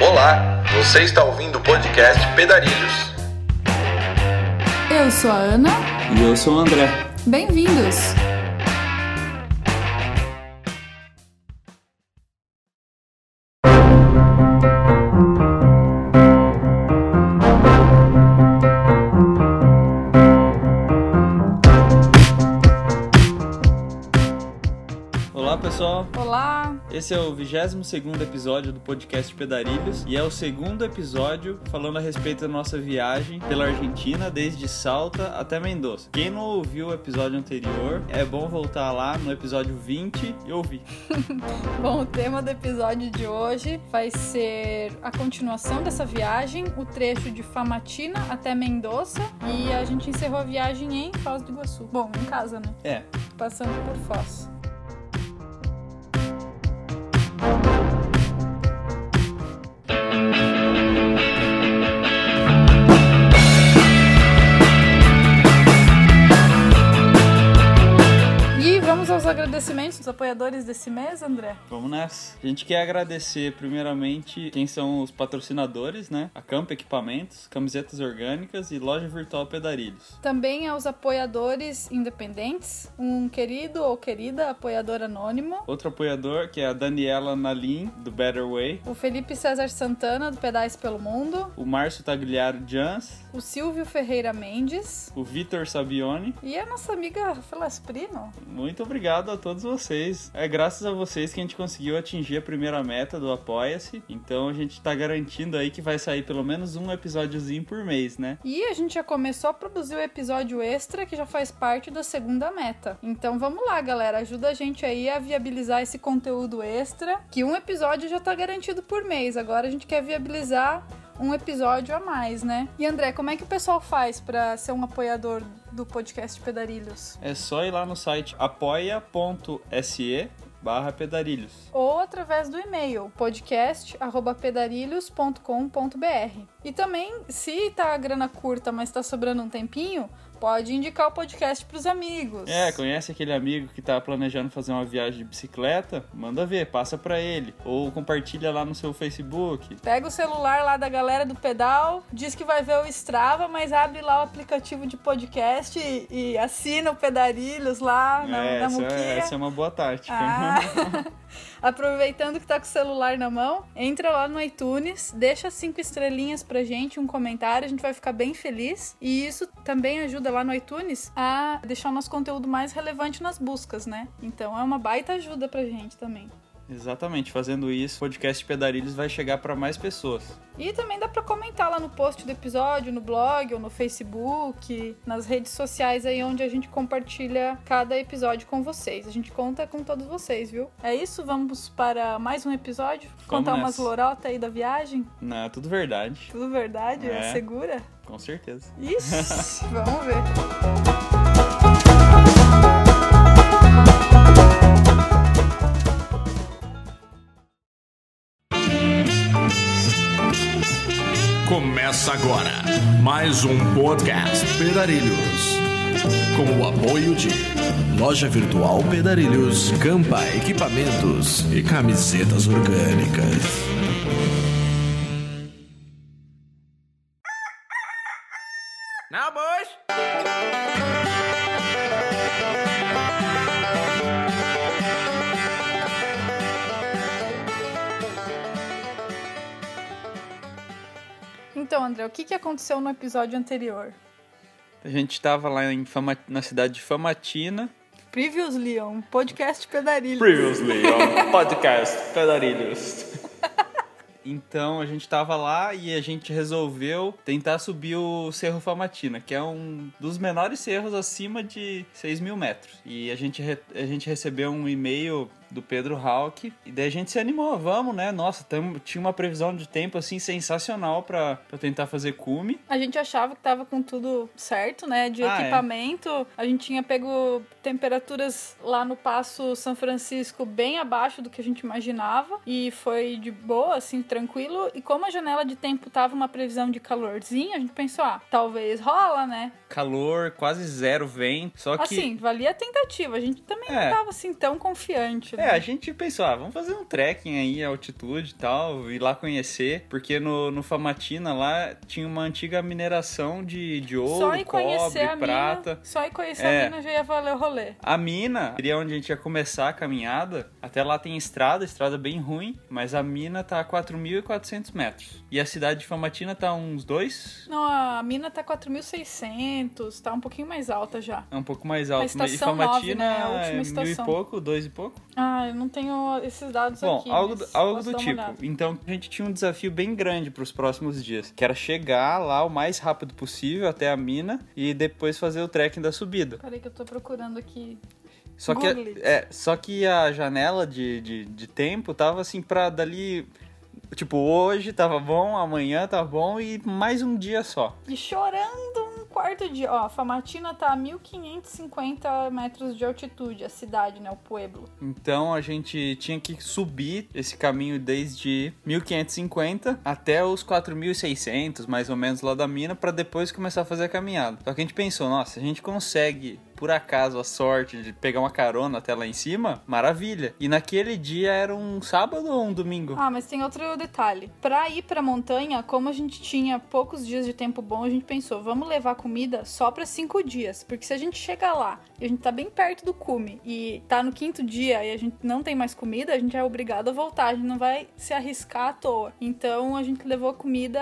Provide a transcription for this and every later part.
Olá, você está ouvindo o podcast Pedarilhos. Eu sou a Ana. E eu sou o André. Bem-vindos! Esse é o 22 episódio do podcast Pedarilhos e é o segundo episódio falando a respeito da nossa viagem pela Argentina, desde Salta até Mendoza. Quem não ouviu o episódio anterior, é bom voltar lá no episódio 20 e ouvir. Bom, o tema do episódio de hoje vai ser a continuação dessa viagem, o trecho de Famatina até Mendoza e a gente encerrou a viagem em Foz do Iguaçu. Bom, em casa, né? É, Passando por Foz. Agradecimentos dos apoiadores desse mês, André. vamos nessa. A gente quer agradecer primeiramente quem são os patrocinadores, né? A Campo Equipamentos, Camisetas Orgânicas e Loja Virtual Pedarilhos. Também aos apoiadores independentes, um querido ou querida apoiador anônimo, Outro apoiador que é a Daniela Nalim, do Better Way. o Felipe César Santana, do Pedais pelo Mundo, O Márcio Tagliaro Jans, o Silvio Ferreira Mendes o Vitor Sabione. e a nossa amiga Felasprino. Muito obrigado a todos vocês. É graças a vocês que a gente conseguiu atingir a primeira meta do Apoia-se. Então a gente tá garantindo aí que vai sair pelo menos um episódiozinho por mês, né? E a gente já começou a produzir o episódio extra que já faz parte da segunda meta. Então vamos lá, galera, ajuda a gente aí a viabilizar esse conteúdo extra, que um episódio já tá garantido por mês. Agora a gente quer viabilizar um episódio a mais, né? E André, como é que o pessoal faz pra ser um apoiador do podcast Pedarilhos? É só ir lá no site apoia.se barra pedarilhos. ou através do e-mail podcast@pedarilhos.com.br. E também, se tá a grana curta, mas tá sobrando um tempinho, pode indicar o podcast pros amigos. É, conhece aquele amigo que tá planejando fazer uma viagem de bicicleta? Manda ver, passa pra ele. Ou compartilha lá no seu Facebook. Pega o celular lá da galera do pedal, diz que vai ver o Strava, mas abre lá o aplicativo de podcast e, e assina o Pedarilhos lá na, é, na essa, muquia. é, essa é uma boa tática. Ah. Aproveitando que tá com o celular na mão, entra lá no iTunes, deixa cinco estrelinhas pra gente, um comentário, a gente vai ficar bem feliz. E isso também ajuda lá no iTunes a deixar o nosso conteúdo mais relevante nas buscas, né? Então é uma baita ajuda pra gente também. Exatamente, fazendo isso, o podcast Pedarilhos vai chegar pra mais pessoas. E também dá pra comentar lá no post do episódio, no blog ou no Facebook, nas redes sociais aí onde a gente compartilha cada episódio com vocês. A gente conta com todos vocês, viu? É isso, vamos para mais um episódio? Contar umas nessa. lorotas aí da viagem? Não, é tudo verdade. Tudo verdade? É, É. segura? Com certeza. Ixi, vamos ver. Começa agora mais um podcast Pedarilhos. Com o apoio de Loja Virtual Pedarilhos, Campa Equipamentos e Camisetas Orgânicas. André, o que, que aconteceu no episódio anterior? A gente tava lá em Fama- na cidade de Famatina. Previously, um podcast pedarilho. Previously on podcast Pedarilhos. Então a gente tava lá e a gente resolveu tentar subir o Cerro Famatina, que é um dos menores cerros acima de 6 mil metros. E a gente, re- a gente recebeu um e-mail do Pedro Hawk. E daí a gente se animou, vamos, né? Nossa, tam- tinha uma previsão de tempo assim sensacional pra, pra tentar fazer cume. A gente achava que tava com tudo certo, né? De Ah, é. equipamento. A gente tinha pego temperaturas lá no Passo São Francisco bem abaixo do que a gente imaginava. E foi de boa, assim, tranquilo. E como a janela de tempo tava uma previsão de calorzinho, a gente pensou, ah, talvez rola, né? Calor, quase zero vento. Só que. Assim, valia a tentativa. A gente também É. não tava assim tão confiante. É, né? a gente pensou, ah, vamos fazer um trekking aí, altitude e tal, ir lá conhecer, porque no, no Famatina lá tinha uma antiga mineração de, de ouro, Só ir cobre, conhecer a prata. mina. Só ir conhecer É. a mina já ia valer o rolê. A mina, seria onde a gente ia começar a caminhada, até lá tem estrada, estrada bem ruim, mas a mina tá a 4.400 metros. E a cidade de Famatina tá a uns dois, Não, a mina tá 4.600, tá um pouquinho mais alta já. é um pouco mais alto. mas- e estação nove, Famatina né? A última é mil e estação. pouco, dois e pouco. Ah, eu não tenho esses dados Bom, aqui. algo, mas do, algo posso do tipo. Então, a gente tinha um desafio bem grande para os próximos dias, que era chegar lá o mais rápido possível até a mina e depois fazer o trekking da subida. Peraí que eu tô procurando aqui. Só que, it. é, só que a janela de, de, de tempo tava assim pra dali. Tipo, hoje tava bom, amanhã tava bom e mais um dia só. E chorando quarto de... Ó, Famatina tá a 1.550 metros de altitude, a cidade, né? O pueblo. Então a gente tinha que subir esse caminho desde 1550 até os 4600, mais ou menos, lá da mina, pra depois começar a fazer a caminhada. Só que a gente pensou, nossa, a gente consegue, por acaso, a sorte de pegar uma carona até lá em cima, maravilha. E naquele dia era um sábado ou um domingo? Ah, mas tem outro detalhe. Pra ir pra montanha, como a gente tinha poucos dias de tempo bom, a gente pensou, vamos levar comida só pra cinco dias. Porque se a gente chegar lá e a gente tá bem perto do cume e tá no quinto dia e a gente não tem mais comida, a gente é obrigado a voltar. A gente não vai se arriscar à toa. Então a gente levou comida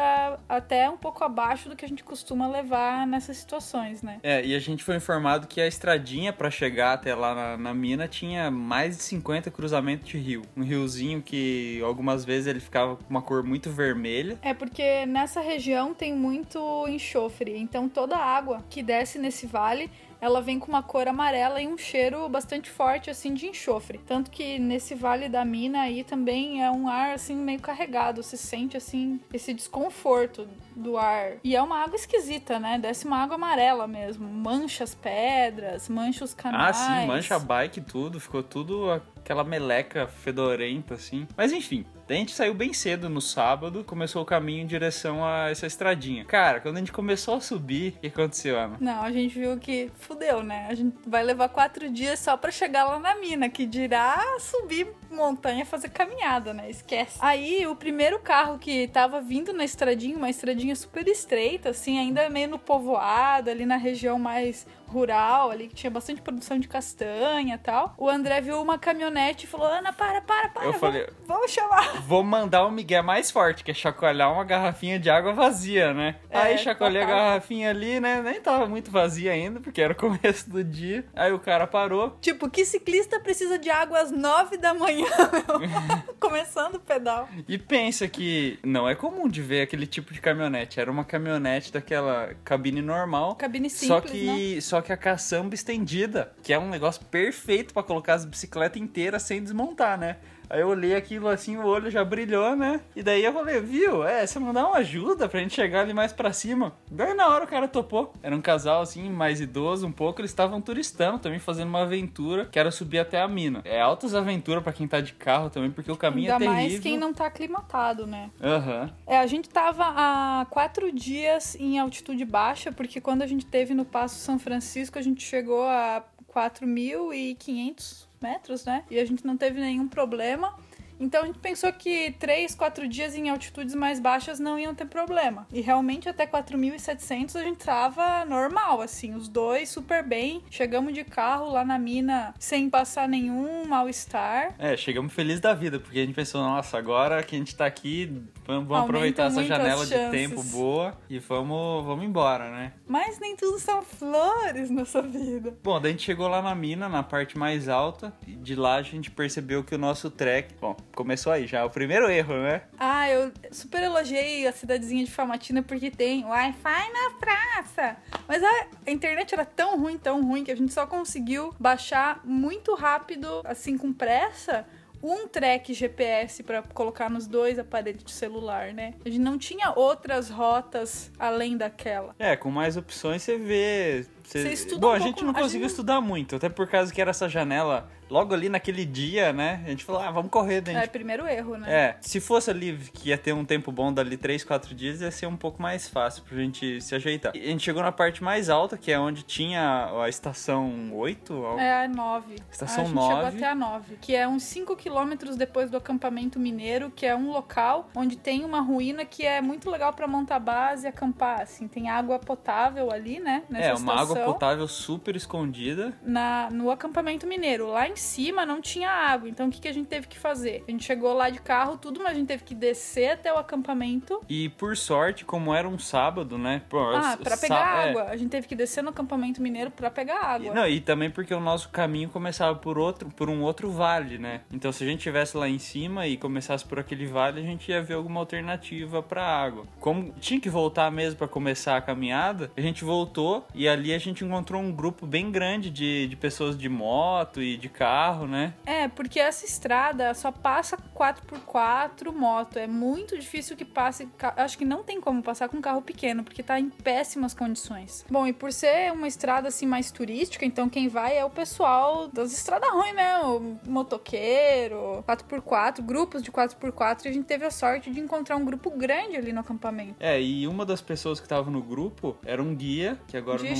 até um pouco abaixo do que a gente costuma levar nessas situações, né? É, e a gente foi informado que a estradinha pra chegar até lá na, na mina tinha mais de 50 cruzamentos de rio. Um riozinho que algumas vezes ele ficava com uma cor muito vermelha. É porque nessa região tem muito enxofre, então toda a água que desce nesse vale, ela vem com uma cor amarela e um cheiro bastante forte assim de enxofre. Tanto que nesse vale da mina aí também é um ar assim meio carregado, se sente assim esse desconforto do ar. E é uma água esquisita, né? Desce uma água amarela mesmo, mancha as pedras, mancha os Ah, canais. sim, mancha a bike e tudo, ficou tudo aquela meleca fedorenta, assim. Mas enfim, a gente saiu bem cedo no sábado, começou o caminho em direção a essa estradinha. Cara, quando a gente começou a subir, o que aconteceu, Ana? Não, a gente viu que fudeu, né? A gente vai levar quatro dias só pra chegar lá na mina, que dirá subir montanha, fazer caminhada, né? Esquece. Aí, o primeiro carro que tava vindo na estradinha, uma estradinha super estreita, assim, ainda meio no povoado, ali na região mais rural, ali que tinha bastante produção de castanha e tal. O André viu uma caminhonete e falou: Ana, para, para, para. Eu vamos- falei- Vamos chamar. Vou mandar o Miguel mais forte, que é chacoalhar uma garrafinha de água vazia, né? É, Aí chacoalhei a garrafinha ali, né? Nem tava muito vazia ainda, porque era o começo do dia. Aí o cara parou. Tipo, que ciclista precisa de água às nove da manhã, meu? Começando o pedal. E pensa que não é comum de ver aquele tipo de caminhonete. Era uma caminhonete daquela cabine normal. Cabine só simples, que, só que a caçamba estendida, que é um negócio perfeito pra colocar as bicicletas inteiras sem desmontar, né? Aí eu olhei aquilo assim, o olho já brilhou, né? E daí eu falei, viu? É, você não dá uma ajuda pra gente chegar ali mais pra cima. Daí na hora o cara topou. Era um casal assim, mais idoso um pouco, eles estavam turistando também, fazendo uma aventura, que era subir até a mina. É altas aventuras pra quem tá de carro também, porque o caminho Ainda é terrível. mais quem não tá aclimatado, né? Aham. É, a gente tava há quatro dias em altitude baixa, porque quando a gente teve no Passo São Francisco, a gente chegou a 4.500 metros, né? E a gente não teve nenhum problema. Então a gente pensou que três, quatro dias em altitudes mais baixas não iam ter problema. E realmente até 4.700 a gente tava normal, assim, os dois super bem. Chegamos de carro lá na mina sem passar nenhum mal-estar. É, chegamos felizes da vida, porque a gente pensou, nossa, agora que a gente tá aqui, vamos, Aumenta aproveitar essa janela de tempo boa e vamos, vamos embora, né? Mas nem tudo são flores nessa vida. Bom, daí a gente chegou lá na mina, na parte mais alta, e de lá a gente percebeu que o nosso trek. Bom, começou aí já, o primeiro erro, né? Ah, eu super elogiei a cidadezinha de Famatina porque tem Wi-Fi na praça. Mas a, a internet era tão ruim, tão ruim, que a gente só conseguiu baixar muito rápido, assim, com pressa, um track GPS pra colocar nos dois aparelhos de celular, né? A gente não tinha outras rotas além daquela. É, com mais opções você vê Cê- Você estuda Bom, um a gente pouco- não a gente conseguiu não- estudar muito, até por causa que era essa janela logo ali naquele dia, né? A gente falou, ah, vamos correr, daí a É, gente primeiro erro, né? É, se fosse ali que ia ter um tempo bom dali 3, 4 dias, ia ser um pouco mais fácil pra gente se ajeitar. E a gente chegou na parte mais alta, que é onde tinha a estação 8, ó. É a 9. Estação a gente chegou 9. até a 9, que é uns 5 quilômetros depois do acampamento mineiro, que é um local onde tem uma ruína que é muito legal pra montar base e acampar, assim. Tem água potável ali, né? Nessa É, uma água estação. Potável super escondida. na, no acampamento mineiro. Lá em cima não tinha água, então o que, que a gente teve que fazer? A gente chegou lá de carro, tudo, mas a gente teve que descer até o acampamento. E por sorte, como era um sábado, né? Pô, Ah, pra pegar é. água. A gente teve que descer no acampamento mineiro pra pegar E, água. não, e também porque o nosso caminho começava por outro, por um outro vale, né? Então se a gente estivesse lá em cima e começasse por aquele vale, a gente ia ver alguma alternativa pra água. Como tinha que voltar mesmo pra começar a caminhada, a gente voltou e ali a gente encontrou um grupo bem grande de, de pessoas de moto e de carro, né? É, porque essa estrada só passa 4x4 moto. É muito difícil que passe. Acho que não tem como passar com carro pequeno, porque tá em péssimas condições. Bom, e por ser uma estrada assim mais turística, então quem vai é o pessoal das estradas ruins mesmo. Motoqueiro, 4x4, grupos de 4x4. E a gente teve a sorte de encontrar um grupo grande ali no acampamento. É, e uma das pessoas que tava no grupo era um guia, que agora de não...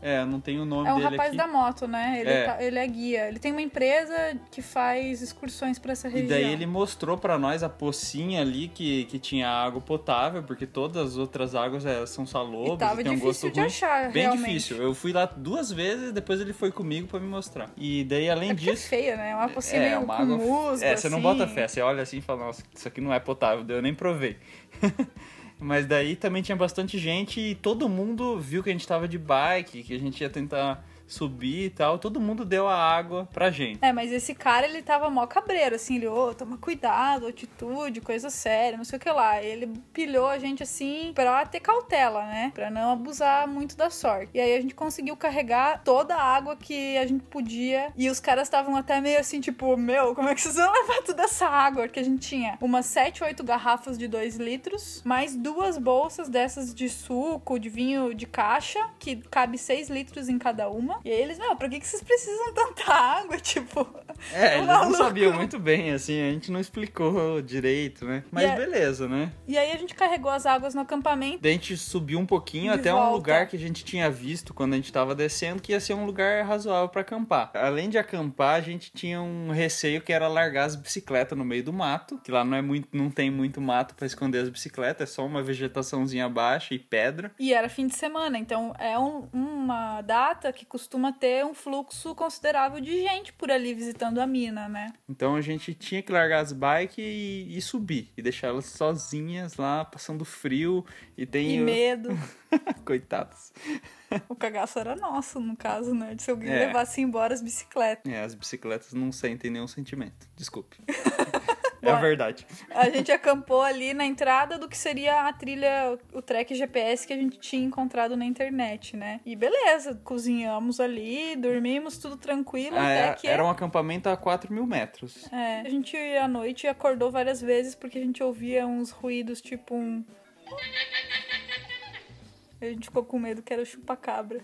É, não tem o nome É um dele rapaz aqui. da moto, né? Ele É. tá- ele é guia. Ele tem uma empresa que faz excursões pra essa E região. daí ele mostrou pra nós a pocinha ali que, que tinha água potável, porque todas as outras águas elas são E salobras tava e tem um gosto difícil de ruim. achar, Bem realmente. difícil. Eu fui lá duas vezes, depois ele foi comigo pra me mostrar. E daí, além É é disso. feia, né? É uma pocinha meio uma com água. musgo, é, você não assim. bota fé. Você olha assim e fala, nossa, isso aqui não é potável. Eu nem provei. Mas daí também tinha bastante gente e todo mundo viu que a gente tava de bike, que a gente ia tentar subir e tal. Todo mundo deu a água pra gente. É, mas esse cara, ele tava mó cabreiro, assim, ele, ô, toma cuidado, atitude, coisa séria, não sei o que lá. Ele pilhou a gente, assim, pra ter cautela, né? Pra não abusar muito da sorte. E aí a gente conseguiu carregar toda a água que a gente podia. E os caras estavam até meio assim, tipo, meu, como é que vocês vão levar toda essa água? Porque a gente tinha umas 7, 8 garrafas de 2 litros, mais duas bolsas dessas de suco, de vinho de caixa, que cabe 6 litros em cada uma. E aí eles, meu, pra que, que vocês precisam tanta água? Tipo, É, eles não maluco. sabiam muito bem, assim, a gente não explicou direito, né? Mas é- beleza, né? E aí a gente carregou as águas no acampamento. Daí a gente subiu um pouquinho até um volta. lugar que a gente tinha visto quando a gente tava descendo, que ia ser um lugar razoável pra acampar. Além de acampar, a gente tinha um receio que era largar as bicicletas no meio do mato, que lá não é muito, não tem muito mato pra esconder as bicicletas, é só uma vegetaçãozinha baixa e pedra. E era fim de semana, então é um- uma data que costuma ter um fluxo considerável de gente por ali visitando a mina, né? Então a gente tinha que largar as bikes e, e subir e deixar elas sozinhas lá, passando frio e tem E medo. coitadas. o cagaço era nosso, no caso, né? De se alguém É. levasse embora as bicicletas. É, as bicicletas não sentem nenhum sentimento. Desculpe. é verdade. A gente acampou ali na entrada do que seria a trilha, o track GPS que a gente tinha encontrado na internet, né? E beleza, cozinhamos ali, dormimos, tudo tranquilo, Ah, até era, que. era um acampamento a 4 mil metros. É, a gente à noite acordou várias vezes porque a gente ouvia uns ruídos tipo um. A gente ficou com medo que era o chupacabra.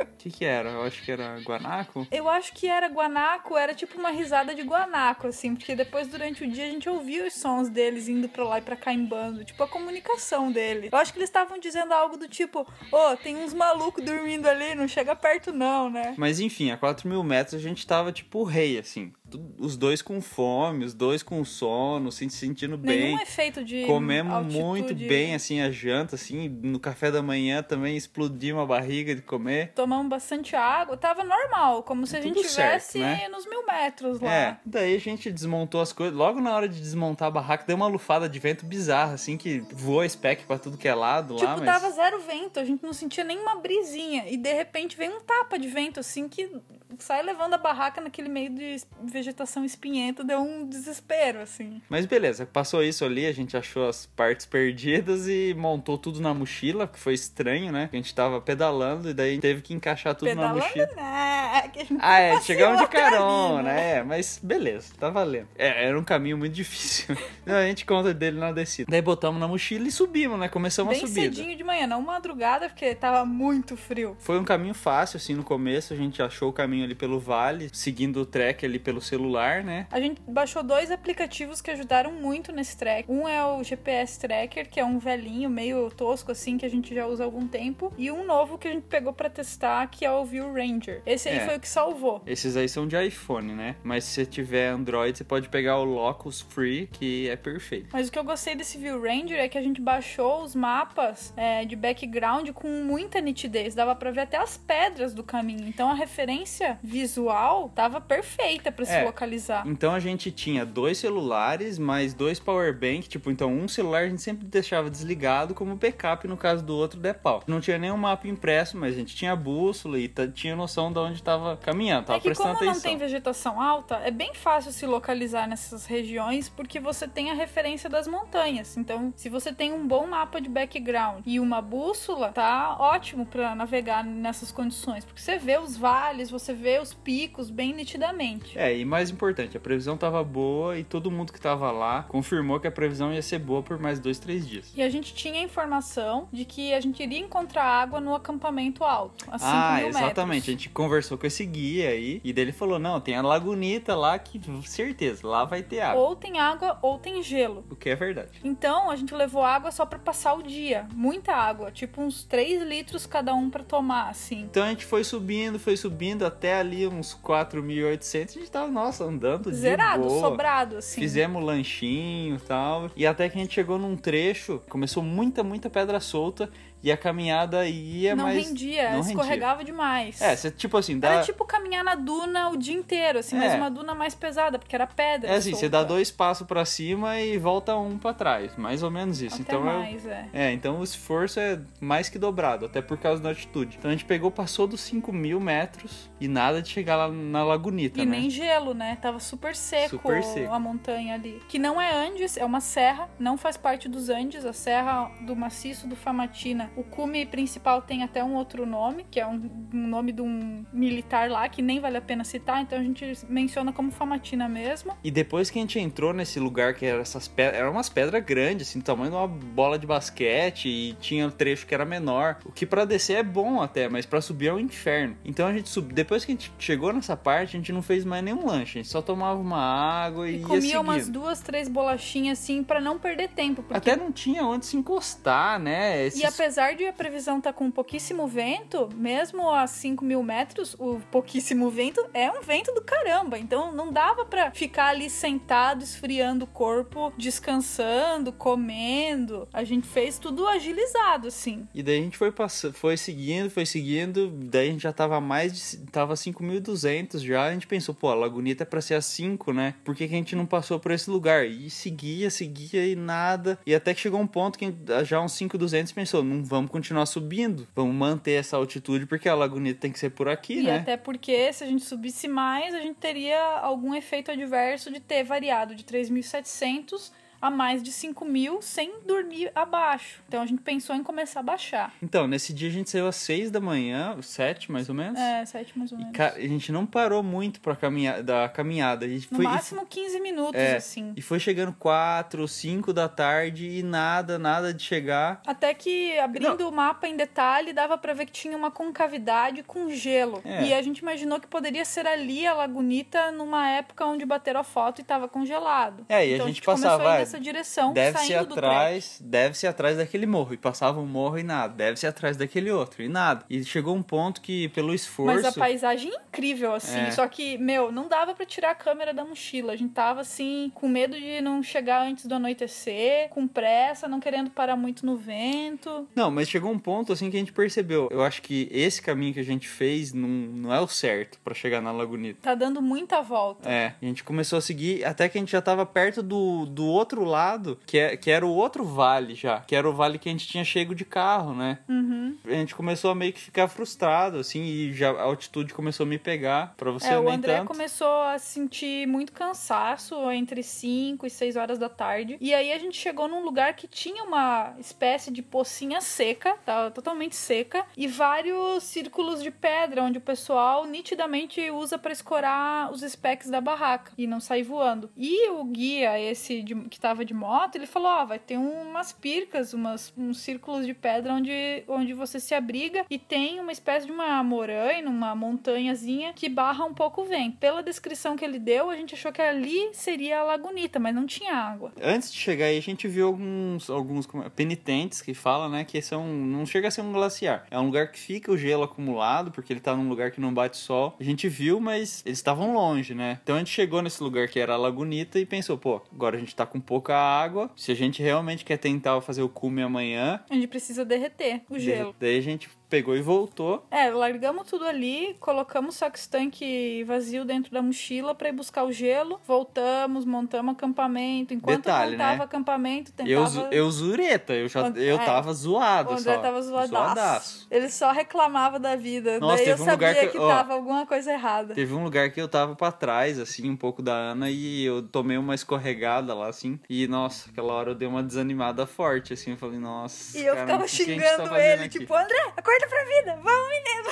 O que que era? Eu acho que era guanaco. Eu acho que era guanaco, era tipo uma risada de guanaco, assim, porque depois durante o dia a gente ouvia os sons deles indo pra lá e pra cá em bando, tipo a comunicação deles. Eu acho que eles estavam dizendo algo do tipo: Ô, tem uns malucos dormindo ali, não chega perto não, né? Mas enfim, a 4 mil metros a gente tava tipo rei, assim. Os dois com fome, os dois com sono, se sentindo bem. Nenhum efeito de. Comemos altitude. muito bem, assim, a janta, assim. No café da manhã também explodimos a barriga de comer. Tomamos bastante água, tava normal, como se a gente Tudo certo, tivesse né? nos mil metros lá. É, daí a gente desmontou as coisas. Logo na hora de desmontar a barraca, deu uma lufada de vento bizarra, assim, que voa spec pra tudo que é lado Tipo, lá, mas... dava zero vento, a gente não sentia nenhuma brisinha. E de repente vem um tapa de vento, assim, que sai levando a barraca naquele meio de vegetação espinhenta, deu um desespero, assim. Mas beleza, passou isso ali, a gente achou as partes perdidas e montou tudo na mochila, que foi estranho, né? A gente tava pedalando e daí teve que encaixar tudo Pedalando, na mochila. né? Que a gente Ah, é, chegamos de carona, né? é, mas beleza, tá valendo. É, era um caminho muito difícil. Não, a gente conta dele na descida. Daí botamos na mochila e subimos, né? Começamos Bem a subida. cedinho de manhã, não madrugada, porque tava muito frio. Foi um caminho fácil, assim, no começo. A gente achou o caminho ali pelo vale, seguindo o track ali pelo celular, né? A gente baixou dois aplicativos que ajudaram muito nesse track. Um é o GPS Tracker, que é um velhinho, meio tosco assim, que a gente já usa há algum tempo. E um novo que a gente pegou pra testar, que é o View Ranger. Esse aí É. foi o que salvou. Esses aí são de iPhone, né? Mas se você tiver Android, você pode pegar o Locus Free, que é perfeito. Mas o que eu gostei desse View Ranger é que a gente baixou os mapas é, de background com muita nitidez. Dava pra ver até as pedras do caminho. Então a referência visual tava perfeita pra se É. localizar. Então a gente tinha dois celulares, mais dois power bank, tipo, então um celular a gente sempre deixava desligado como backup no caso do outro der pau. Não tinha nenhum mapa impresso, mas a gente tinha bússola e tinha noção de onde tava caminhando, tava É que prestando como não atenção. tem vegetação alta, é bem fácil se localizar nessas regiões porque você tem a referência das montanhas. Então, se você tem um bom mapa de background e uma bússola, tá ótimo pra navegar nessas condições, porque você vê os vales, você vê os picos bem nitidamente. É, e mais importante, a previsão tava boa e todo mundo que tava lá confirmou que a previsão ia ser boa por mais dois, três dias. E a gente tinha a informação de que a gente iria encontrar água no acampamento alto, a 5 Ah, mil exatamente. A metros. gente conversou com esse guia aí e dele falou: não, tem a Lagunita lá que certeza, lá vai ter água. Ou tem água ou tem gelo. O que é verdade. Então a gente levou água só pra passar o dia. Muita água, tipo uns 3 litros cada um pra tomar, assim. Então a gente foi subindo, foi subindo até ali uns 4.800. A gente tava, nossa, andando Zerado, de boa. sobrado, assim. Fizemos lanchinho e tal. E até que a gente chegou num trecho, começou muita, muita pedra solta. E a caminhada ia, não mas. rendia, não escorregava demais. É, você, tipo assim, dá. Era tipo caminhar na duna o dia inteiro, assim, mas É. uma duna mais pesada, porque era pedra. É assim, você dá dois passos pra cima e volta um pra trás. Mais ou menos isso. Até então é- mais, é. É, então o esforço é mais que dobrado, até por causa da altitude. Então a gente pegou, passou dos 5 mil metros e nada de chegar lá na Lagunita, E né? nem gelo, né? Tava super seco, Super seco. a montanha ali. Que não é Andes, é uma serra, não faz parte dos Andes, a serra do maciço do Famatina. O cume principal tem até um outro nome, que é um, um nome de um militar lá, que nem vale a pena citar, então a gente menciona como Famatina mesmo. E depois que a gente entrou nesse lugar que era essas pedras, eram umas pedras grandes, assim, do tamanho de uma bola de basquete, e tinha um trecho que era menor. O que pra descer é bom até, mas pra subir é um inferno. Então a gente subiu. Depois que a gente chegou nessa parte, a gente não fez mais nenhum lanche, a gente só tomava uma água e, E ia comia seguindo. umas duas, três bolachinhas assim pra não perder tempo. Porque... Até não tinha onde se encostar, né? Esses... E apesar de a previsão estar com pouquíssimo vento, mesmo a 5 mil metros, o pouquíssimo vento é um vento do caramba. Então não dava pra ficar ali sentado, esfriando o corpo, descansando, comendo. A gente fez tudo agilizado, assim. E daí a gente foi passando, foi seguindo, foi seguindo, daí a gente já tava mais de, tava 5.200 já, a gente pensou, pô, a Lagunita é pra ser a 5, né? Por que, que a gente não passou por esse lugar? E seguia, seguia e nada, e até que chegou um ponto que já uns 5.200 pensou, não vamos continuar subindo, vamos manter essa altitude, porque a Lagunita tem que ser por aqui, E né? até porque se a gente subisse mais, a gente teria algum efeito adverso de ter variado de 3.700 a mais de 5 mil sem dormir abaixo. Então a gente pensou em começar a baixar. Então, nesse dia a gente saiu às 6 da manhã, 7 mais ou menos. É, 7 mais ou E menos. ca- a gente não parou muito pra caminhar, da caminhada. A gente No foi, e máximo 15 minutos, É, assim. E foi chegando 4, 5 da tarde e nada, nada de chegar. Até que, abrindo o mapa em detalhe, dava pra ver que tinha uma concavidade com gelo. É. E a gente imaginou que poderia ser ali a Lagunita numa época onde bateram a foto e tava congelado. É, e a então gente começou passava, a ir ah, nessa direção, deve saindo atrás, deve ser atrás daquele morro. E passava um morro e nada. Deve ser atrás daquele outro e nada. E chegou um ponto que, pelo esforço. Mas a paisagem é incrível, assim. É. Só que, meu, não dava pra tirar a câmera da mochila. A gente tava, assim, com medo de não chegar antes do anoitecer, com pressa, não querendo parar muito no vento. Não, mas chegou um ponto assim que a gente percebeu. Eu acho que esse caminho que a gente fez não, não é o certo pra chegar na Lagunita. Tá dando muita volta. É, a gente começou a seguir até que a gente já tava perto do, do outro outro lado, que, é, que era o outro vale já, que era o vale que a gente tinha chego de carro, né? Uhum. A gente começou a meio que ficar frustrado, assim, e já a altitude começou a me pegar. Pra você É, o André tanto. começou a sentir muito cansaço entre 5 e 6 horas da tarde. E aí a gente chegou num lugar que tinha uma espécie de pocinha seca, tá totalmente seca, e vários círculos de pedra onde o pessoal nitidamente usa pra escorar os specs da barraca e não sair voando. E o guia, esse de- que tava de moto, ele falou: Ó, vai ter umas pircas, umas, uns círculos de pedra onde, onde você se abriga e tem uma espécie de uma moraine, uma montanhazinha que barra um pouco o vento. Pela descrição que ele deu, a gente achou que ali seria a lagunita, mas não tinha água. Antes de chegar aí, a gente viu alguns, alguns penitentes que falam, né, que são, não chega a ser um glaciar. É um lugar que fica o gelo acumulado, porque ele tá num lugar que não bate sol. A gente viu, mas eles estavam longe, né? Então a gente chegou nesse lugar que era a lagunita e pensou, pô, agora a gente tá com pouca água. Se a gente realmente quer tentar fazer o cume amanhã, A gente precisa derreter o gelo. daí a gente pegou e voltou. É, largamos tudo ali, colocamos o saco estanque vazio dentro da mochila pra ir buscar o gelo, voltamos, montamos acampamento. Enquanto Detalhe, montava né? acampamento, tentava... Eu, eu zureta, eu, já, And- eu é. tava zoado O André só. tava zoadaço. Zoadaço. Ele só reclamava da vida. Nossa, Daí eu um sabia lugar que- que, ó, tava alguma coisa errada. Teve um lugar que eu tava pra trás, assim, um pouco da Ana, e eu tomei uma escorregada lá, assim. E, nossa, aquela hora eu dei uma desanimada forte, assim. Eu falei, nossa. E eu cara, ficava que que gente xingando tá ele, aqui? tipo, André, acorda pra vida, vamos, menino.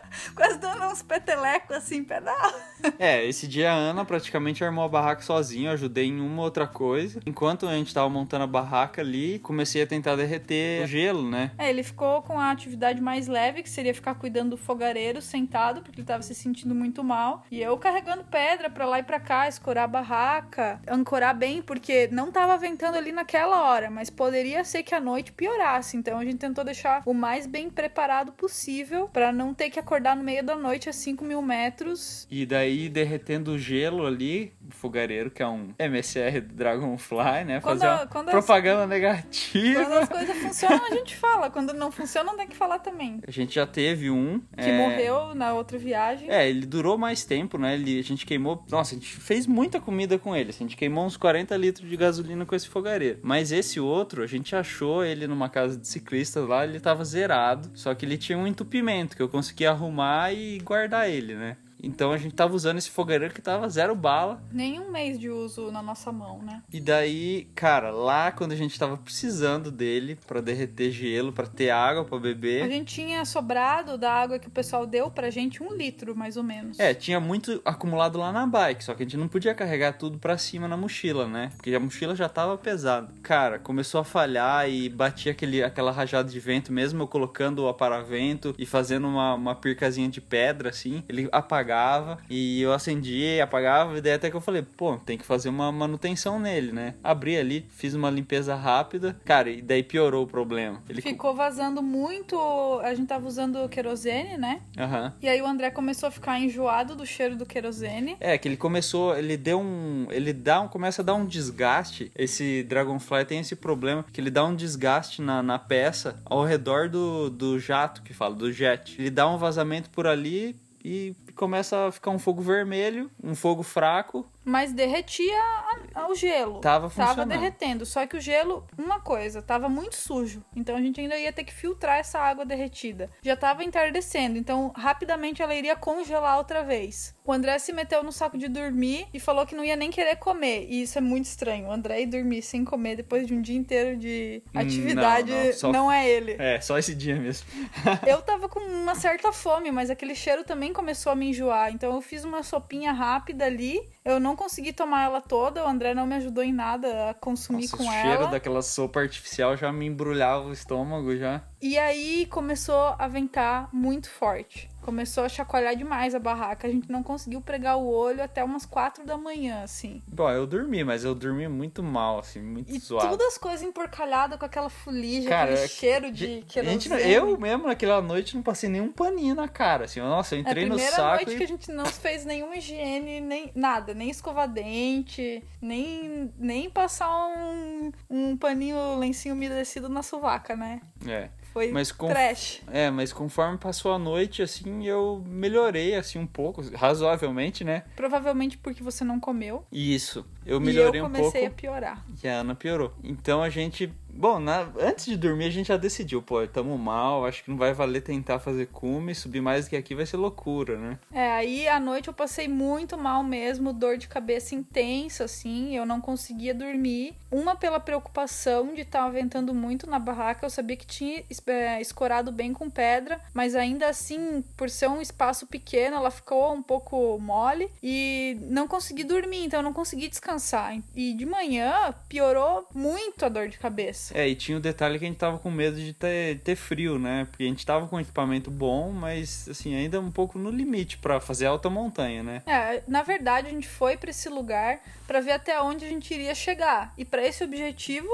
Quase dando uns petelecos assim, pedal. É, esse dia a Ana praticamente armou a barraca sozinha, eu ajudei em uma outra coisa. Enquanto a gente tava montando a barraca ali, comecei a tentar derreter o gelo, né? É, ele ficou com a atividade mais leve, que seria ficar cuidando do fogareiro sentado, porque ele tava se sentindo muito mal. E eu carregando pedra pra lá e pra cá, escorar a barraca, ancorar bem, porque não tava ventando ali naquela hora, mas poderia ser que a noite piorasse. Então a gente tentou deixar o mais bem preparado possível pra não ter que acordar no meio da noite a 5 mil metros. E daí derretendo o gelo ali, o fogareiro, que é um MSR do Dragonfly, né? Quando Fazer quando as- propaganda negativa. Quando as coisas funcionam, a gente fala. Quando não funcionam, tem que falar também. A gente já teve um. Que é, morreu na outra viagem. É, ele durou mais tempo, né? Ele, a gente queimou. Nossa, a gente fez muita comida com ele. A gente queimou uns 40 litros de gasolina com esse fogareiro. Mas esse outro, a gente achou ele numa casa de ciclistas lá, ele tava zerado. Só que ele tinha um entupimento que eu consegui arrumar e guardar ele, né? Então a gente tava usando esse fogareiro que tava zero bala. Nenhum mês de uso na nossa mão, né? E daí, cara, lá quando a gente tava precisando dele pra derreter gelo, pra ter água pra A beber. gente tinha sobrado da água que o pessoal deu pra gente um litro, mais ou menos. É, tinha muito acumulado lá na bike, só que a gente não podia carregar tudo pra cima na mochila, né? Porque a mochila já tava pesada. Cara, começou a falhar e batia aquele, aquela rajada de vento, mesmo eu colocando o aparavento e fazendo uma, uma pircazinha de pedra, assim, ele apagava e eu acendia, apagava, e daí até que eu falei, pô, tem que fazer uma manutenção nele, né? Abri ali, fiz uma limpeza rápida, cara, e daí piorou o problema. Ele Ficou vazando muito. A gente tava usando querosene, né? Aham. E aí o André começou a ficar enjoado do cheiro do querosene. É, que ele começou, ele deu um, ele dá um, começa a dar um desgaste. Esse Dragonfly tem esse problema que ele dá um desgaste na, na peça ao redor do, do jato que fala, do jet. Ele dá um vazamento por ali e começa a ficar um fogo vermelho, um fogo fraco. Mas derretia a- o gelo. Tava Tava funcionando. derretendo. Só que o gelo, uma coisa, tava muito sujo. Então a gente ainda ia ter que filtrar essa água derretida. Já tava entardecendo, então rapidamente ela iria congelar outra vez. O André se meteu no saco de dormir e falou que não ia nem querer comer. E isso é muito estranho. O André ir dormir sem comer depois de um dia inteiro de Hum, atividade não, não, só- não é ele. É, só esse dia mesmo. Eu tava com uma certa fome, mas aquele cheiro também começou a me enjoar. Então eu fiz uma sopinha rápida ali. Eu não consegui tomar ela toda. O André não me ajudou em nada a consumir Nossa, com o ela. cheiro daquela sopa artificial já me embrulhava o estômago já. E aí começou a ventar muito forte. Começou a chacoalhar demais a barraca. A gente não conseguiu pregar o olho até umas quatro da manhã, assim. Bom, eu dormi, mas eu dormi muito mal, assim, muito E zoado. todas as coisas emporcalhadas com aquela fuligem, Cara, aquele é- cheiro de querosene. eu mesmo naquela noite não passei nenhum paninho na cara, assim. Nossa, eu É entrei no primeira saco noite e... que a gente não fez nenhuma higiene, nem nada, nem escovar dente, nem, nem passar um, um paninho, lencinho umedecido na sovaca, né? É. Foi Mas com- trash. É, mas conforme passou a noite, assim, eu melhorei, assim, um pouco, razoavelmente, né? Provavelmente porque você não comeu. Isso. Eu melhorei e eu um comecei pouco a piorar. e a Ana piorou. Então a gente. Bom, na- antes de dormir a gente já decidiu, pô, tamo mal, acho que não vai valer tentar fazer cume, subir mais do que aqui vai ser loucura, né? É, aí à noite eu passei muito mal mesmo, dor de cabeça intensa, assim, eu não conseguia dormir. Uma pela preocupação de estar ventando muito na barraca, eu sabia que tinha é, escorado bem com pedra, mas ainda assim, por ser um espaço pequeno, ela ficou um pouco mole e não consegui dormir, então eu não consegui descansar. E de manhã piorou muito a dor de cabeça. É, e tinha o detalhe que a gente tava com medo de ter, ter frio, né? Porque a gente tava com equipamento bom, mas assim, ainda um pouco no limite pra fazer alta montanha, né? É, na verdade, a gente foi pra esse lugar pra ver até onde a gente iria chegar. E pra esse objetivo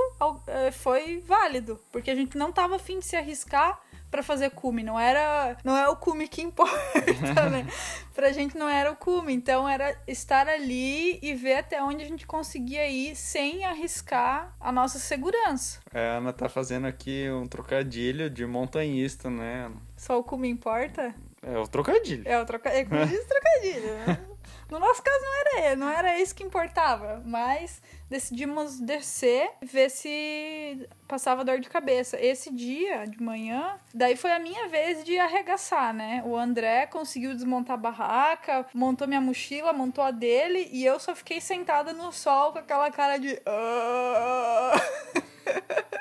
eh, foi válido, porque a gente não tava afim de se arriscar pra fazer cume, não era, não é o cume que importa, né? Pra gente não era o cume, então era estar ali e ver até onde a gente conseguia ir sem arriscar a nossa segurança. É, a Ana tá fazendo aqui um trocadilho de montanhista, né? Só o cume importa? É o trocadilho. É o troca... é como diz trocadilho. né? No nosso caso não era, não era isso que importava, mas decidimos descer e ver se passava dor de cabeça. Esse dia de manhã, daí foi a minha vez de arregaçar, né? O André conseguiu desmontar a barraca, montou minha mochila, montou a dele e eu só fiquei sentada no sol com aquela cara de "Ah".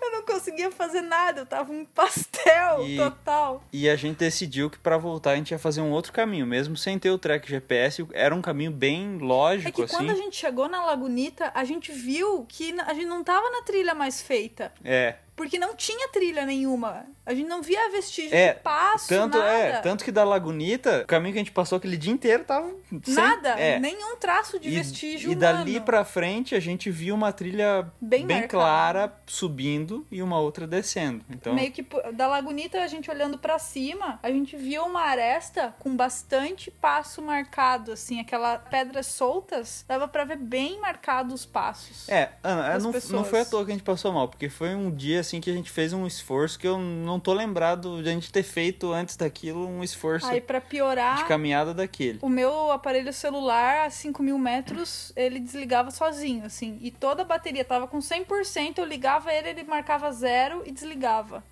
Eu não conseguia fazer nada, eu tava um pastel E- total. E a gente decidiu que pra voltar a gente ia fazer um outro caminho, mesmo sem ter o track GPS, era um caminho bem É lógico, que assim. quando a gente chegou na Lagunita, a gente viu que a gente não tava na trilha mais feita. É, Porque não tinha trilha nenhuma. A gente não via vestígio É, de passo, tanto nada. é, tanto que da Lagunita, o caminho que a gente passou aquele dia inteiro tava sem, Nada, é. nenhum traço de E, vestígio e dali humano. pra frente a gente viu uma trilha Bem marcada. clara subindo e uma outra descendo. Então, Meio que da Lagunita, a gente olhando pra cima, a gente viu uma aresta com bastante passo marcado, assim, aquelas pedras soltas, dava pra ver bem marcados os passos. É, Ana, não, pessoas. não foi à toa que a gente passou mal, porque foi um dia assim que a gente fez um esforço que eu não tô lembrado de a gente ter feito antes daquilo um esforço Aí pra piorar, de caminhada daquele. O meu aparelho celular, a 5 mil metros, ele desligava sozinho, assim. E toda a bateria tava com 100%, eu ligava ele, ele marcava zero e desligava.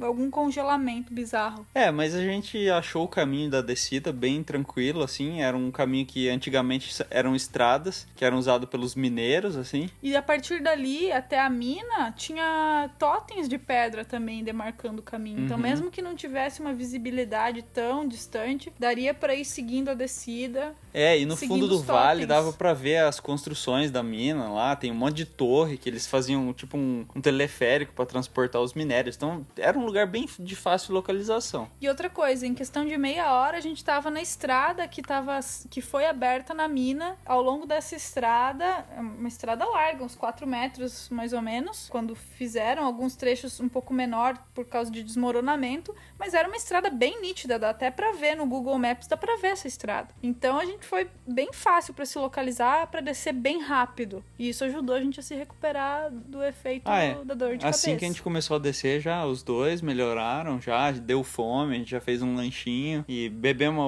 Algum congelamento bizarro. É, mas a gente achou o caminho da descida bem tranquilo, assim. Era um caminho que antigamente eram estradas, que eram usadas pelos mineiros, assim. E a partir dali, até a mina, tinha totens de pedra também demarcando o caminho. Então, Uhum. mesmo que não tivesse uma visibilidade tão distante, daria pra ir seguindo a descida. É, e no fundo do vale dava pra ver as construções da mina lá. Tem um monte de torre que eles faziam tipo um, um teleférico pra transportar os minérios. Então era um lugar bem de fácil localização. E outra coisa, em questão de meia hora, a gente tava na estrada que, tava, que foi aberta na mina. Ao longo dessa estrada, uma estrada larga, uns 4 metros mais ou menos, quando fizeram alguns trechos um pouco menor por causa de desmoronamento, mas era uma estrada bem nítida, dá até pra ver no Google Maps, dá pra ver essa estrada. Então a gente foi bem fácil pra se localizar, pra descer bem rápido. E isso ajudou a gente a se recuperar do efeito Ah, é. da dor de Assim cabeça. que a gente começou a descer, já os dois melhoraram, já deu fome, a gente já fez um lanchinho e bebemos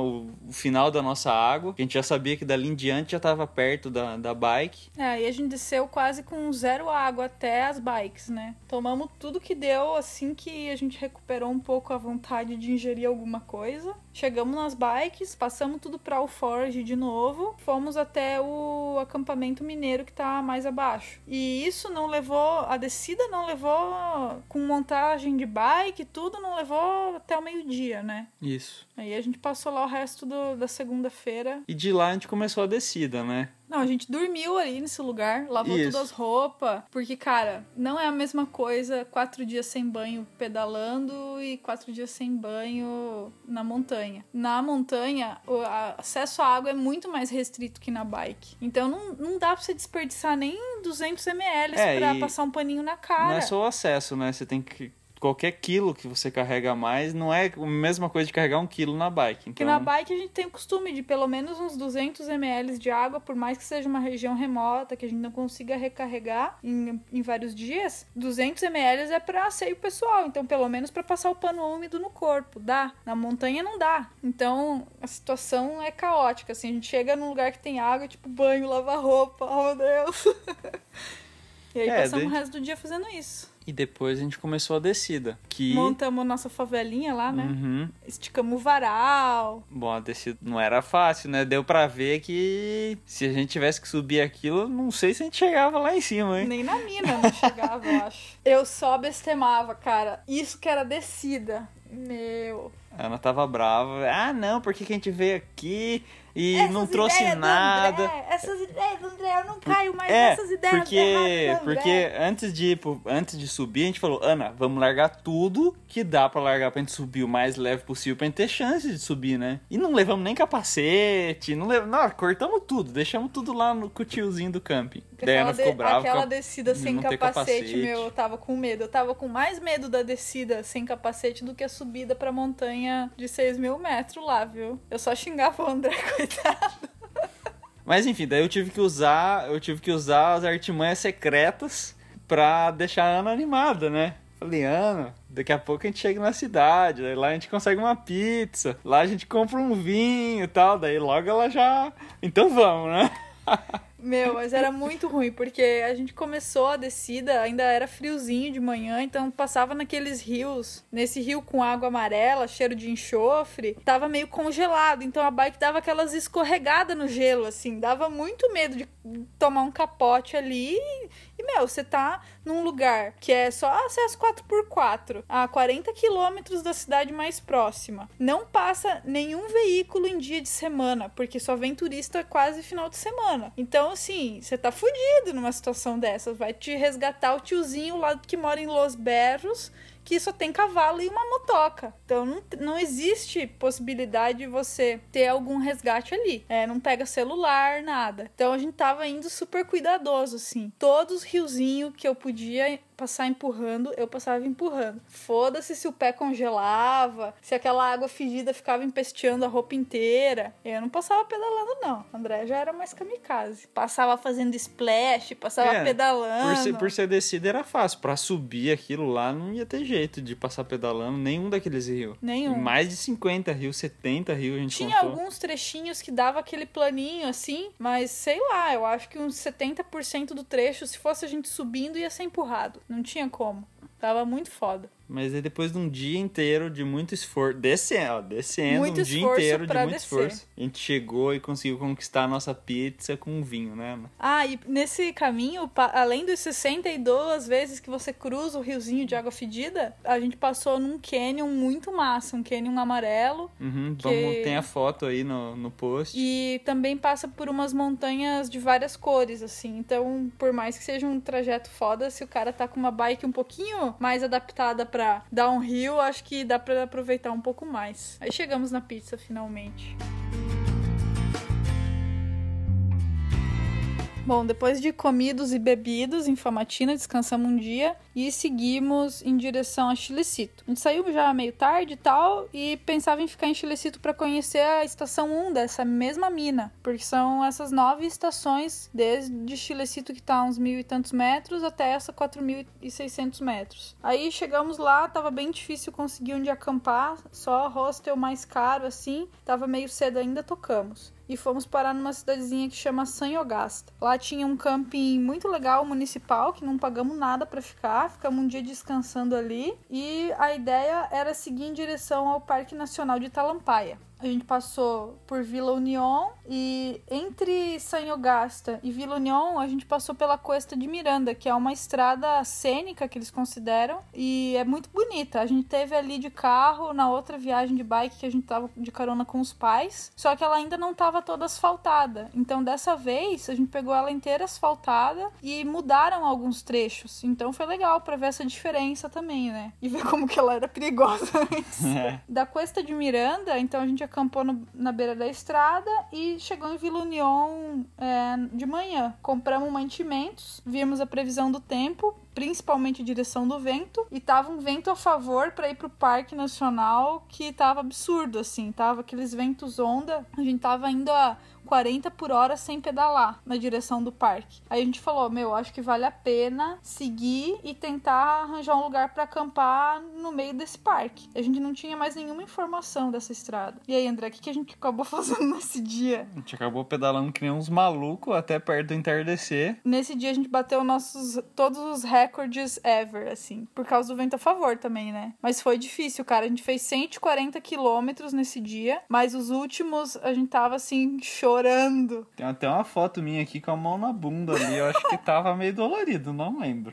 o, final da nossa água. A gente já sabia que dali em diante já tava perto da, da bike. É, e a gente desceu quase com zero água até as bikes, né? Tomamos tudo que deu assim que a gente recuperou um pouco a vontade de ingerir alguma coisa. Chegamos nas bikes, passamos tudo pra Alforge de novo, fomos até o acampamento mineiro que tá mais abaixo. E isso não levou, a descida não levou com montagem de bike, tudo não levou até o meio-dia, né? Isso. Aí a gente passou lá o resto do- da segunda-feira E de lá a gente começou a descida, né? Não, a gente dormiu ali nesse lugar, lavou Isso. todas as roupas, porque, cara, não é a mesma coisa quatro dias sem banho pedalando e quatro dias sem banho na montanha. Na montanha, o acesso à água é muito mais restrito que na bike. Então não, não dá pra você desperdiçar nem 200 ml É, pra passar um paninho na cara. Não é só o acesso, né? Você tem que qualquer quilo que você carrega a mais não é a mesma coisa de carregar um quilo na bike. Porque Então, na bike a gente tem o costume de pelo menos uns 200 ml de água, por mais que seja uma região remota, que a gente não consiga recarregar em, em vários dias, 200 ml é para asseio pessoal, então pelo menos para passar o pano úmido no corpo, dá. Na montanha não dá. Então a situação é caótica, assim, a gente chega num lugar que tem água, tipo banho, lavar roupa, oh meu Deus. e aí É, passamos daí- o resto do dia fazendo isso. E depois a gente começou a descida. Que. Montamos nossa favelinha lá, né? Uhum. Esticamos o varal, Bom, a descida não era fácil, né? Deu pra ver que se a gente tivesse que subir aquilo, não sei se a gente chegava lá em cima, hein? Nem na mina não chegava, eu acho. Eu só bestemava, cara. Isso que era descida. Meu. Ana tava brava. Ah, não, porque que a gente veio aqui e Essas não trouxe nada. André, essas ideias do André, eu não caio mais É, nessas ideias porque, do André. porque antes de, ir antes de subir, a gente falou, Ana, vamos largar tudo que dá pra largar pra gente subir o mais leve possível pra gente ter chance de subir, né? E não levamos nem capacete, não levamos. Não, cortamos tudo, deixamos tudo lá no com o tiozinho do camping. Daí Ana ficou brava. aquela descida de sem capacete, capacete. meu, eu tava com medo. Eu tava com mais medo da descida sem capacete do que a subida pra montanha de 6 mil metros lá, viu? Eu só xingava o André, coitado. Mas enfim, daí eu tive que usar, eu tive que usar as artimanhas secretas pra deixar a Ana animada, né? Falei, Ana, daqui a pouco a gente chega na cidade, daí lá a gente consegue uma pizza, lá a gente compra um vinho e tal, daí logo ela já. Então vamos, né? Meu, mas era muito ruim, porque a gente começou a descida, ainda era friozinho de manhã, então passava naqueles rios, nesse rio com água amarela, cheiro de enxofre, tava meio congelado, então a bike dava aquelas escorregadas no gelo, assim, dava muito medo de tomar um capote ali. Meu, você tá num lugar que é só acesso 4x4, a 40 quilômetros da cidade mais próxima. Não passa nenhum veículo em dia de semana, porque só vem turista quase final de semana. Então, assim, você tá fudido numa situação dessas. Vai te resgatar o tiozinho lá que mora em Los Berros, que só tem cavalo e uma motoca. Então não, não existe possibilidade de você ter algum resgate ali. É, não pega celular, nada. Então a gente tava indo super cuidadoso, assim. Todos os riozinhos que eu podia passar empurrando, eu passava empurrando. Foda-se se o pé congelava, se aquela água fedida ficava empesteando a roupa inteira. Eu não passava pedalando, não. André já era mais kamikaze. Passava fazendo splash, passava É, pedalando. Por ser, por ser descida era fácil, pra subir aquilo lá não ia ter jeito de passar pedalando nenhum daqueles rios. Nenhum. E mais de 50 rios, 70 rios a gente Tinha contou. alguns trechinhos que dava aquele planinho assim, mas sei lá, eu acho que uns 70% do trecho, se fosse a gente subindo, ia ser empurrado. Não tinha como. Tava muito foda. Mas aí depois de um dia inteiro de muito esforço, descendo, ó, descendo Muito um dia inteiro de muito descer. esforço, a gente chegou e conseguiu conquistar a nossa pizza com um vinho, né? Ah, e nesse caminho, além dos 62 vezes que você cruza o riozinho de água fedida, a gente passou num canyon muito massa, um canyon amarelo. Uhum, Que- vamos, tem a foto aí no, no post. E também passa por umas montanhas de várias cores, assim. Então, por mais que seja um trajeto foda, se o cara tá com uma bike um pouquinho mais adaptada pra downhill, acho que dá pra aproveitar um pouco mais. Aí chegamos na pizza finalmente. Bom, depois de comidos e bebidos em Famatina, descansamos um dia e seguimos em direção a Chilecito. A gente saiu já meio tarde e tal e pensava em ficar em Chilecito para conhecer a estação 1 dessa mesma mina, porque são essas nove estações desde Chilecito que tá a uns mil e tantos metros até essa 4.600 metros. Aí chegamos lá, tava bem difícil conseguir onde acampar, só hostel mais caro assim, tava meio cedo ainda, tocamos e fomos parar numa cidadezinha que chama Sanhogasta. Lá tinha um camping muito legal municipal que não pagamos nada para ficar, ficamos um dia descansando ali e a ideia era seguir em direção ao Parque Nacional de Talampaia. A gente passou por Vila União e entre Sanhogasta e Vila União a gente passou pela Cuesta de Miranda, que é uma estrada cênica que eles consideram e é muito bonita. A gente teve ali de carro na outra viagem de bike que a gente tava de carona com os pais, só que ela ainda não tava toda asfaltada. Então dessa vez a gente pegou ela inteira asfaltada e mudaram alguns trechos. Então foi legal para ver essa diferença também, né? E ver como que ela era perigosa antes. É. Da Cuesta de Miranda, então a gente acampou no- na beira da estrada e chegou em Vila União é, de manhã. Compramos mantimentos, vimos a previsão do tempo, principalmente direção do vento, e tava um vento a favor para ir pro Parque Nacional que tava absurdo, assim, tava aqueles ventos onda, a gente tava indo a 40 por hora sem pedalar na direção do parque. Aí a gente falou, meu, acho que vale a pena seguir e tentar arranjar um lugar para acampar no meio desse parque. A gente não tinha mais nenhuma informação dessa estrada. E aí, André, o que, que a gente acabou fazendo nesse dia? A gente acabou pedalando que nem uns malucos até perto do entardecer. Nesse dia a gente bateu nossos todos os recordes ever, assim, por causa do vento a favor também, né? Mas foi difícil, cara. A gente fez 140 quilômetros nesse dia, mas os últimos a gente tava assim chorando. Tem até uma foto minha aqui com a mão na bunda ali. Eu acho que tava meio dolorido, não lembro.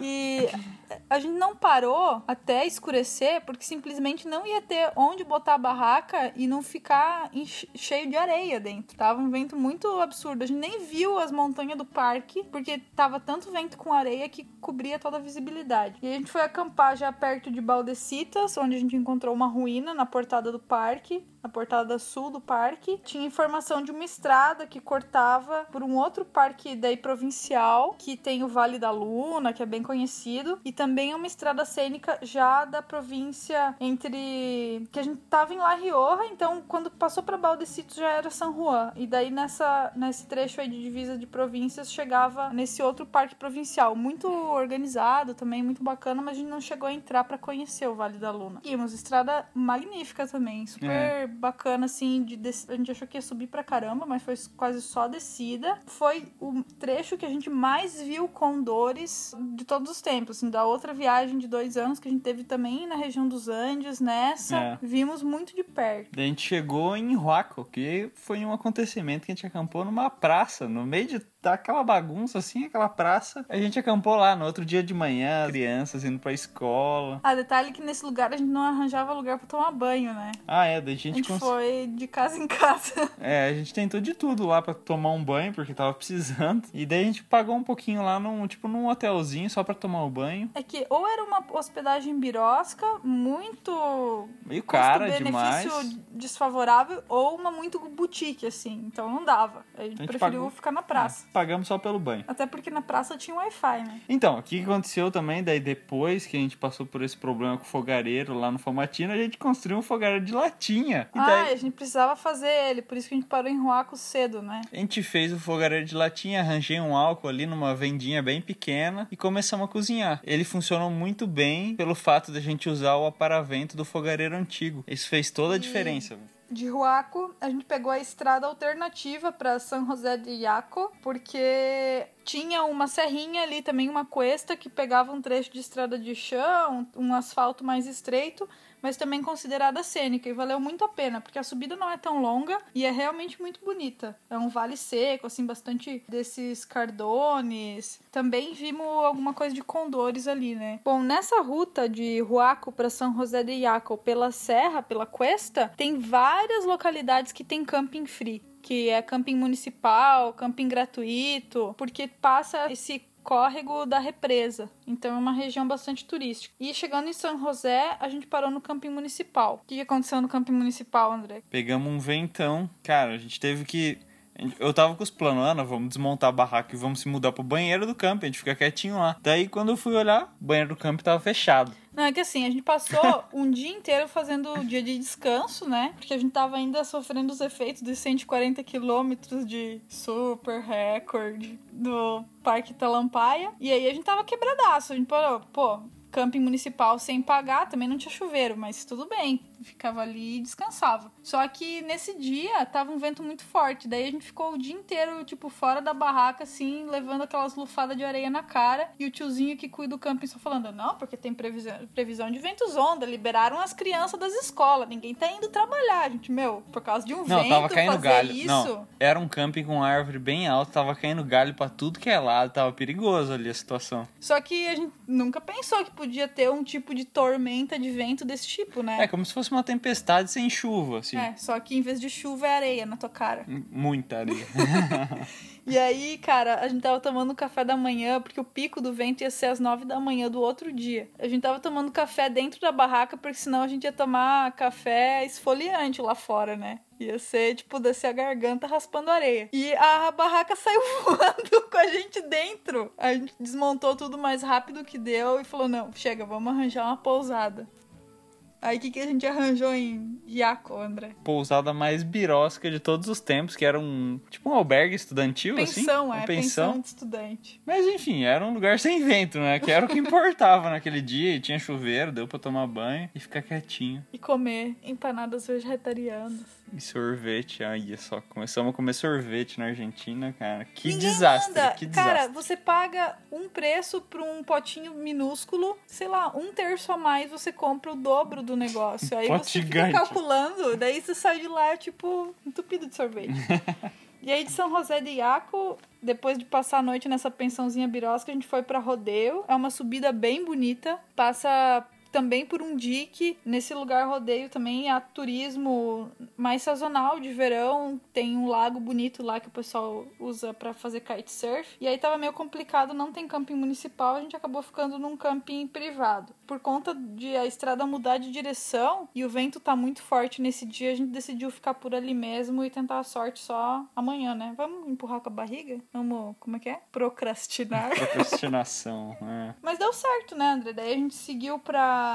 E a gente não parou até escurecer porque simplesmente não ia ter onde botar a barraca e não ficar cheio de areia dentro. Tava um vento muito absurdo. A gente nem viu as montanhas do parque porque tava tanto vento com areia que cobria toda a visibilidade. E a gente foi acampar já perto de Baldecitas, onde a gente encontrou uma ruína na portada do parque. Na portada sul do parque, tinha informação de uma estrada que cortava por um outro parque daí provincial, que tem o Vale da Luna, que é bem conhecido, e também uma estrada cênica já da província entre que a gente tava em La Rioja, então quando passou para Baldecitos já era San Juan. E daí nessa nesse trecho aí de divisa de províncias chegava nesse outro parque provincial, muito organizado também, muito bacana, mas a gente não chegou a entrar para conhecer o Vale da Luna. E uma estrada magnífica também, super É. bacana assim, de a gente achou que ia subir pra caramba, mas foi quase só descida. Foi o trecho que a gente mais viu condores de todos os tempos, assim, da outra viagem de dois anos que a gente teve também na região dos Andes, nessa, É. vimos muito de perto. A gente chegou em Huaco, que foi um acontecimento que a gente acampou numa praça, no meio de daquela bagunça assim, aquela praça. A gente acampou lá no outro dia de manhã, crianças indo pra escola. Ah, detalhe que nesse lugar a gente não arranjava lugar pra tomar banho, né? Ah, é, daí a A gente, gente cons- foi de casa em casa. É, a gente tentou de tudo lá pra tomar um banho, porque tava precisando. E daí a gente pagou um pouquinho lá num, tipo, num hotelzinho só pra tomar o banho. É que ou era uma hospedagem birosca, muito Meio cara demais. desfavorável, ou uma muito boutique, assim. Então não dava. A gente, A gente preferiu pagou- ficar na praça. É, pagamos só pelo banho. Até porque na praça tinha Wi-Fi, né? Então, o que aconteceu também, daí depois que a gente passou por esse problema com o fogareiro lá no Fomatino, a gente construiu um fogareiro de latinha. E Ah, daí a gente precisava fazer ele, por isso que a gente parou em Ruaco cedo, né? a gente fez o fogareiro de latinha, arranjei um álcool ali numa vendinha bem pequena e começamos a cozinhar. Ele funcionou muito bem pelo fato de a gente usar o aparavento do fogareiro antigo. Isso fez toda a diferença. De Ruaco, a gente pegou a estrada alternativa para São José de Iaco, porque tinha uma serrinha ali também, uma cuesta que pegava um trecho de estrada de chão, um asfalto mais estreito, mas também considerada cênica e valeu muito a pena, porque a subida não é tão longa e é realmente muito bonita. É um vale seco, assim, bastante desses cardones. Também vimos alguma coisa de condores ali, né? Bom, nessa ruta de Ruaco para São José de Iaco, pela serra, pela cuesta, tem várias localidades que tem camping free. Que é camping municipal, camping gratuito, porque passa esse córrego da represa. Então é uma região bastante turística. E chegando em São José, a gente parou no camping municipal. O que aconteceu no camping municipal, André? Pegamos um ventão. Cara, a gente teve que. Eu tava com os planos, Ana, vamos desmontar a barraca e vamos se mudar pro banheiro do camping, a gente fica quietinho lá. Daí quando eu fui olhar, o banheiro do camping tava fechado. Não, é que assim, a gente passou um dia inteiro fazendo o dia de descanso, né? Porque a gente tava ainda sofrendo os efeitos dos 140 quilômetros de super recorde do Parque Talampaia. E aí a gente tava quebradaço. A gente falou, pô, camping municipal sem pagar, também não tinha chuveiro, mas tudo bem. Ficava ali e descansava. Só que nesse dia tava um vento muito forte. Daí a gente ficou o dia inteiro, tipo, fora da barraca, assim, levando aquelas lufadas de areia na cara. E o tiozinho que cuida do camping só falando: não, porque tem previsão, previsão de ventos onda. Liberaram as crianças das escolas. Ninguém tá indo trabalhar, gente. Meu, por causa de um Não, vento tava caindo fazer galho. isso. Não, era um camping com árvore bem alta, tava caindo galho pra tudo que é lado, tava perigoso ali a situação. Só que a gente nunca pensou que podia ter um tipo de tormenta de vento desse tipo, né? É como se fosse fosse uma tempestade sem chuva, assim. É, só que em vez de chuva é areia na tua cara. Muita areia. E aí, cara, a gente tava tomando café da manhã, porque o pico do vento ia ser às nove da manhã do outro dia. A gente tava tomando café dentro da barraca, porque senão a gente ia tomar café esfoliante lá fora, né? Ia ser, tipo, descer a garganta raspando areia. E a barraca saiu voando com a gente dentro. A gente desmontou tudo mais rápido que deu e falou: não, chega, vamos arranjar uma pousada. Aí o que, que a gente arranjou em Iaco, André? Pousada mais birosca de todos os tempos, que era um. Tipo um albergue estudantil, assim. Pensão, Uma é, pensão de estudante. Mas enfim, era um lugar sem vento, né? Que era o que importava naquele dia. E tinha chuveiro, deu pra tomar banho e ficar quietinho. E comer empanadas vegetarianas. E sorvete, aí só. Começamos a comer sorvete na Argentina, cara. Que Ninguém desastre, manda. que Cara, desastre. você paga um preço pra um potinho minúsculo, sei lá, um terço a mais, você compra o dobro do negócio. Aí Pote você gigante. fica calculando, daí você sai de lá, tipo, entupido de sorvete. e aí de São José de Iaco, depois de passar a noite nessa pensãozinha birosca, a gente foi pra rodeio. É uma subida bem bonita. Passa também por um dique. Nesse lugar rodeio também há turismo mais sazonal de verão. Tem um lago bonito lá que o pessoal usa pra fazer kitesurf. E aí tava meio complicado, não tem camping municipal, a gente acabou ficando num camping privado. Por conta de a estrada mudar de direção e o vento tá muito forte nesse dia, a gente decidiu ficar por ali mesmo e tentar a sorte só amanhã, né? Vamos empurrar com a barriga? Vamos, como é que é? Procrastinar. Procrastinação, né? Mas deu certo, né, André? Daí a gente seguiu pra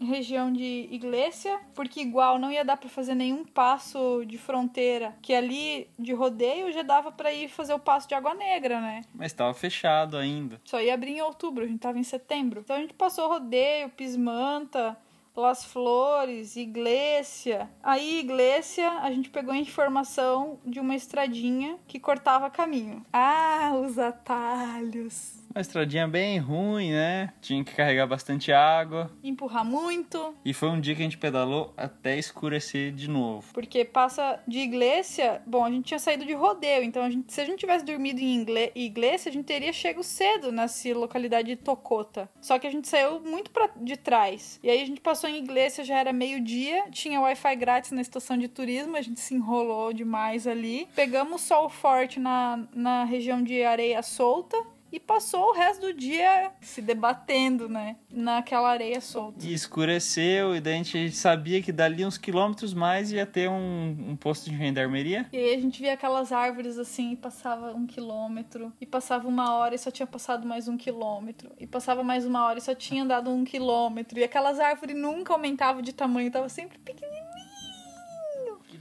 região de Iglesia, porque igual não ia dar pra fazer nenhum passo de fronteira, que ali de rodeio já dava pra ir fazer o passo de Água Negra, né? Mas tava fechado ainda. Só ia abrir em outubro, a gente tava em setembro. Então a gente passou rodeio, Pismanta, Las Flores, Iglesia. Aí, Iglesia, a gente pegou a informação de uma estradinha que cortava caminho. Ah, os atalhos. Uma estradinha bem ruim, né? Tinha que carregar bastante água. Empurrar muito, E foi um dia que a gente pedalou até escurecer de novo. Porque passa de Iglesia. Bom, a gente tinha saído de rodeio, então a gente- se a gente tivesse dormido em Iglesia, a gente teria chego cedo nessa localidade de Tocota. Só que a gente saiu muito pra, de trás. E aí a gente passou em Iglesia, já era meio-dia, tinha Wi-Fi grátis na estação de turismo, a gente se enrolou demais ali. Pegamos sol forte na, na região de areia solta. E passou o resto do dia se debatendo, né? Naquela areia solta. E escureceu, e daí a gente sabia que dali uns quilômetros mais ia ter um, um posto de gendarmeria. E aí a gente via aquelas árvores assim, e passava um quilômetro, e passava uma hora e só tinha passado mais um quilômetro, e passava mais uma hora e só tinha andado um quilômetro, e aquelas árvores nunca aumentavam de tamanho, tava sempre pequenininho.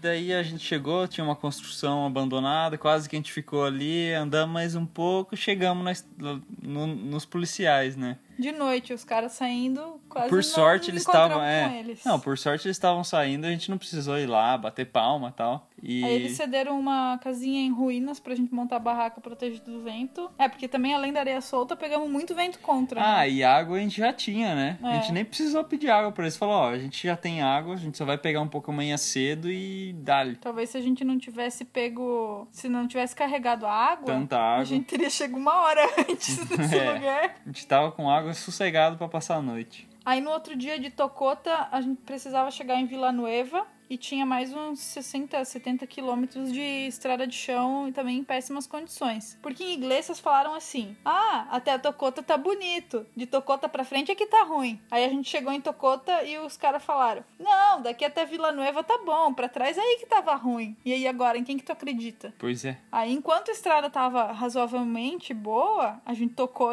Daí a gente chegou, tinha uma construção abandonada, quase que a gente ficou ali, andamos mais um pouco, chegamos na es- no- nos policiais, né? De noite, os caras saindo, quase por não sorte eles estavam. com É, eles. não, por sorte eles estavam saindo, a gente não precisou ir lá, bater palma e tal. E Aí eles cederam uma casinha em ruínas pra gente montar a barraca protegida do vento. É, porque também além da areia solta, pegamos muito vento contra. Ah, né? e água a gente já tinha, né? A É. gente nem precisou pedir água pra eles. Falou, ó, a gente já tem água, a gente só vai pegar um pouco amanhã cedo e dá-lhe. Talvez se a gente não tivesse pego. Se não tivesse carregado a água, Tanta água. a gente teria chegado uma hora antes desse É. lugar. A gente tava com água sossegado pra passar a noite. Aí no outro dia de Tocota, a gente precisava chegar em Vila Nueva e tinha mais uns 60, 70 quilômetros de estrada de chão e também em péssimas condições. Porque em Iglesias falaram assim: ah, até Tocota tá bonito, de Tocota pra frente é que tá ruim. Aí a gente chegou em Tocota e os caras falaram: não, daqui até Vila Nueva tá bom, pra trás é aí que tava ruim. E aí agora, em quem que tu acredita? Pois é. Aí, enquanto a estrada tava razoavelmente boa, a gente tocou.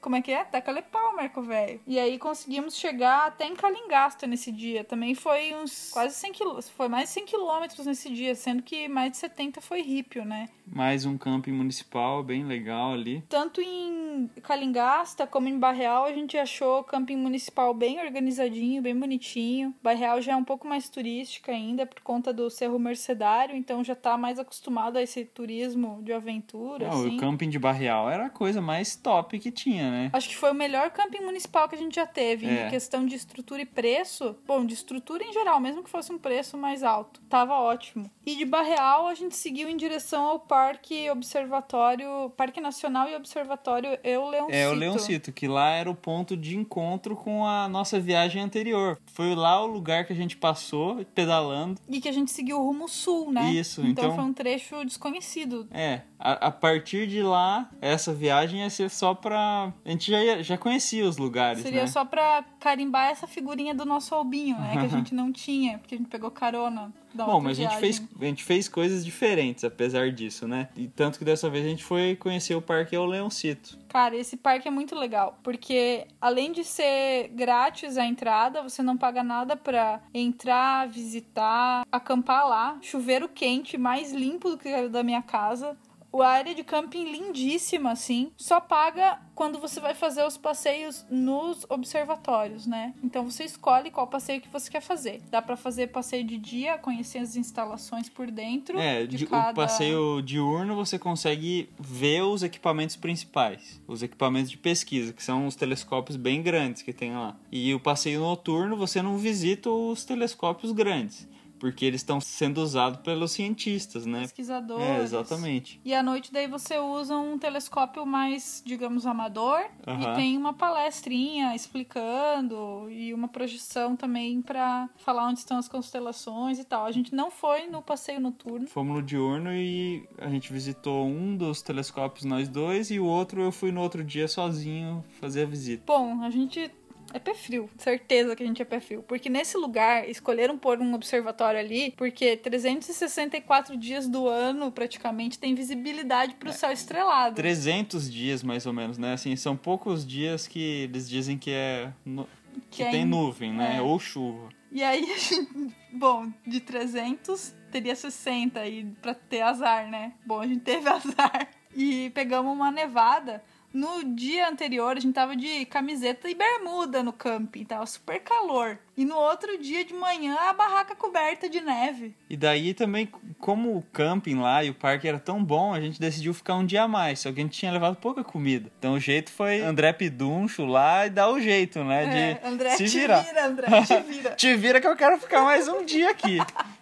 Como é que é? Taca-lhe pau, Marco Velho. E aí conseguimos chegar até em Calingasta nesse dia. Também foi uns quase 100 quilômetros. Foi mais de 100 quilômetros nesse dia, sendo que mais de 70 foi Rípio, né? Mais um camping municipal bem legal ali. Tanto em Calingasta como em Barreal, a gente achou o camping municipal bem organizadinho, bem bonitinho. Barreal já é um pouco mais turística ainda por conta do Cerro Mercedário, então já tá mais acostumado a esse turismo de aventura, Não, assim. O camping de Barreal era a coisa mais top que tinha, né? Acho que foi o melhor camping municipal que a gente já teve. É. Em questão de estrutura e preço. Bom, de estrutura em geral, mesmo que fosse um preço mais alto. Tava ótimo. E de Barreal, a gente seguiu em direção ao Parque Observatório, Parque Nacional e Observatório Eu Leoncito. É o Leoncito, que lá era o ponto de encontro com a nossa viagem anterior. Foi lá o lugar que a gente passou pedalando. E que a gente seguiu o rumo sul, né? Isso, então. então- foi um trecho desconhecido. É, a, a partir de lá, essa viagem ia ser só pra. A gente já, ia- já conhecia os lugares, Seria né? só pra carimbar essa figurinha do nosso albinho, né? Que a gente não tinha, porque a gente pegou carona Bom, mas a gente, fez, a gente fez coisas diferentes, apesar disso, né? E tanto que dessa vez a gente foi conhecer o Parque El Leoncito. Cara, esse parque é muito legal, porque além de ser grátis a entrada, você não paga nada pra entrar, visitar, acampar lá. Chuveiro quente, mais limpo do que o da minha casa. A área de camping lindíssima, assim. Só paga quando você vai fazer os passeios nos observatórios, né? Então você escolhe qual passeio que você quer fazer. Dá pra fazer passeio de dia, conhecer as instalações por dentro. É, de de- cada... o passeio diurno você consegue ver os equipamentos principais, os equipamentos de pesquisa, que são os telescópios bem grandes que tem lá. E o passeio noturno você não visita os telescópios grandes, porque eles estão sendo usados pelos cientistas, né? pesquisadores. É, exatamente. E à noite daí você usa um telescópio mais, digamos, amador Aham. e tem uma palestrinha explicando e uma projeção também pra falar onde estão as constelações e tal. A gente não foi no passeio noturno. Fomos no diurno e a gente visitou um dos telescópios nós dois e o outro eu fui no outro dia sozinho fazer a visita. Bom, a gente é pé frio, certeza que a gente é pé frio. Porque nesse lugar, escolheram pôr um observatório ali, porque 364 dias do ano, praticamente, tem visibilidade É. pro céu estrelado. 300 dias mais ou menos, né? Assim, são poucos dias que eles dizem que é nu- que, Que é tem em- nuvem, né? é. Ou chuva. E aí, a gente, bom, de 300 teria 60 aí pra ter azar, né? Bom, a gente teve azar. E pegamos uma nevada. No dia anterior, a gente tava de camiseta e bermuda no camping, tava super calor. E no outro dia de manhã, a barraca coberta de neve. E daí também, como o camping lá e o parque era tão bom, a gente decidiu ficar um dia a mais. Só que a gente tinha levado pouca comida. Então o jeito foi André Piduncho lá e dar o jeito, né? De É, André, se te virar. vira, André, te vira. Te vira que eu quero ficar mais um dia aqui.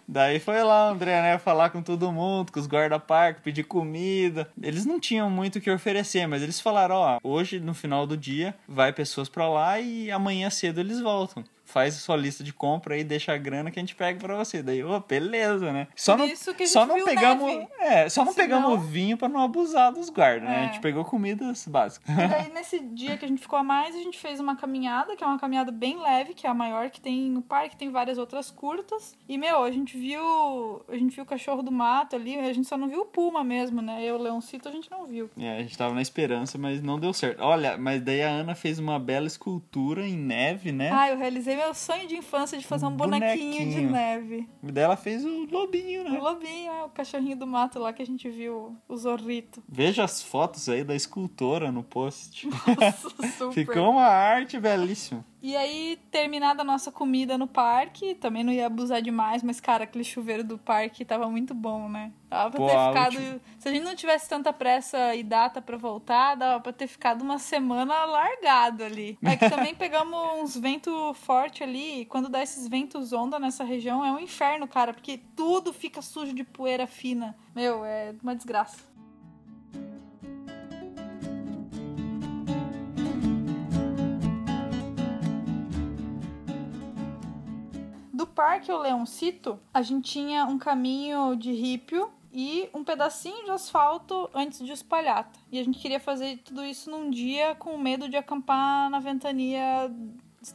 Daí foi lá o André, né, falar com todo mundo, com os guarda-parque, pedir comida. Eles não tinham muito o que oferecer, mas eles falaram, ó, hoje no final do dia vai pessoas pra lá e amanhã cedo eles voltam. Faz a sua lista de compra aí, deixa a grana que a gente pega pra você. Daí, ô, beleza, né? Só Por não, isso que a gente só não pegamos, neve. é, só não Senão- pegamos vinho pra não abusar dos guardas, né? É. A gente pegou comidas básicas. E daí, nesse dia que a gente ficou a mais, a gente fez uma caminhada, que é uma caminhada bem leve, que é a maior que tem no parque, tem várias outras curtas. E, meu, a gente viu. A gente viu o cachorro do mato ali, a gente só não viu o Puma mesmo, né? Eu, o Leoncito, a gente não viu. É, a gente tava na esperança, mas não deu certo. Olha, mas daí a Ana fez uma bela escultura em neve, né? Ah, eu realizei meu sonho de infância de fazer um bonequinho, de Bonequinho. neve. E daí ela fez o lobinho, O né? lobinho, é, o cachorrinho do mato lá que a gente viu, o zorrito. Veja as fotos aí da escultora no post. Nossa, super. Ficou uma arte belíssima. E aí, terminada a nossa comida no parque, também não ia abusar demais, mas, cara, aquele chuveiro do parque tava muito bom, né? Dava pra Pô, ter ficado. última- Se a gente não tivesse tanta pressa e data pra voltar, dava pra ter ficado uma semana largado ali. É que também pegamos uns ventos fortes ali, e quando dá esses ventos onda nessa região, é um inferno, cara, porque tudo fica sujo de poeira fina. Meu, é uma desgraça. Do Parque ao Leoncito, a gente tinha um caminho de rípio e um pedacinho de asfalto antes de Espalhata. E a gente queria fazer tudo isso num dia com medo de acampar na ventania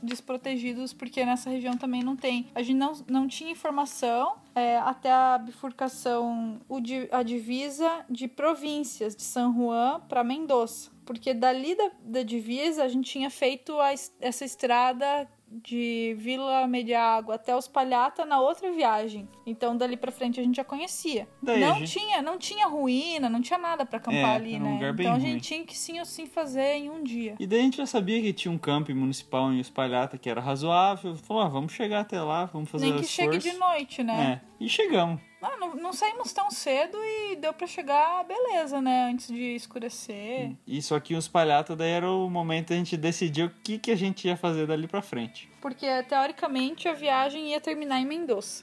desprotegidos, porque nessa região também não tem. A gente não, não tinha informação é, até a bifurcação, o a divisa de províncias de San Juan para Mendoza. Porque dali da, da divisa a gente tinha feito a es- essa estrada de Vila Mediágua até os Palhata na outra viagem. Então dali pra frente a gente já conhecia. Daí não gente- tinha, não tinha ruína, não tinha nada pra acampar É, ali, um né? então a ruim. gente tinha que sim ou sim fazer em um dia. E daí a gente já sabia que tinha um camping municipal em Espalhata que era razoável. Falou, ah, vamos chegar até lá, vamos fazer Nem que esforço. chegue de noite, né? É, e chegamos. Ah, não, não saímos tão cedo e deu pra chegar beleza, né? Antes de escurecer. Só que os palhatas daí era o momento da gente decidir o que, que a gente ia fazer dali pra frente. Porque, teoricamente, a viagem ia terminar em Mendoza.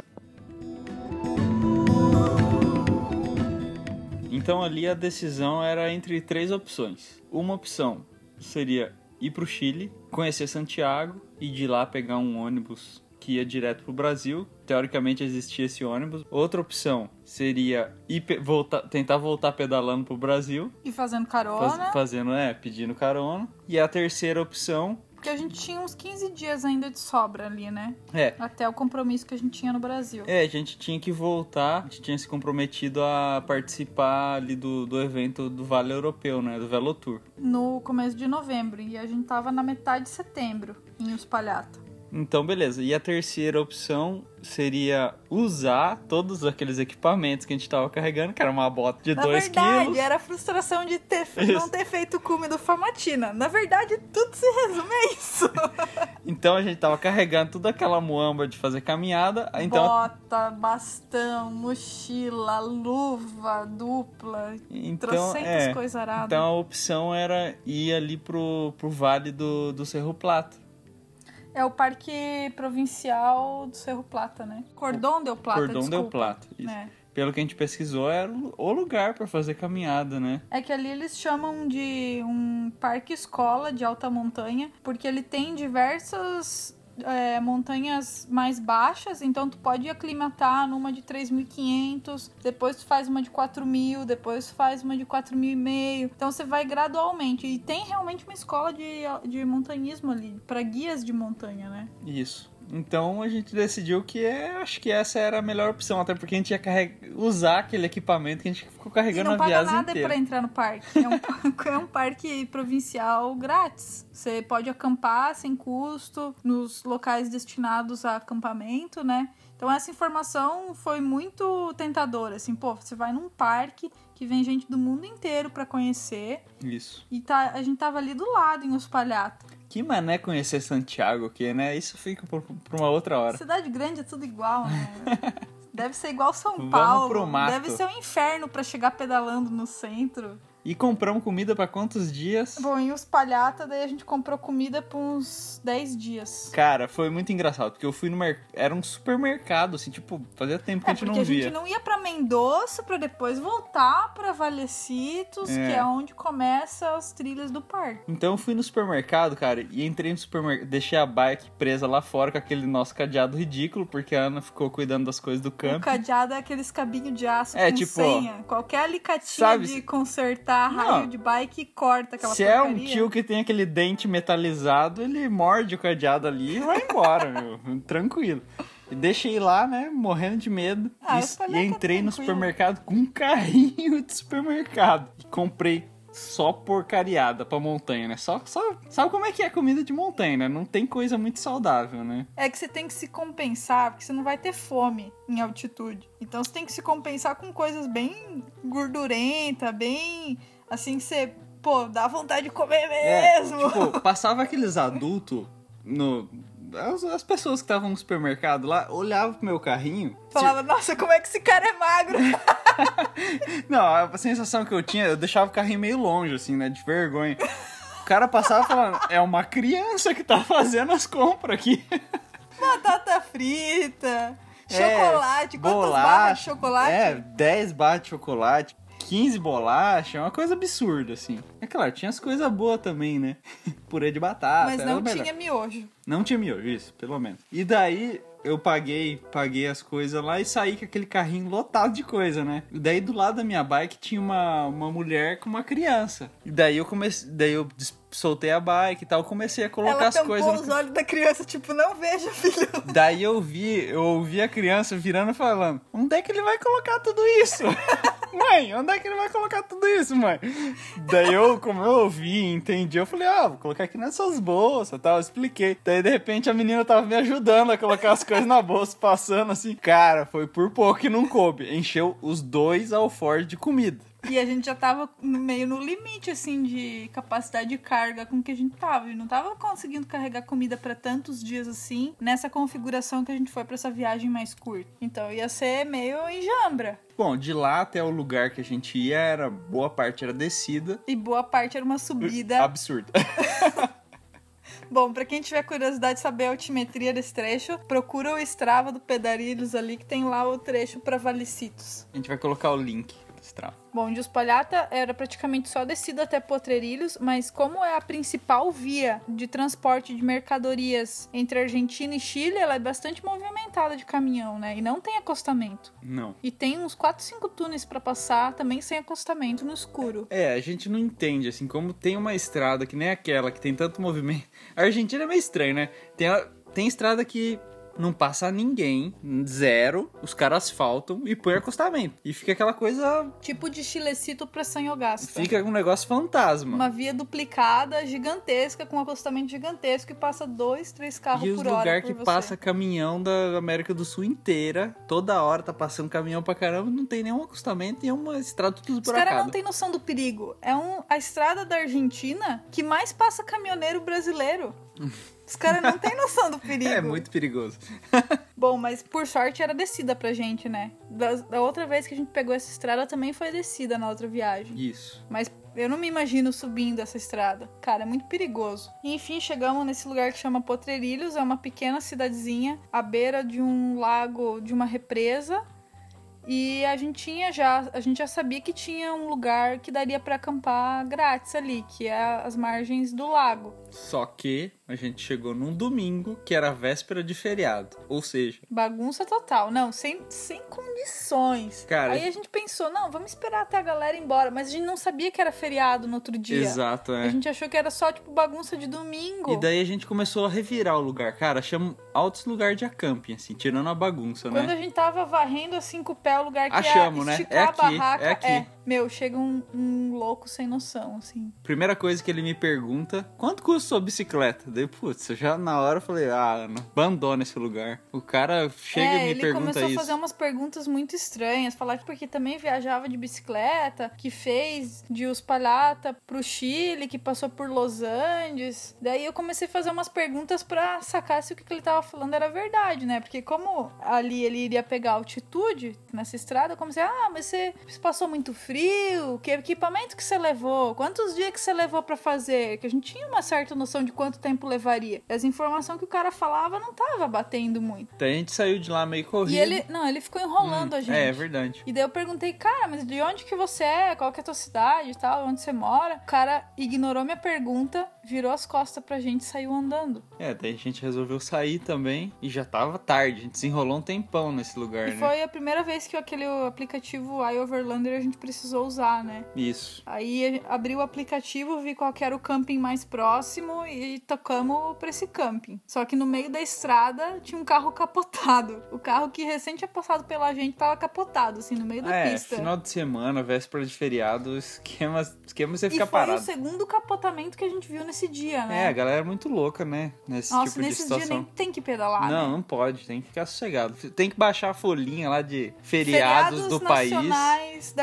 Então ali a decisão era entre três opções. Uma opção seria ir pro Chile, conhecer Santiago e de lá pegar um ônibus que ia direto pro Brasil. Teoricamente existia esse ônibus. Outra opção seria voltar, tentar voltar pedalando pro Brasil, E fazendo faz- carona, fazendo, é, pedindo carona. E a terceira opção porque a gente tinha uns 15 dias ainda de sobra ali, né? é, Até o compromisso que a gente tinha no Brasil. É, a gente tinha que voltar, a gente tinha se comprometido a participar ali do, do evento do Vale Europeu, né? Do Velotour. No começo de novembro. E a gente tava na metade de setembro, em Uspalhato. Então, beleza. E a terceira opção seria usar todos aqueles equipamentos que a gente tava carregando, que era uma bota de Na 2 verdade, quilos. era a frustração de ter, não ter feito o cume do Famatina. Na verdade, tudo se resume a isso. Então a gente tava carregando toda aquela muamba de fazer caminhada. Então, Bota, bastão, mochila, luva dupla, então, trocentas é, coisas aradas. então a opção era ir ali pro, pro vale do, do Cerro Plata. É o Parque Provincial do Cerro Plata, né? Cordão del Plata, Cordão del desculpa. Plata. Isso. É. Pelo que a gente pesquisou, era o lugar pra fazer caminhada, né? É que ali eles chamam de um parque escola de alta montanha, porque ele tem diversas é, montanhas mais baixas, então tu pode aclimatar numa de 3.500, depois tu faz uma de 4.000, depois tu faz uma de 4.500, então você vai gradualmente. E tem realmente uma escola de, de montanhismo ali, para guias de montanha, né? Isso. Então a gente decidiu que é, acho que essa era a melhor opção, até porque a gente ia usar aquele equipamento que a gente ficou carregando não a paga viagem nada inteira. pra entrar no parque. É um, é um parque provincial grátis. Você pode acampar sem custo nos locais destinados a acampamento, né? Então essa informação foi muito tentadora, assim, pô, você vai num parque que vem gente do mundo inteiro pra conhecer Isso. e tá, a gente tava ali do lado em Uspalhato. Que mané conhecer Santiago aqui, né? Isso fica por, por uma outra hora. Cidade grande é tudo igual, né? Deve ser igual São Vamos Paulo. pro mato. Deve ser um inferno pra chegar pedalando no centro. E compramos comida pra quantos dias? Bom, em Uspalhata, daí a gente comprou comida por uns 10 dias. Cara, foi muito engraçado, porque eu fui no mercado. Era um supermercado, assim, tipo, fazia tempo que É, a gente porque não a gente via. não ia pra Mendoza pra depois voltar pra Valecitos, É. que é onde começa as trilhas do parque. Então eu fui no supermercado, cara, e entrei no supermercado, deixei a bike presa lá fora com aquele nosso cadeado ridículo, porque a Ana ficou cuidando das coisas do O camping. cadeado é aqueles cabinhos de aço É, com tipo, senha. Qualquer alicatinho sabe, de se- consertar Não. raio de bike corta aquela Se é um porcaria. tio que tem aquele dente metalizado, ele morde o cadeado ali e vai embora, meu. Tranquilo. E deixei lá, né, morrendo de medo. Ah, e, e é entrei no supermercado com um carrinho de supermercado. E comprei só porcariada pra montanha, né? Só, só, sabe como é que é comida de montanha, né? Não tem coisa muito saudável, né? É que você tem que se compensar, porque você não vai ter fome em altitude. Então você tem que se compensar com coisas bem gordurenta, bem assim que você, pô, dá vontade de comer É, mesmo. tipo, passava aqueles adultos no. As, as pessoas que estavam no supermercado lá olhavam pro meu carrinho. Falava, nossa, como é que esse cara é magro? Não, a sensação que eu tinha, eu deixava o carrinho meio longe, assim, né? De vergonha. O cara passava falando, é uma criança que tá fazendo as compras aqui. Batata frita, É, chocolate, quantas barras de chocolate? É, 10 barras de chocolate, 15 bolachas, uma coisa absurda, assim. É claro, tinha as coisas boas também, né? Purê de batata. Mas não o melhor. tinha miojo. Não tinha miojo, isso, pelo menos. E daí eu paguei, paguei as coisas lá e saí com aquele carrinho lotado de coisa, né? Daí do lado da minha bike tinha uma, uma mulher com uma criança. E daí eu comecei, daí eu soltei a bike e tal, comecei a colocar Ela as coisas. os no... olhos da criança, tipo, não veja, filho. Daí eu vi, eu ouvi a criança virando e falando: "Onde é que ele vai colocar tudo isso?" Mãe, onde é que ele vai colocar tudo isso, mãe? Daí eu, como eu ouvi e entendi, eu falei, ah, vou colocar aqui nessas bolsas tal. Eu expliquei. Daí, de repente, a menina tava me ajudando a colocar as coisas na bolsa, passando assim. Cara, foi por pouco que não coube. Encheu os dois alforjes de comida. E a gente já tava no- meio no limite, assim, de capacidade de carga com que a gente tava. E não tava conseguindo carregar comida pra tantos dias assim, nessa configuração que a gente foi pra essa viagem mais curta. Então ia ser meio enjambra. Bom, de lá até o lugar que a gente ia, era boa parte era descida. E boa parte era uma subida. Absurda. Bom, pra quem tiver curiosidade de saber a altimetria desse trecho, procura o Strava do Pedarilhos ali, que tem lá o trecho pra Valicitos. A gente vai colocar o link Bom, de Uspalhata era praticamente só descida até Potreirilhos, mas como é a principal via de transporte de mercadorias entre Argentina e Chile, ela é bastante movimentada de caminhão, né? E não tem acostamento. Não. E tem uns 4, 5 túneis pra passar, também sem acostamento, no escuro. É, a gente não entende, assim, como tem uma estrada que nem aquela, que tem tanto movimento. A Argentina é meio estranho, né? Tem, tem estrada que não passa ninguém, zero, os caras asfaltam e põe acostamento. E fica aquela coisa. Tipo de Chilecito pra Sanhogasta. Fica um negócio fantasma. Uma via duplicada, gigantesca, com um acostamento gigantesco e passa dois, três carros E os por hora lugares por que você. passa caminhão da América do Sul inteira, toda hora tá passando caminhão pra caramba, não tem nenhum acostamento e é uma estrada tudo Os caras não têm noção do perigo. É um, a estrada da Argentina que mais passa caminhoneiro brasileiro. Os caras não têm noção do perigo. É muito perigoso. Bom, mas por sorte era descida pra gente, né? Da, da outra vez que a gente pegou essa estrada também foi descida na outra viagem. Isso. Mas eu não me imagino subindo essa estrada. Cara, é muito perigoso. E, enfim, chegamos nesse lugar que chama Potreirilhos. É uma pequena cidadezinha à beira de um lago, de uma represa. E a gente tinha já, a gente já sabia que tinha um lugar que daria pra acampar grátis ali, que é as margens do lago. Só que a gente chegou num domingo que era véspera de feriado. Ou seja, Bagunça total. Não, sem, sem condições. Cara, Aí a gente pensou, não, vamos esperar até a galera ir embora. Mas a gente não sabia que era feriado no outro dia. exato, A é. gente achou que era só, tipo, bagunça de domingo. E daí a gente começou a revirar o lugar. Cara, chama altos lugares de acamping, assim, tirando a bagunça, Quando né? a gente tava varrendo assim com o pé, o lugar que Achamos, ia né? É a aqui, barraca. é aqui. Meu, chega um, um louco sem noção, assim. Primeira coisa que ele me pergunta, quanto custa sua bicicleta? Daí, putz, eu já na hora eu falei, ah, abandona esse lugar. O cara chega é, e me ele pergunta começou isso. a fazer umas perguntas muito estranhas. Falar que porque também viajava de bicicleta, que fez de Uspalhata pro Chile, que passou por Los Andes. Daí eu comecei a fazer umas perguntas pra sacar se o que ele tava falando era verdade, né? Porque como ali ele iria pegar altitude nessa estrada, eu comecei, ah, mas você passou muito frio? Que equipamento que você levou? Quantos dias que você levou pra fazer? Que a gente tinha uma certa noção de quanto tempo levaria. E as informações que o cara falava não tava batendo muito. Daí a gente saiu de lá meio corrido. E ele, não, ele ficou enrolando Hum, a gente. É, é verdade. E daí eu perguntei, cara, mas de onde que você é? Qual que é a tua cidade e tal? Onde você mora? O cara ignorou minha pergunta, virou as costas pra gente e saiu andando. É, daí a gente resolveu sair também e já tava tarde. A gente se enrolou um tempão nesse lugar, E né? foi a primeira vez que aquele aplicativo iOverlander a gente precisou usar, né? Isso. Aí abri o aplicativo, vi qual que era o camping mais próximo e tocamos pra esse camping. Só que no meio da estrada tinha um carro capotado. O carro que recém tinha passado pela gente tava capotado, assim, no meio da é, pista. final de semana, véspera de feriado, esquema, esquema é você E ficar foi parado. o segundo capotamento que a gente viu nesse dia, né? É, a galera é muito louca, né? Nesse Nossa, tipo de nesses dias situação. nem tem que pedalar, Não, né? não pode, tem que ficar sossegado. Tem que baixar a folhinha lá de feriados, do país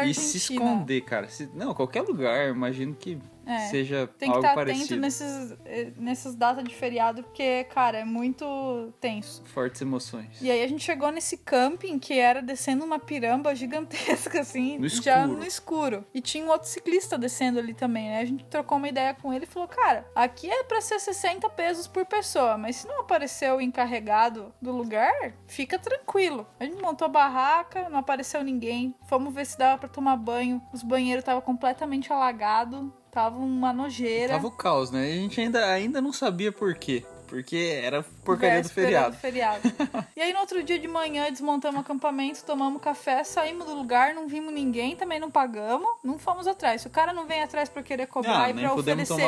e se esconder, cara. Se- não, qualquer lugar, imagino que É, seja Tem que algo estar parecido. atento nesses, eh, nessas datas de feriado, porque, cara, é muito tenso. Fortes emoções. E aí a gente chegou nesse camping que era descendo uma piramba gigantesca, assim, No já escuro. no escuro. E tinha um outro ciclista descendo ali também, né? A gente trocou uma ideia com ele e falou, cara, aqui é pra ser 60 pesos por pessoa, mas se não apareceu o encarregado do lugar, fica tranquilo. A gente montou a barraca, não apareceu ninguém, fomos ver se dava pra tomar banho. Os banheiros estavam completamente alagados, tava uma nojeira. Tava o caos, né? A gente ainda, ainda não sabia por quê. Porque era porcaria do Véspera feriado. do feriado. e aí no outro dia de manhã desmontamos o acampamento, tomamos café, saímos do lugar, não vimos ninguém, também não pagamos, não fomos atrás. Se o cara não vem atrás pra querer cobrar Ah, e pra oferecer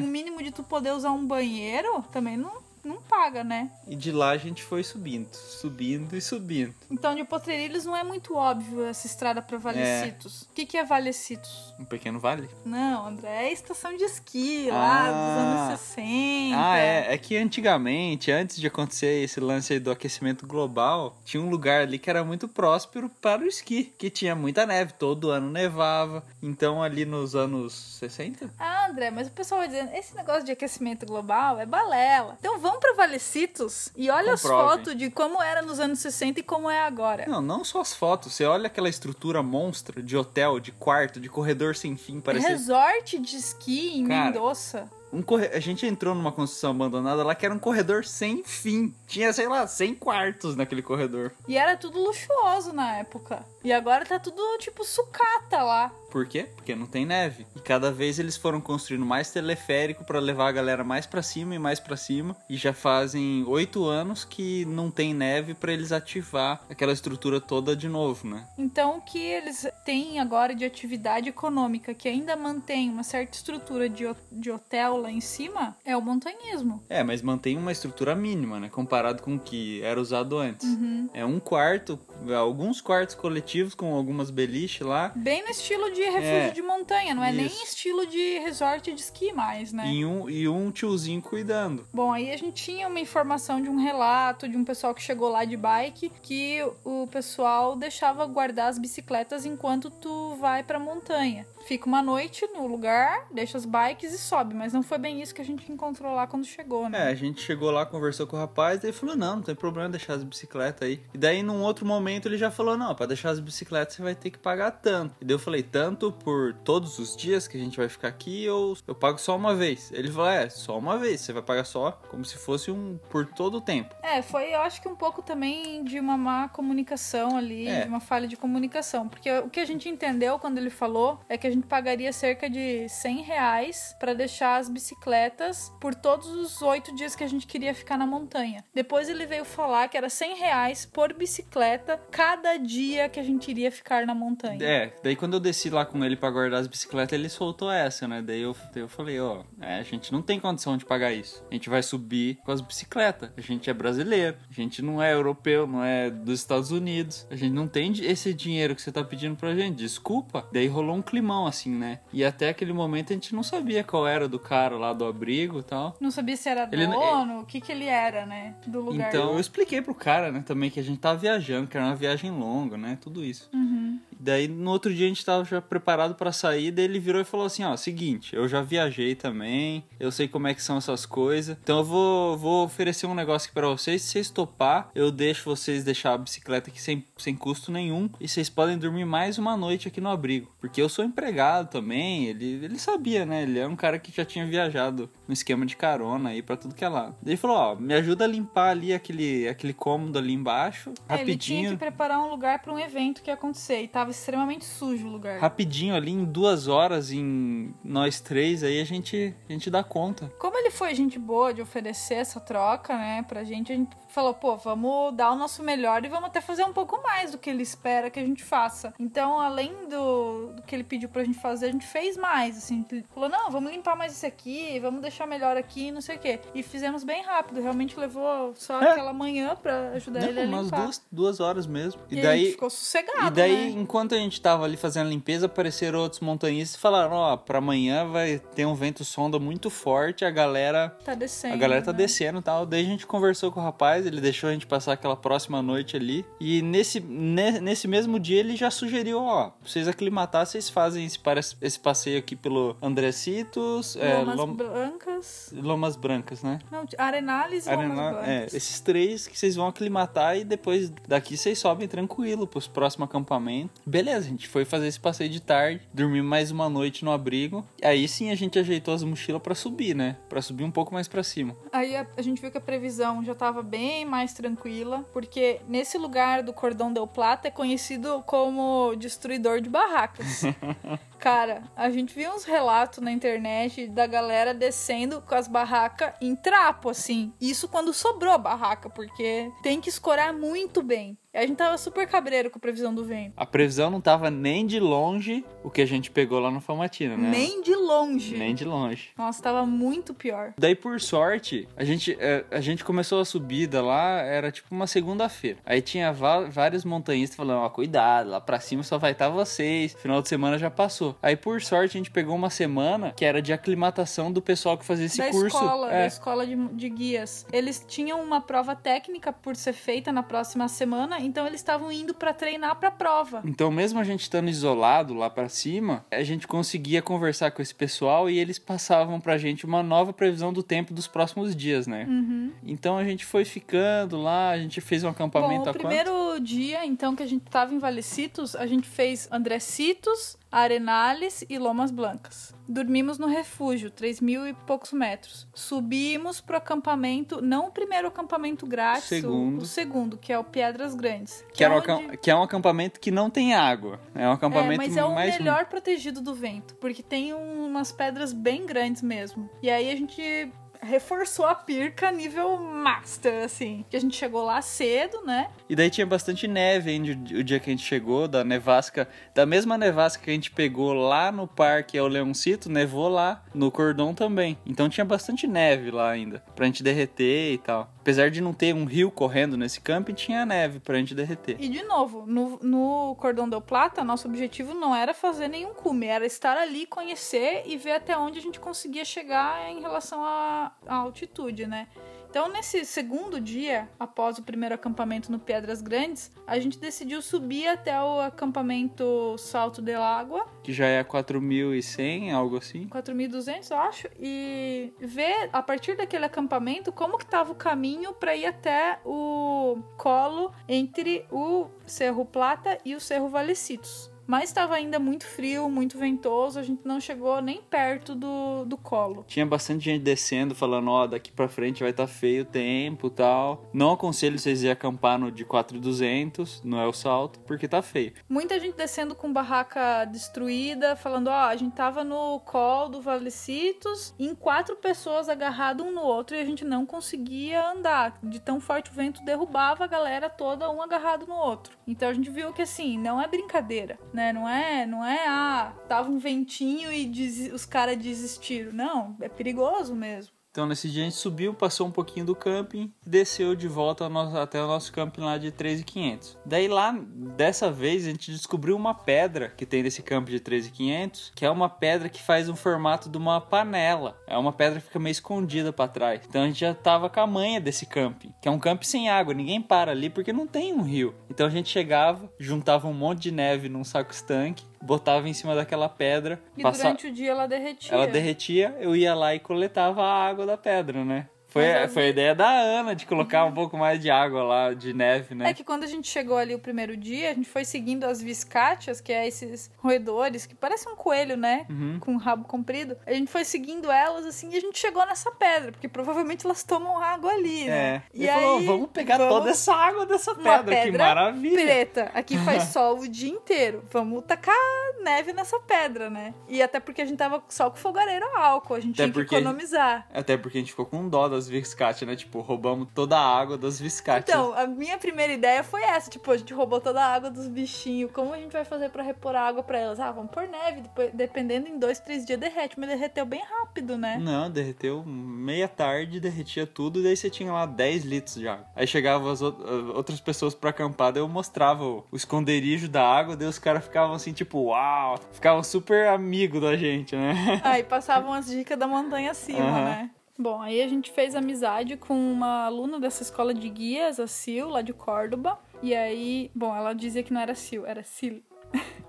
um mínimo de tu poder usar um banheiro, também não, não paga, né? E de lá a gente foi subindo, subindo e subindo. Então de Potreirilhos não é muito óbvio essa estrada pra Valecitos. O que, que é Valecitos? Um pequeno vale. Não, André, é estação de esqui lá Ah. dos anos 60. Ah, é. É que antigamente, antes de acontecer esse lance aí do aquecimento global, tinha um lugar ali que era muito próspero para o esqui, que tinha muita neve, todo ano nevava. Então ali nos anos 60? Ah, André, mas o pessoal vai dizendo, esse negócio de aquecimento global é balela. Então vamos pra Valecitos e olha as Comprove. fotos de como era nos anos 60 e como é agora. Não, não só as fotos. Você olha aquela estrutura monstra de hotel, de quarto, de corredor sem fim, parecia Resort de esqui em Cara, Mendoza. um corre... A gente entrou numa construção abandonada lá que era um corredor sem fim. Tinha, sei lá, 100 quartos naquele corredor. E era tudo luxuoso na época. E agora tá tudo tipo sucata lá. Por quê? Porque não tem neve. E cada vez eles foram construindo mais teleférico para levar a galera mais para cima e mais para cima. E já fazem oito anos que não tem neve para eles ativar aquela estrutura toda de novo, né? Então o que eles têm agora de atividade econômica que ainda mantém uma certa estrutura de, de hotel lá em cima é o montanhismo. É, mas mantém uma estrutura mínima, né? Comparado com o que era usado antes. Uhum. É um quarto, alguns quartos coletivos com algumas beliches lá. Bem no estilo de refúgio É, de montanha, não é nem isso. estilo de resort de esqui mais, né? E um, e um tiozinho cuidando. Bom, aí a gente tinha uma informação de um relato de um pessoal que chegou lá de bike que o pessoal deixava guardar as bicicletas enquanto tu vai pra montanha. Fica uma noite no lugar, deixa as bikes e sobe, mas não foi bem isso que a gente encontrou lá quando chegou, É, né? a gente chegou lá, conversou com o rapaz, daí falou: não, não tem problema deixar as bicicletas aí. E daí, num outro momento, ele já falou: não, pra deixar as bicicletas você vai ter que pagar tanto. E daí eu falei: tanto por todos os dias que a gente vai ficar aqui ou eu pago só uma vez? Ele falou: é, só uma vez, você vai pagar só como se fosse um por todo o tempo. É, foi eu acho que um pouco também de uma má comunicação ali, É. de uma falha de comunicação. Porque o que a gente entendeu quando ele falou é que a gente pagaria cerca de 100 reais pra deixar as bicicletas por todos os oito dias que a gente queria ficar na montanha. Depois ele veio falar que era 100 reais por bicicleta cada dia que a gente iria ficar na montanha. É, daí quando eu desci lá com ele pra guardar as bicicletas, ele soltou essa, né? Daí eu, eu falei, ó, é, a gente não tem condição de pagar isso. A gente vai subir com as bicicletas. A gente é brasileiro, a gente não é europeu, não é dos Estados Unidos. A gente não tem esse dinheiro que você tá pedindo pra gente. Desculpa. Daí rolou um climão assim, né? E até aquele momento a gente não sabia qual era do cara lá do abrigo e tal. Não sabia se era Ele- dono, o que que ele era, né? Do lugar. Então eu expliquei pro cara, né, também que a gente tava viajando, que era uma viagem longa, né? Tudo isso. Uhum. Daí no outro dia a gente tava já preparado pra sair, daí ele virou e falou assim, ó, seguinte, eu já viajei também, eu sei como é que são essas coisas, então eu vou, vou oferecer um negócio aqui pra vocês, se vocês topar, eu deixo vocês deixar a bicicleta aqui sem, sem custo nenhum, e vocês podem dormir mais uma noite aqui no abrigo, porque eu sou empregado também, ele, ele sabia, né, ele é um cara que já tinha viajado no esquema de carona aí pra tudo que é. Daí ele falou, ó, me ajuda a limpar ali aquele, aquele cômodo ali embaixo, É, ele tinha rapidinho. que preparar um lugar pra um evento que ia acontecer. E tava extremamente sujo o lugar. rapidinho ali em duas horas em nós três aí a gente a gente dá conta Como ele foi gente boa de oferecer essa troca, né, pra gente, a gente falou, pô, vamos dar o nosso melhor e vamos até fazer um pouco mais do que ele espera que a gente faça. Então, além do, do que ele pediu pra gente fazer, a gente fez mais, assim. Falou, não, vamos limpar mais esse aqui, vamos deixar melhor aqui, não sei o quê. E fizemos bem rápido, realmente levou só É. aquela manhã pra ajudar ele a Não, umas limpar. duas, duas horas mesmo E, e, a daí gente ficou sossegado, e daí né? enquanto a gente tava ali fazendo a limpeza apareceram outros montanhistas e falaram ó para amanhã vai ter um vento sonda muito forte a galera Tá descendo, a galera tá né? descendo e tal. Daí a gente conversou com o rapaz, ele deixou a gente passar aquela próxima noite ali. E nesse, ne- nesse mesmo dia ele já sugeriu, ó, vocês aclimatar, vocês fazem esse, esse passeio aqui pelo Andrecitos, é, Lomas Lom- Brancas... Lomas Brancas, né? Não, Arenales e Lomas Arena, Brancas. é, esses três que vocês vão aclimatar e depois daqui vocês sobem tranquilo pros próximos acampamentos. Beleza, a gente foi fazer esse passeio de tarde, dormir mais uma noite no abrigo. Aí sim a gente ajeitou as mochilas pra subir, né? Pra subir um pouco mais pra cima. Aí a, a gente viu que a previsão já tava bem mais tranquila, porque nesse lugar do Cordão del Plata é conhecido como destruidor de barracas. Cara, a gente viu uns relatos na internet da galera descendo com as barracas em trapo, assim. Isso quando sobrou a barraca, porque tem que escorar muito bem. E a gente tava super cabreiro com a previsão do vento. A previsão não tava nem de longe o que a gente pegou lá no Famatina, né? Nem de longe. Nem de longe. Nossa, tava muito pior. Daí, por sorte, a gente, é, a gente começou a subida lá, era tipo uma segunda-feira. Aí tinha vários montanhistas falando, ó, cuidado, lá pra cima só vai estar vocês. Final de semana já passou. Aí, por sorte, a gente pegou uma semana que era de aclimatação do pessoal que fazia esse da curso. escola, É. da escola de, de guias. Eles tinham uma prova técnica por ser feita na próxima semana, então eles estavam indo pra treinar pra prova. Então, mesmo a gente estando isolado lá pra cima, a gente conseguia conversar com esse pessoal e eles passavam pra gente uma nova previsão do tempo dos próximos dias, né? Uhum. Então a gente foi ficando lá, a gente fez um acampamento Bom, o a quanto? primeiro dia, então, que a gente tava em Valecitos, a gente fez Andrecitos, Arenales e Lomas Blancas. Dormimos no refúgio, 3 mil e poucos metros. Subimos pro acampamento, não o primeiro acampamento grátis, o- Segundo. O, segundo, que é o Pedras Grandes. Que, era um onde- acam- que é um acampamento que não tem água. É um É, acampamento mas é o mais. melhor protegido do vento, porque tem um- umas pedras bem grandes mesmo. E aí a gente reforçou a pirca nível master, assim. Que a gente chegou lá cedo, né? E daí tinha bastante neve ainda o dia que a gente chegou, da nevasca, da mesma nevasca que a gente pegou lá no parque ao Leoncito, nevou lá no cordão também. Então tinha bastante neve lá ainda, pra gente derreter e tal. Apesar de não ter um rio correndo nesse camping, tinha neve pra gente derreter. E de novo, no, no Cordão del Plata, nosso objetivo não era fazer nenhum cume, era estar ali, conhecer e ver até onde a gente conseguia chegar em relação à altitude, né? Então, nesse segundo dia, após o primeiro acampamento no Pedras Grandes, a gente decidiu subir até o acampamento Salto del Água, Que já é 4.100, algo assim. 4.200, eu acho, e ver a partir daquele acampamento como que tava o caminho para ir até o colo entre o Cerro Plata e o Cerro Valecitos. Mas estava ainda muito frio, muito ventoso, a gente não chegou nem perto do, do colo. Tinha bastante gente descendo, falando, ó, daqui pra frente vai estar feio o tempo e tal. Não aconselho vocês ir acampar no de 4.200, no El Salto, porque tá feio. Muita gente descendo com barraca destruída, falando, ó, a gente tava no colo do Valecitos, em quatro pessoas agarradas um no outro e a gente não conseguia andar. De tão forte o vento derrubava a galera toda um agarrado no outro. Então a gente viu que assim, não é brincadeira, né? Não é, não é, ah, tava um ventinho e des- os caras desistiram. Não, é perigoso mesmo. Então nesse dia a gente subiu, passou um pouquinho do camping, desceu de volta nosso- até o nosso camping lá de 3.500. Daí lá, dessa vez, a gente descobriu uma pedra que tem nesse camping de 3.500, que é uma pedra que faz um formato de uma panela. É uma pedra que fica meio escondida pra trás. Então a gente já tava com a manha desse camping, que é um camping sem água, ninguém para ali porque não tem um rio. Então a gente chegava, juntava um monte de neve num saco estanque, botava em cima daquela pedra, E passa- durante o dia ela derretia. ela derretia, eu ia lá e coletava a água da pedra, né? Foi, eu foi a ideia da Ana de colocar um pouco mais de água lá, de neve, né? É que quando a gente chegou ali o primeiro dia, a gente foi seguindo as viscátias, que é esses roedores que parecem um coelho, né? Uhum. Com um rabo comprido. A gente foi seguindo elas assim e a gente chegou nessa pedra, porque provavelmente elas tomam água ali, né? É. E Ele aí falou, vamos pegar vamos- toda essa água dessa uma pedra, que pedra maravilha. preta. Aqui faz sol o dia inteiro. Vamos tacar neve nessa pedra, né? E até porque a gente tava só com fogareiro a álcool, a gente Até tinha que economizar. Até porque a gente ficou com dó das Viscati, né? Tipo, roubamos toda a água das Viscati. Então, a minha primeira ideia foi essa, tipo, a gente roubou toda a água dos bichinhos, como a gente vai fazer pra repor a água pra elas? Ah, vamos pôr neve, depois, dependendo em dois, três dias derrete, mas derreteu bem rápido, né? Não, derreteu meia tarde, derretia tudo, e daí você tinha lá 10 litros de água. Aí chegavam as as outras pessoas pra acampar, daí eu mostrava o, o esconderijo da água, daí os caras ficavam assim, tipo, uau, ficavam super amigo da gente, né? Aí passavam as dicas da montanha acima, Aham. né? Bom, aí a gente fez amizade com uma aluna dessa escola de guias, a Sil, lá de Córdoba. E aí, bom, ela dizia que não era Sil, era Sil.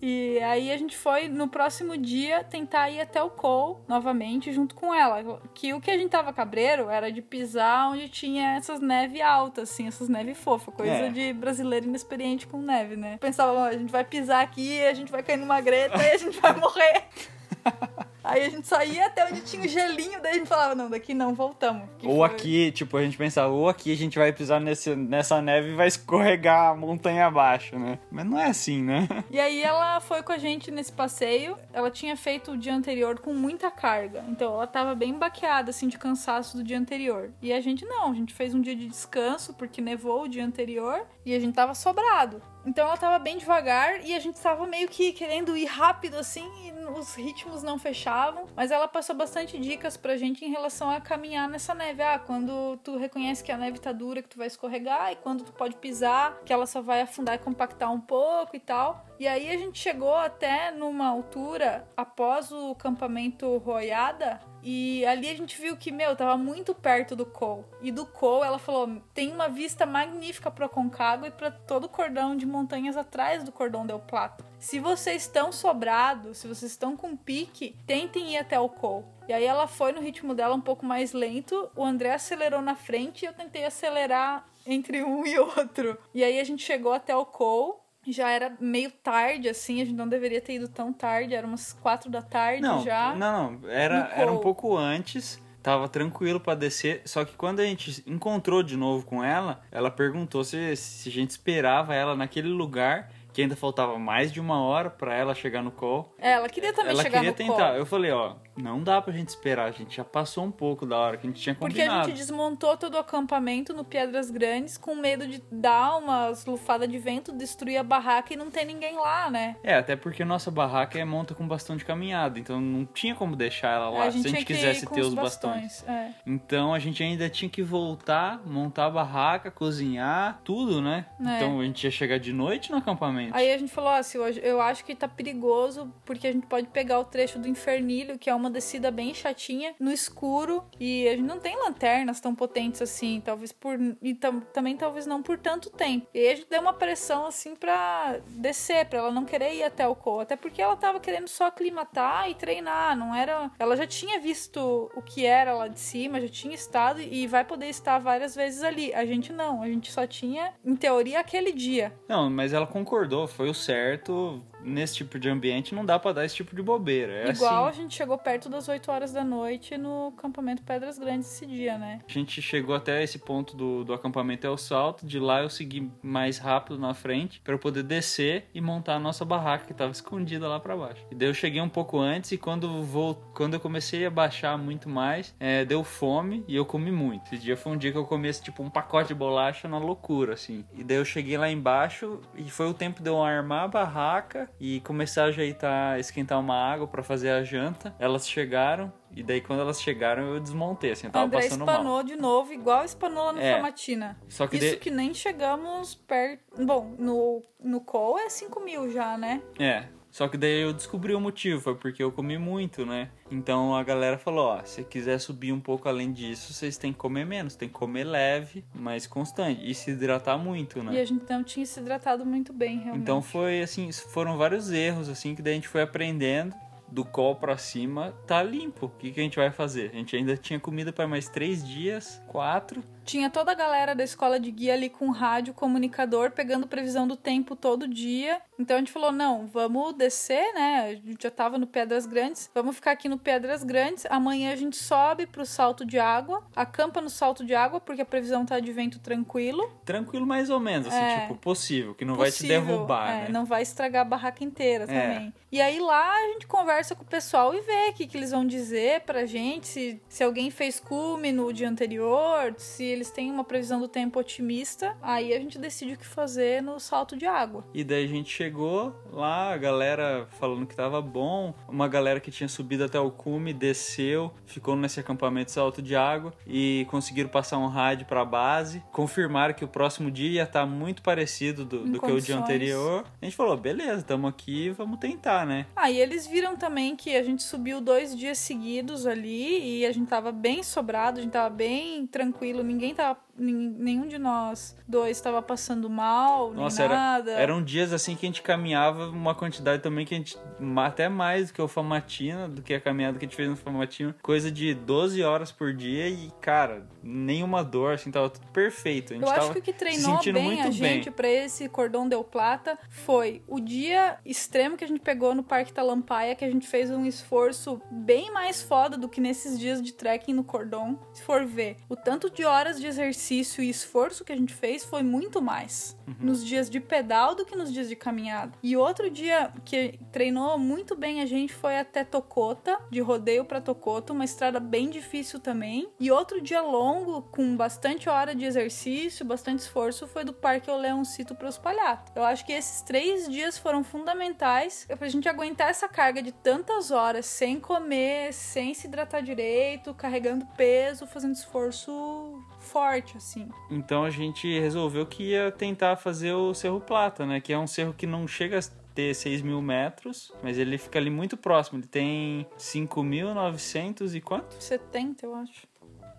E aí a gente foi no próximo dia tentar ir até o Col novamente junto com ela. Que o que a gente tava cabreiro era de pisar onde tinha essas neve altas, assim, essas neve fofa, coisa É. de brasileiro inexperiente com neve, né? Pensava, "Ó, a gente vai pisar aqui, a gente vai cair numa greta e a gente vai morrer. Aí a gente só ia até onde tinha o gelinho, daí a gente falava, não, daqui não, voltamos. Que Ou foi- aqui, tipo, a gente pensava, ou aqui a gente vai pisar nesse, nessa neve e vai escorregar a montanha abaixo, né? Mas não é assim, né? E aí ela foi com a gente nesse passeio. Ela tinha feito o dia anterior com muita carga. Então ela tava bem baqueada, assim, de cansaço do dia anterior. E a gente não, a gente fez um dia de descanso, porque nevou o dia anterior. E a gente tava sobrado. Então ela tava bem devagar e a gente tava meio que querendo ir rápido, assim, e os ritmos não fechavam. Mas ela passou bastante dicas pra gente em relação a caminhar nessa neve. Ah, quando tu reconhece que a neve tá dura, que tu vai escorregar, e quando tu pode pisar, que ela só vai afundar e compactar um pouco e tal. E aí a gente chegou até numa altura após o campamento Roiada. E ali a gente viu que, meu, tava muito perto do Col. E do Col, ela falou, tem uma vista magnífica pro Concagua e para todo o cordão de montanhas atrás do cordão del Plata. Se vocês estão sobrados, se vocês estão com pique, tentem ir até o Col. E aí ela foi no ritmo dela um pouco mais lento, o André acelerou na frente e eu tentei acelerar entre um e outro. E aí a gente chegou até o Col, Já era meio tarde, assim, a gente não deveria ter ido tão tarde, era umas quatro da tarde Não, já. não, não. Era, era um pouco antes. Tava tranquilo pra descer, só que quando a gente encontrou de novo com ela, ela perguntou se, se a gente esperava ela naquele lugar, que ainda faltava mais de uma hora pra ela chegar no call. É, ela queria também ela chegar queria no tentar. call. Eu falei, ó, não dá pra gente esperar, a gente já passou um pouco da hora que a gente tinha Porque a combinado. gente desmontou todo o acampamento no Piedras Grandes com medo de dar umas lufadas de vento, destruir a barraca e não ter ninguém lá, né? É, até porque nossa barraca é monta com bastão de caminhada, então não tinha como deixar ela lá a se a gente quisesse ter os os bastões. É. Então a gente ainda tinha que voltar, montar a barraca, cozinhar, tudo, né? É. Então a gente ia chegar de noite no acampamento. Aí a gente falou assim, eu acho que tá perigoso porque a gente pode pegar o trecho do Infernilho, que é uma descida bem chatinha, no escuro, e a gente não tem lanternas tão potentes assim, talvez por e tam- também talvez não por tanto tempo. E a gente deu uma pressão assim pra descer, pra ela não querer ir até o co, até porque ela tava querendo só aclimatar e treinar, não era, ela já tinha visto o que era lá de cima, já tinha estado e vai poder estar várias vezes ali. A gente não, a gente só tinha em teoria aquele dia. Não, mas ela concordou, foi o certo. Nesse tipo de ambiente não dá pra dar esse tipo de bobeira. É Igual a assim. gente chegou perto das 8 horas da noite no acampamento Pedras Grandes esse dia, né? A gente chegou até esse ponto do, do acampamento o salto. De lá eu segui mais rápido na frente pra eu poder descer e montar a nossa barraca que tava escondida lá pra baixo. E daí eu cheguei um pouco antes e quando, vou, quando eu comecei a baixar muito mais, é, deu fome e eu comi muito. Esse dia foi um dia que eu comi esse, tipo um pacote de bolacha na loucura, assim. E daí eu cheguei lá embaixo e foi o tempo de eu armar a barraca e começar a ajeitar, esquentar uma água pra fazer a janta. Elas chegaram e daí quando elas chegaram eu desmontei, assim, eu tava André passando mal. espanou de novo, igual espanou lá no É. Formatina. Só que Isso de- que nem chegamos perto. Bom, no, no call é 5 mil já, né? É. Só que daí eu descobri o motivo, foi porque eu comi muito, né? Então a galera falou, ó, se quiser subir um pouco além disso, vocês têm que comer menos, tem que comer leve, mas constante e se hidratar muito, né? E a gente não tinha se hidratado muito bem, realmente. Então foi assim, foram vários erros assim que daí a gente foi aprendendo. Do col pra cima tá limpo. O que, que a gente vai fazer? A gente ainda tinha comida para mais três dias, quatro. Tinha toda a galera da escola de guia ali com rádio, comunicador, pegando previsão do tempo todo dia. Então a gente falou: não, vamos descer, né? A gente já tava no Pedras Grandes, vamos ficar aqui no Pedras Grandes. Amanhã a gente sobe pro salto de água, acampa no salto de água, porque a previsão tá de vento tranquilo. Tranquilo mais ou menos, assim, É. tipo, possível, que não vai te Possível, derrubar, é, né? Não vai estragar a barraca inteira É. também. E aí lá a gente conversa com o pessoal e vê o que, que eles vão dizer pra gente, se, se alguém fez cume no dia anterior, se eles têm uma previsão do tempo otimista. Aí a gente decide o que fazer no salto de água. E daí a gente chegou lá, a galera falando que tava bom, uma galera que tinha subido até o cume desceu, ficou nesse acampamento salto de água e conseguiram passar um rádio pra base, confirmaram que o próximo dia ia estar muito parecido do, do que o dia anterior. A gente falou, beleza, estamos aqui, vamos tentar, né? Ah, e eles viram também que a gente subiu dois dias seguidos ali e a gente tava bem sobrado, a gente tava bem tranquilo, ninguém tava. nin- Nenhum de nós dois tava passando mal, Nossa, nem era, nada. eram dias assim que a gente caminhava uma quantidade também que a gente, até mais do que o Famatina, do que a caminhada que a gente fez no Famatina, coisa de 12 horas por dia e, cara, nenhuma dor, assim, tava tudo perfeito. A gente Eu acho que o que se treinou sentindo bem a gente pra esse cordão deu plata foi o dia extremo que a gente pegou no Parque Talampaia, que a gente fez um esforço bem mais foda do que nesses dias de trekking no cordão. Se for ver, o tanto de horas de exercício e esforço que a gente fez foi muito mais Uhum. nos dias de pedal do que nos dias de caminhada. E outro dia que treinou muito bem a gente foi até Tocota, de rodeio pra Tocota, uma estrada bem difícil também. E outro dia longo, com bastante hora de exercício, bastante esforço, foi do Parque Oleoncito para os Palhatos. Eu acho que esses três dias foram fundamentais pra gente aguentar essa carga de tantas horas sem comer, sem se hidratar direito, carregando peso, fazendo esforço forte, assim. Então a gente resolveu que ia tentar fazer o Cerro Plata, né? Que é um cerro que não chega a ter 6 mil metros, mas ele fica ali muito próximo. Ele tem 5.900 e quanto? 70, eu acho.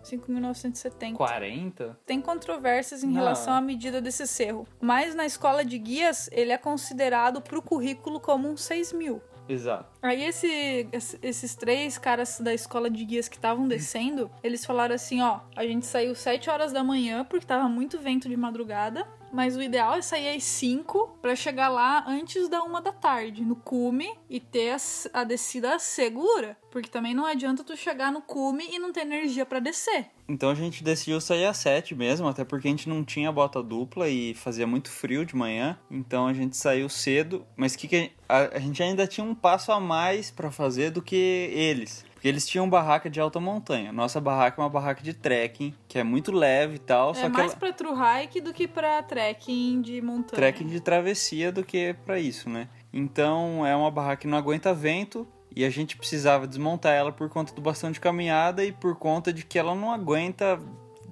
5.970. 40? Tem controvérsias em Não. relação à medida desse cerro, mas na escola de guias ele é considerado para o currículo como um 6 mil. Exato. Aí esse, esse- esses três caras da escola de guias que estavam descendo, eles falaram assim, ó, a gente saiu 7 horas da manhã porque tava muito vento de madrugada. Mas o ideal é sair às 5 para chegar lá antes da uma da tarde, no cume, e ter a, a descida segura. Porque também não adianta tu chegar no cume e não ter energia para descer. Então a gente decidiu sair às 7 mesmo, até porque a gente não tinha bota dupla e fazia muito frio de manhã. Então a gente saiu cedo, mas que, que a, a gente ainda tinha um passo a mais para fazer do que eles. Porque eles tinham barraca de alta montanha. Nossa barraca é uma barraca de trekking, que é muito leve e tal. É só que mais ela... pra true hike do que pra trekking de montanha. trekking de travessia do que pra isso, né? Então é uma barraca que não aguenta vento e a gente precisava desmontar ela por conta do bastão de caminhada e por conta de que ela não aguenta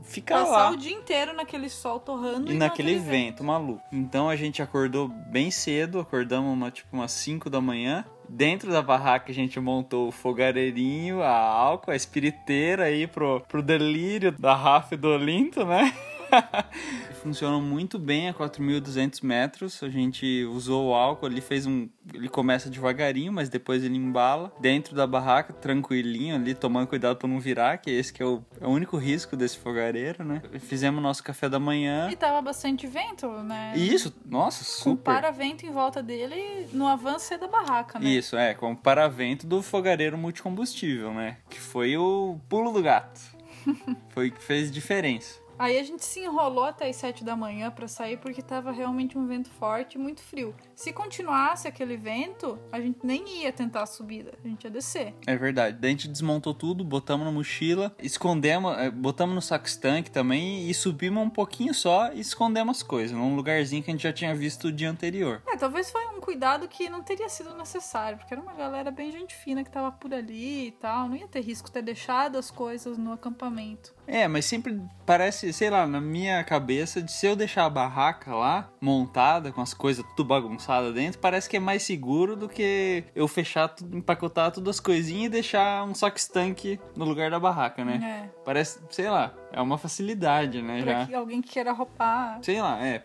ficar Passar lá o dia inteiro naquele sol torrando e e, naquele naquele vento maluco. Então a gente acordou bem cedo, acordamos uma, tipo umas 5 da manhã. Dentro da barraca a gente montou o fogareirinho, a álcool, a espiriteira aí pro, pro delírio da Rafa e do Olinto, né? Funcionam muito bem a 4.200 metros. A gente usou o álcool, ele fez um. Ele começa devagarinho, mas depois ele embala. Dentro da barraca, tranquilinho ali, tomando cuidado pra não virar, que esse que é o, é o único risco desse fogareiro, né? Fizemos nosso café da manhã. E tava bastante vento, né? Isso, nossa, Com super. para-vento em volta dele no avanço da barraca, né? Isso, é, com o paravento do fogareiro multicombustível, né? Que foi o pulo do gato. foi o que fez diferença. Aí a gente se enrolou até as 7 da manhã pra sair porque tava realmente um vento forte e muito frio. Se continuasse aquele vento, a gente nem ia tentar a subida, a gente ia descer. É verdade. Daí a gente desmontou tudo, botamos na mochila, escondemos, eh, botamos no saco estanque também e subimos um pouquinho só e escondemos as coisas, num lugarzinho que a gente já tinha visto o dia anterior. É, talvez foi um cuidado que não teria sido necessário, porque era uma galera bem gente fina que tava por ali e tal. Não ia ter risco ter deixado as coisas no acampamento. É, mas sempre parece, sei lá, na minha cabeça, de se eu deixar a barraca lá, montada, com as coisas tudo bagunçadas dentro, parece que é mais seguro do que eu fechar tudo, empacotar todas as coisinhas e deixar um saco estanque no lugar da barraca, né? É. Parece, sei lá, é uma facilidade, né? Pra Já. que alguém que queira roubar. Sei lá, é.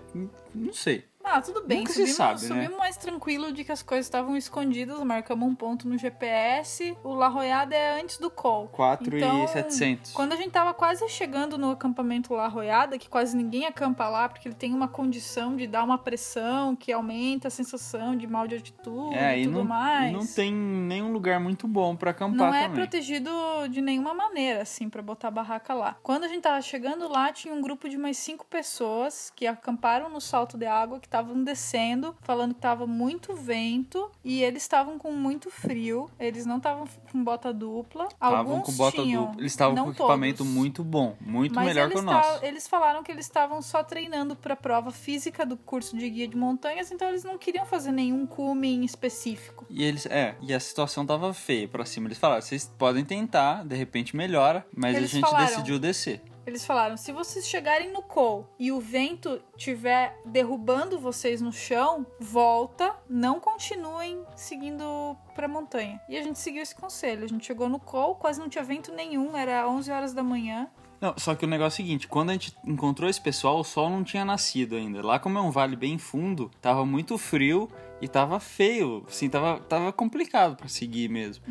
Não sei. Ah, tudo bem. Nunca se subimos, sabe, né? subimos mais tranquilo de que as coisas estavam escondidas, marcamos um ponto no GPS. O La Royada é antes do call. 4 Então, e 700. Quando a gente tava quase chegando no acampamento La Royada, que quase ninguém acampa lá, porque ele tem uma condição de dar uma pressão que aumenta a sensação de mal de altitude É, e tudo não, mais. não tem nenhum lugar muito bom pra acampar Não é também. protegido de nenhuma maneira, assim, pra botar a barraca lá. Quando a gente tava chegando lá, tinha um grupo de mais cinco pessoas que acamparam no salto de água, que estavam descendo, falando que tava muito vento e eles estavam com muito frio. Eles não estavam com bota dupla. Estavam Alguns com bota tinham, dupla. Eles estavam com equipamento todos. muito bom, muito Mas melhor que o nosso. eles falaram que eles estavam só treinando para prova física do curso de guia de montanhas, então eles não queriam fazer nenhum cume específico. E eles, é, e a situação tava feia pra cima. Eles falaram, vocês podem tentar, de repente melhora, mas Eles a gente falaram. decidiu descer. Eles falaram: se vocês chegarem no col e o vento tiver derrubando vocês no chão, volta, não continuem seguindo pra montanha. E a gente seguiu esse conselho. A gente chegou no col, quase não tinha vento nenhum, era 11 horas da manhã. Não, só que o negócio é o seguinte, quando a gente encontrou esse pessoal, o sol não tinha nascido ainda. Lá como é um vale bem fundo, tava muito frio e tava feio, assim, tava, tava complicado pra seguir mesmo.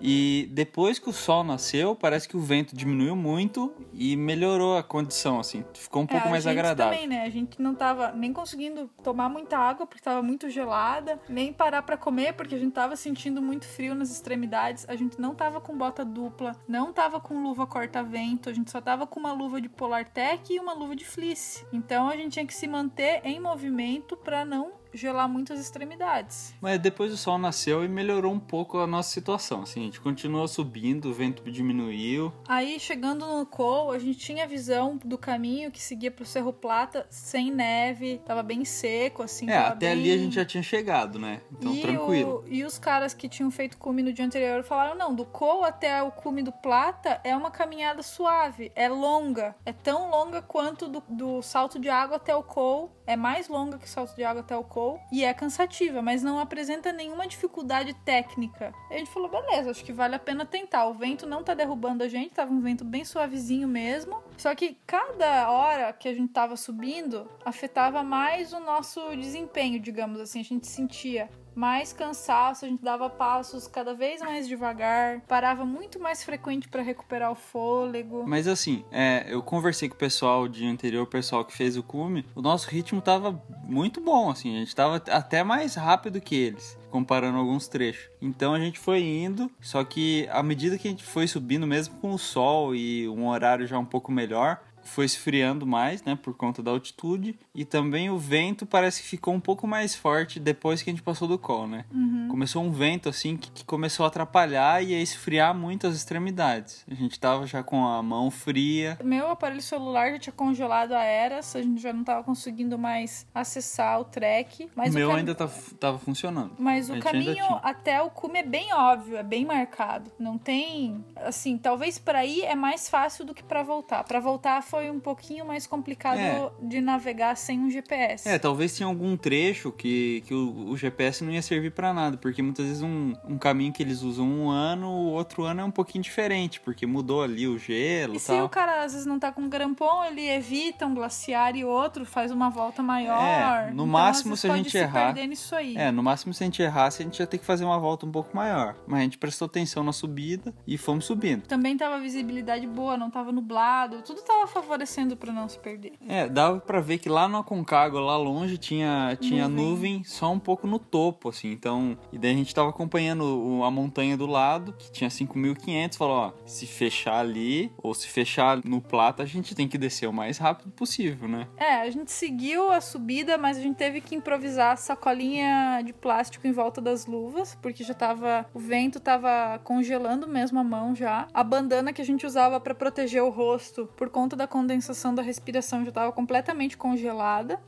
E depois que o sol nasceu, parece que o vento diminuiu muito e melhorou a condição, assim, ficou um pouco É, mais a gente agradável. também, né? A gente não tava nem conseguindo tomar muita água porque tava muito gelada, nem parar pra comer porque a gente tava sentindo muito frio nas extremidades. A gente não tava com bota dupla, não tava com luva corta-vento, a gente só tava com uma luva de Polar Tech e uma luva de fleece. Então a gente tinha que se manter em movimento pra não gelar muitas extremidades. Mas depois o sol nasceu e melhorou um pouco a nossa situação, assim, a gente continuou subindo, o vento diminuiu. Aí, chegando no Col, a gente tinha visão do caminho que seguia pro Cerro Plata, sem neve, tava bem seco, assim. É, até bem... ali a gente já tinha chegado, né? Então e tranquilo. o- e os caras que tinham feito cume no dia anterior falaram: não, do Col até o cume do Plata é uma caminhada suave, é longa. É tão longa quanto do, do salto de água até o Col. É mais longa que salto de água até o Col. E é cansativa, mas não apresenta nenhuma dificuldade técnica. A gente falou: beleza, acho que vale a pena tentar. O vento não tá derrubando a gente, tava um vento bem suavezinho mesmo. Só que cada hora que a gente tava subindo afetava mais o nosso desempenho, digamos assim. A gente sentia mais cansaço, a gente dava passos cada vez mais devagar, parava muito mais frequente para recuperar o fôlego. Mas assim, é, eu conversei com o pessoal de anterior, o pessoal que fez o cume, o nosso ritmo tava muito bom, assim, a gente tava até mais rápido que eles comparando alguns trechos. Então a gente foi indo, só que à medida que a gente foi subindo, mesmo com o sol e um horário já um pouco melhor, foi esfriando mais, né, por conta da altitude, e também o vento parece que ficou um pouco mais forte depois que a gente passou do col, né? Uhum. Começou um vento assim que, que, começou a atrapalhar e a esfriar muito as extremidades. A gente tava já com a mão fria. Meu aparelho celular já tinha congelado a eras, a gente já não tava conseguindo mais acessar o trek, mas o meu cam... ainda tá, tava funcionando. Mas o caminho até o cume é bem óbvio, é bem marcado. Não tem, assim, talvez para ir é mais fácil do que para voltar. Para voltar foi foi um pouquinho mais complicado É. de navegar sem um GPS. É, talvez tinha algum trecho que, que o, o GPS não ia servir pra nada, porque muitas vezes um, um caminho que eles usam um ano, o outro ano é um pouquinho diferente, porque mudou ali o gelo E e se tal. o cara às vezes não tá com grampon, ele evita um glaciar e outro, faz uma volta maior. É, no Então, máximo, se a gente se errar- perder nisso aí. É, no máximo se a gente errasse, a gente ia ter que fazer uma volta um pouco maior. Mas a gente prestou atenção na subida e fomos subindo. Também tava visibilidade boa, não tava nublado, tudo tava favorecendo pra não se perder. É, dava pra ver que lá no Aconcagua, lá longe, tinha, tinha Nuvem. nuvem. só um pouco no topo, assim. Então, e daí a gente tava acompanhando a montanha do lado, que tinha 5.500. Falou, ó, se fechar ali, ou se fechar no Plata, a gente tem que descer o mais rápido possível, né? É, a gente seguiu a subida, mas a gente teve que improvisar sacolinha de plástico em volta das luvas, porque já tava. O vento tava congelando mesmo a mão já. A bandana que a gente usava pra proteger o rosto, por conta da condensação da respiração, já tava completamente congelada.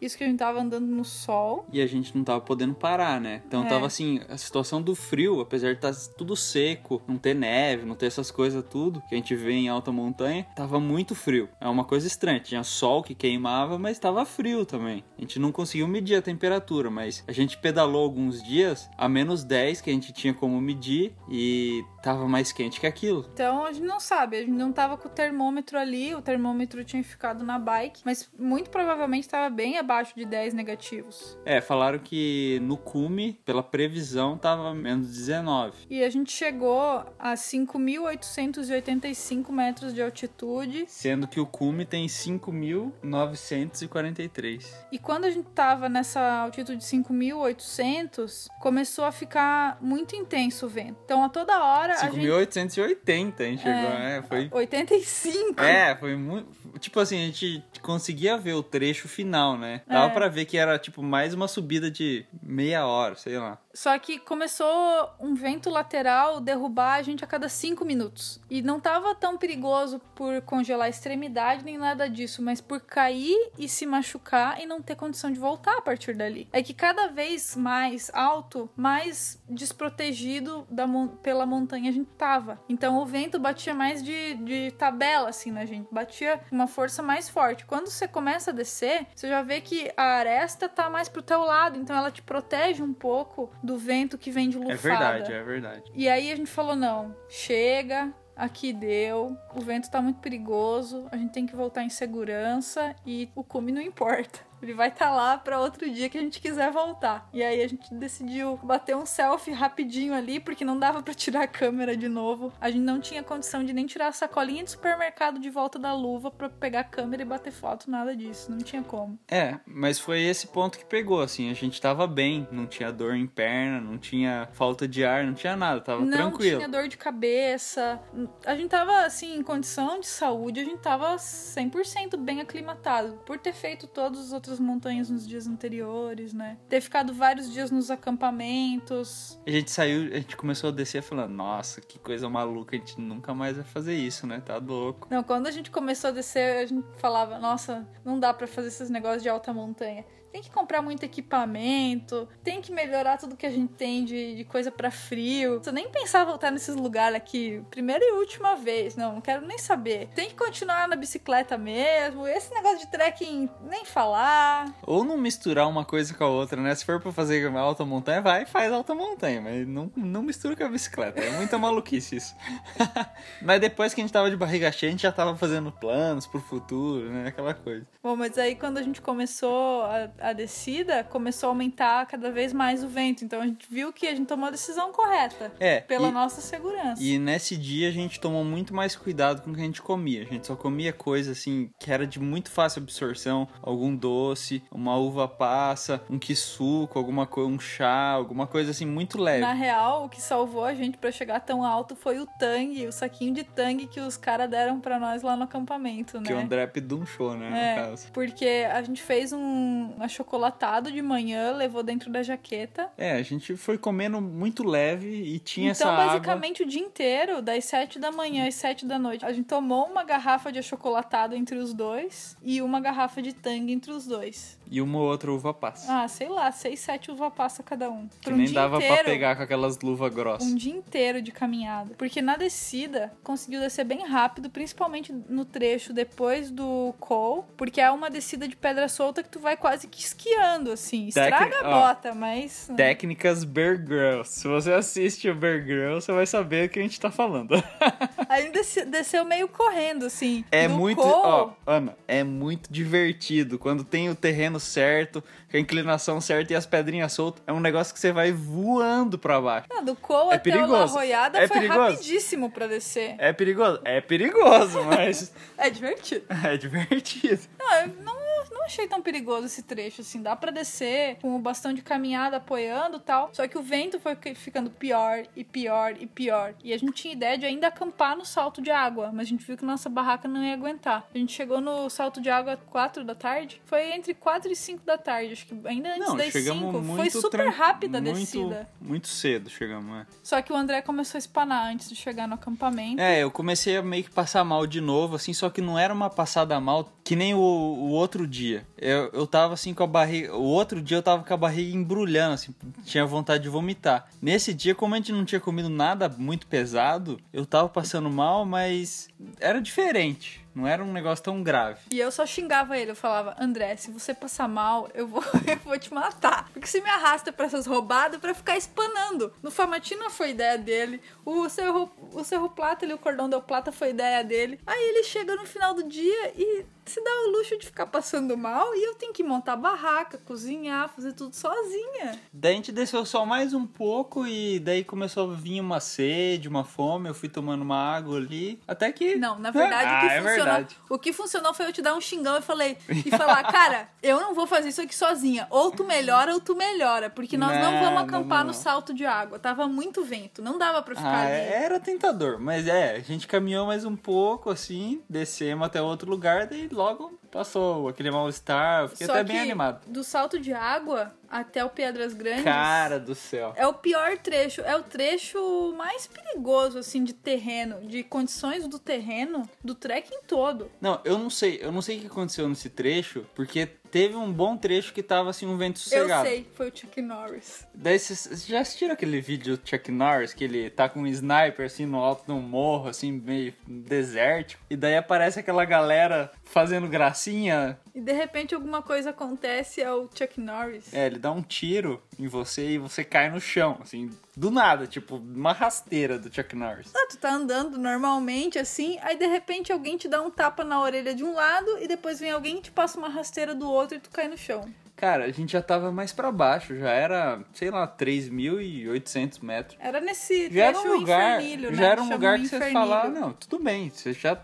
Isso que a gente tava andando no sol. E a gente não tava podendo parar, né? Então É. tava assim, a situação do frio, apesar de estar tudo seco, não ter neve, não ter essas coisas tudo que a gente vê em alta montanha, tava muito frio. É uma coisa estranha. Tinha sol que queimava, mas tava frio também. A gente não conseguiu medir a temperatura, mas a gente pedalou alguns dias a menos 10 que a gente tinha como medir e tava mais quente que aquilo. Então a gente não sabe, a gente não tava com o termômetro ali, o termômetro tinha ficado na bike, mas muito provavelmente tava bem abaixo de 10 negativos. É, falaram que no cume, pela previsão, tava menos 19. E a gente chegou a 5.885 metros de altitude. Sendo que o cume tem 5.943. E quando a gente tava nessa altitude de 5.800, começou a ficar muito intenso o vento. Então a toda hora a gente. 5.880 a gente chegou, né? Foi. 85! É, foi muito. Tipo assim, a gente conseguia ver o trecho final, né? Dava É. pra ver que era, tipo, mais uma subida de meia hora, sei lá. Só que começou um vento lateral derrubar a gente a cada cinco minutos. E não tava tão perigoso por congelar a extremidade nem nada disso, mas por cair e se machucar e não ter condição de voltar a partir dali. É que cada vez mais alto, mais desprotegido da pela montanha a gente tava. Então o vento batia mais de, de tabela assim na gente, batia uma força mais forte. Quando você começa a descer, você já vê que a aresta tá mais pro teu lado, então ela te protege um pouco do vento que vem de lufada. É verdade, é verdade. E aí a gente falou: não, chega, aqui deu, o vento tá muito perigoso, a gente tem que voltar em segurança e o cume não importa. Ele vai estar lá para outro dia que a gente quiser voltar. E aí a gente decidiu bater um selfie rapidinho ali, porque não dava para tirar a câmera de novo. A gente não tinha condição de nem tirar a sacolinha de supermercado de volta da luva para pegar a câmera e bater foto, nada disso. Não tinha como. É, mas foi esse ponto que pegou, assim. A gente tava bem, não tinha dor em perna, não tinha falta de ar, não tinha nada, tava não tranquilo. tinha dor de cabeça. A gente tava, assim, em condição de saúde, a gente tava 100% bem aclimatado. Por ter feito todas as outras montanhas nos dias anteriores, né? Ter ficado vários dias nos acampamentos. A gente saiu, a gente começou a descer falando, nossa, que coisa maluca, a gente nunca mais vai fazer isso, né? Tá louco. Não, quando a gente começou a descer, a gente falava, nossa, não dá pra fazer esses negócios de alta montanha. Tem que comprar muito equipamento, tem que melhorar tudo que a gente tem de, de coisa pra frio. Eu nem pensar voltar nesses lugares aqui, primeira e última vez, não, não quero nem saber. Tem que continuar na bicicleta mesmo, esse negócio de trekking, nem falar. Ou não misturar uma coisa com a outra, né? Se for pra fazer uma alta montanha, vai e faz alta montanha, mas não, não mistura com a bicicleta. É muita maluquice isso. mas depois que a gente tava de barriga cheia, a gente já tava fazendo planos pro futuro, né? Aquela coisa. Bom, mas aí quando a gente começou a, a descida, começou a aumentar cada vez mais o vento. Então a gente viu que a gente tomou a decisão correta. É, Pela e- nossa segurança. E nesse dia a gente tomou muito mais cuidado com o que a gente comia. A gente só comia coisa assim que era de muito fácil absorção, algum doce, uma uva passa, um quisuco, alguma coisa, um chá, alguma coisa assim muito leve. Na real, o que salvou a gente pra chegar tão alto foi o tangue, o saquinho de tangue que os caras deram pra nós lá no acampamento, Que o né? André pedunchou, né, É, no caso. porque a gente fez um achocolatado de manhã, levou dentro da jaqueta. É, a gente foi comendo muito leve e tinha então, essa água. basicamente, o dia inteiro, das 7 da manhã às 7 da noite, a gente tomou uma garrafa de achocolatado entre os dois e uma garrafa de tangue entre os dois. E uma outra uva passa. Ah, sei lá, 6, 7 uva passa cada um. que um nem dava inteiro, pra pegar com aquelas luvas grossas. Um dia inteiro de caminhada. Porque na descida, conseguiu descer bem rápido, principalmente no trecho depois do Cole, porque é uma descida de pedra solta que tu vai quase que esquiando, assim. Estraga Técnica- a ó, bota, mas... Técnicas Bear Grylls. Se você assiste o Bear Grylls, você vai saber o que a gente tá falando. Aí desceu meio correndo, assim. É muito, Cole- ó, Ana, é muito divertido quando tem o terreno certo, com a inclinação certa e as pedrinhas soltas. É um negócio que você vai voando pra baixo. Ah, do Cole É até perigoso. Arroiada É foi perigoso. rapidíssimo pra descer. É perigoso? É perigoso, mas É divertido. é divertido. Não, não, não achei tão perigoso esse trecho, assim. Dá pra descer com o bastão de caminhada apoiando e tal. Só que o vento foi fi- ficando pior e pior e pior. E a gente tinha ideia de ainda acampar no salto de água. Mas a gente viu que nossa barraca não ia aguentar. A gente chegou no salto de água 4 da tarde. Foi entre 4 e 5 da tarde. Acho que ainda antes Não, das chegamos 5. muito Foi super rápida a muito, descida. Muito cedo chegamos, é. Só que o André começou a espanar antes de chegar no acampamento. É, eu comecei a meio que passar mal de novo, assim, só que não era uma passada mal que nem o, o outro dia. Eu, eu tava assim com a barriga. O outro dia eu tava com a barriga embrulhando, assim, tinha vontade de vomitar. Nesse dia, como a gente não tinha comido nada muito pesado, eu tava passando mal, mas era diferente. Não era um negócio tão grave. E eu só xingava ele, eu falava, André, se você passar mal, eu vou, eu vou te matar. Porque você me arrasta pra essas roubadas pra ficar espanando. No Famatina foi ideia dele, o Cerro, o Cerro Plata e o Cordão del Plata foi ideia dele. Aí ele chega no final do dia e se dá o luxo de ficar passando mal e eu tenho que montar barraca, cozinhar, fazer tudo sozinha. Daí a gente desceu só mais um pouco e daí começou a vir uma sede, uma fome. Eu fui tomando uma água ali. Até que. Não, na verdade, ah, o que é funcionou. verdade. O que funcionou foi eu te dar um xingão e falei e falar, cara, eu não vou fazer isso aqui sozinha. Ou tu melhora ou tu melhora. Porque nós não, Não, vamos acampar não, no não. salto de água. Tava muito vento. Não dava pra ficar Ah, ali. era tentador, mas é, a gente caminhou mais um pouco assim, descemos até outro lugar, daí logo passou aquele mal-estar, fiquei Só até bem animado. do salto de água até o Pedras Grandes. Cara do céu. É o pior trecho, é o trecho mais perigoso, assim, de terreno, de condições do terreno, do trekking todo. Não, eu não sei, eu não sei o que aconteceu nesse trecho, porque teve um bom trecho que tava assim um vento sossegado. Eu sei, foi o Chuck Norris. Daí vocês vocês já assistiram aquele vídeo do Chuck Norris, que ele tá com um sniper assim no alto de um morro, assim, meio desértico, e daí aparece aquela galera fazendo gracinha. E de repente alguma coisa acontece, é o Chuck Norris. É, ele dá um tiro em você e você cai no chão, assim, do nada, tipo, uma rasteira do Chuck Norris. Ah, tu tá andando normalmente assim, aí de repente alguém te dá um tapa na orelha de um lado e depois vem alguém e te passa uma rasteira do outro e tu cai no chão. Cara, a gente já tava mais pra baixo, já era, sei lá, 3.800 metros. Era nesse Já era um lugar, né? já era um lugar que você infernilho. fala, "Ah, não, tudo bem, você já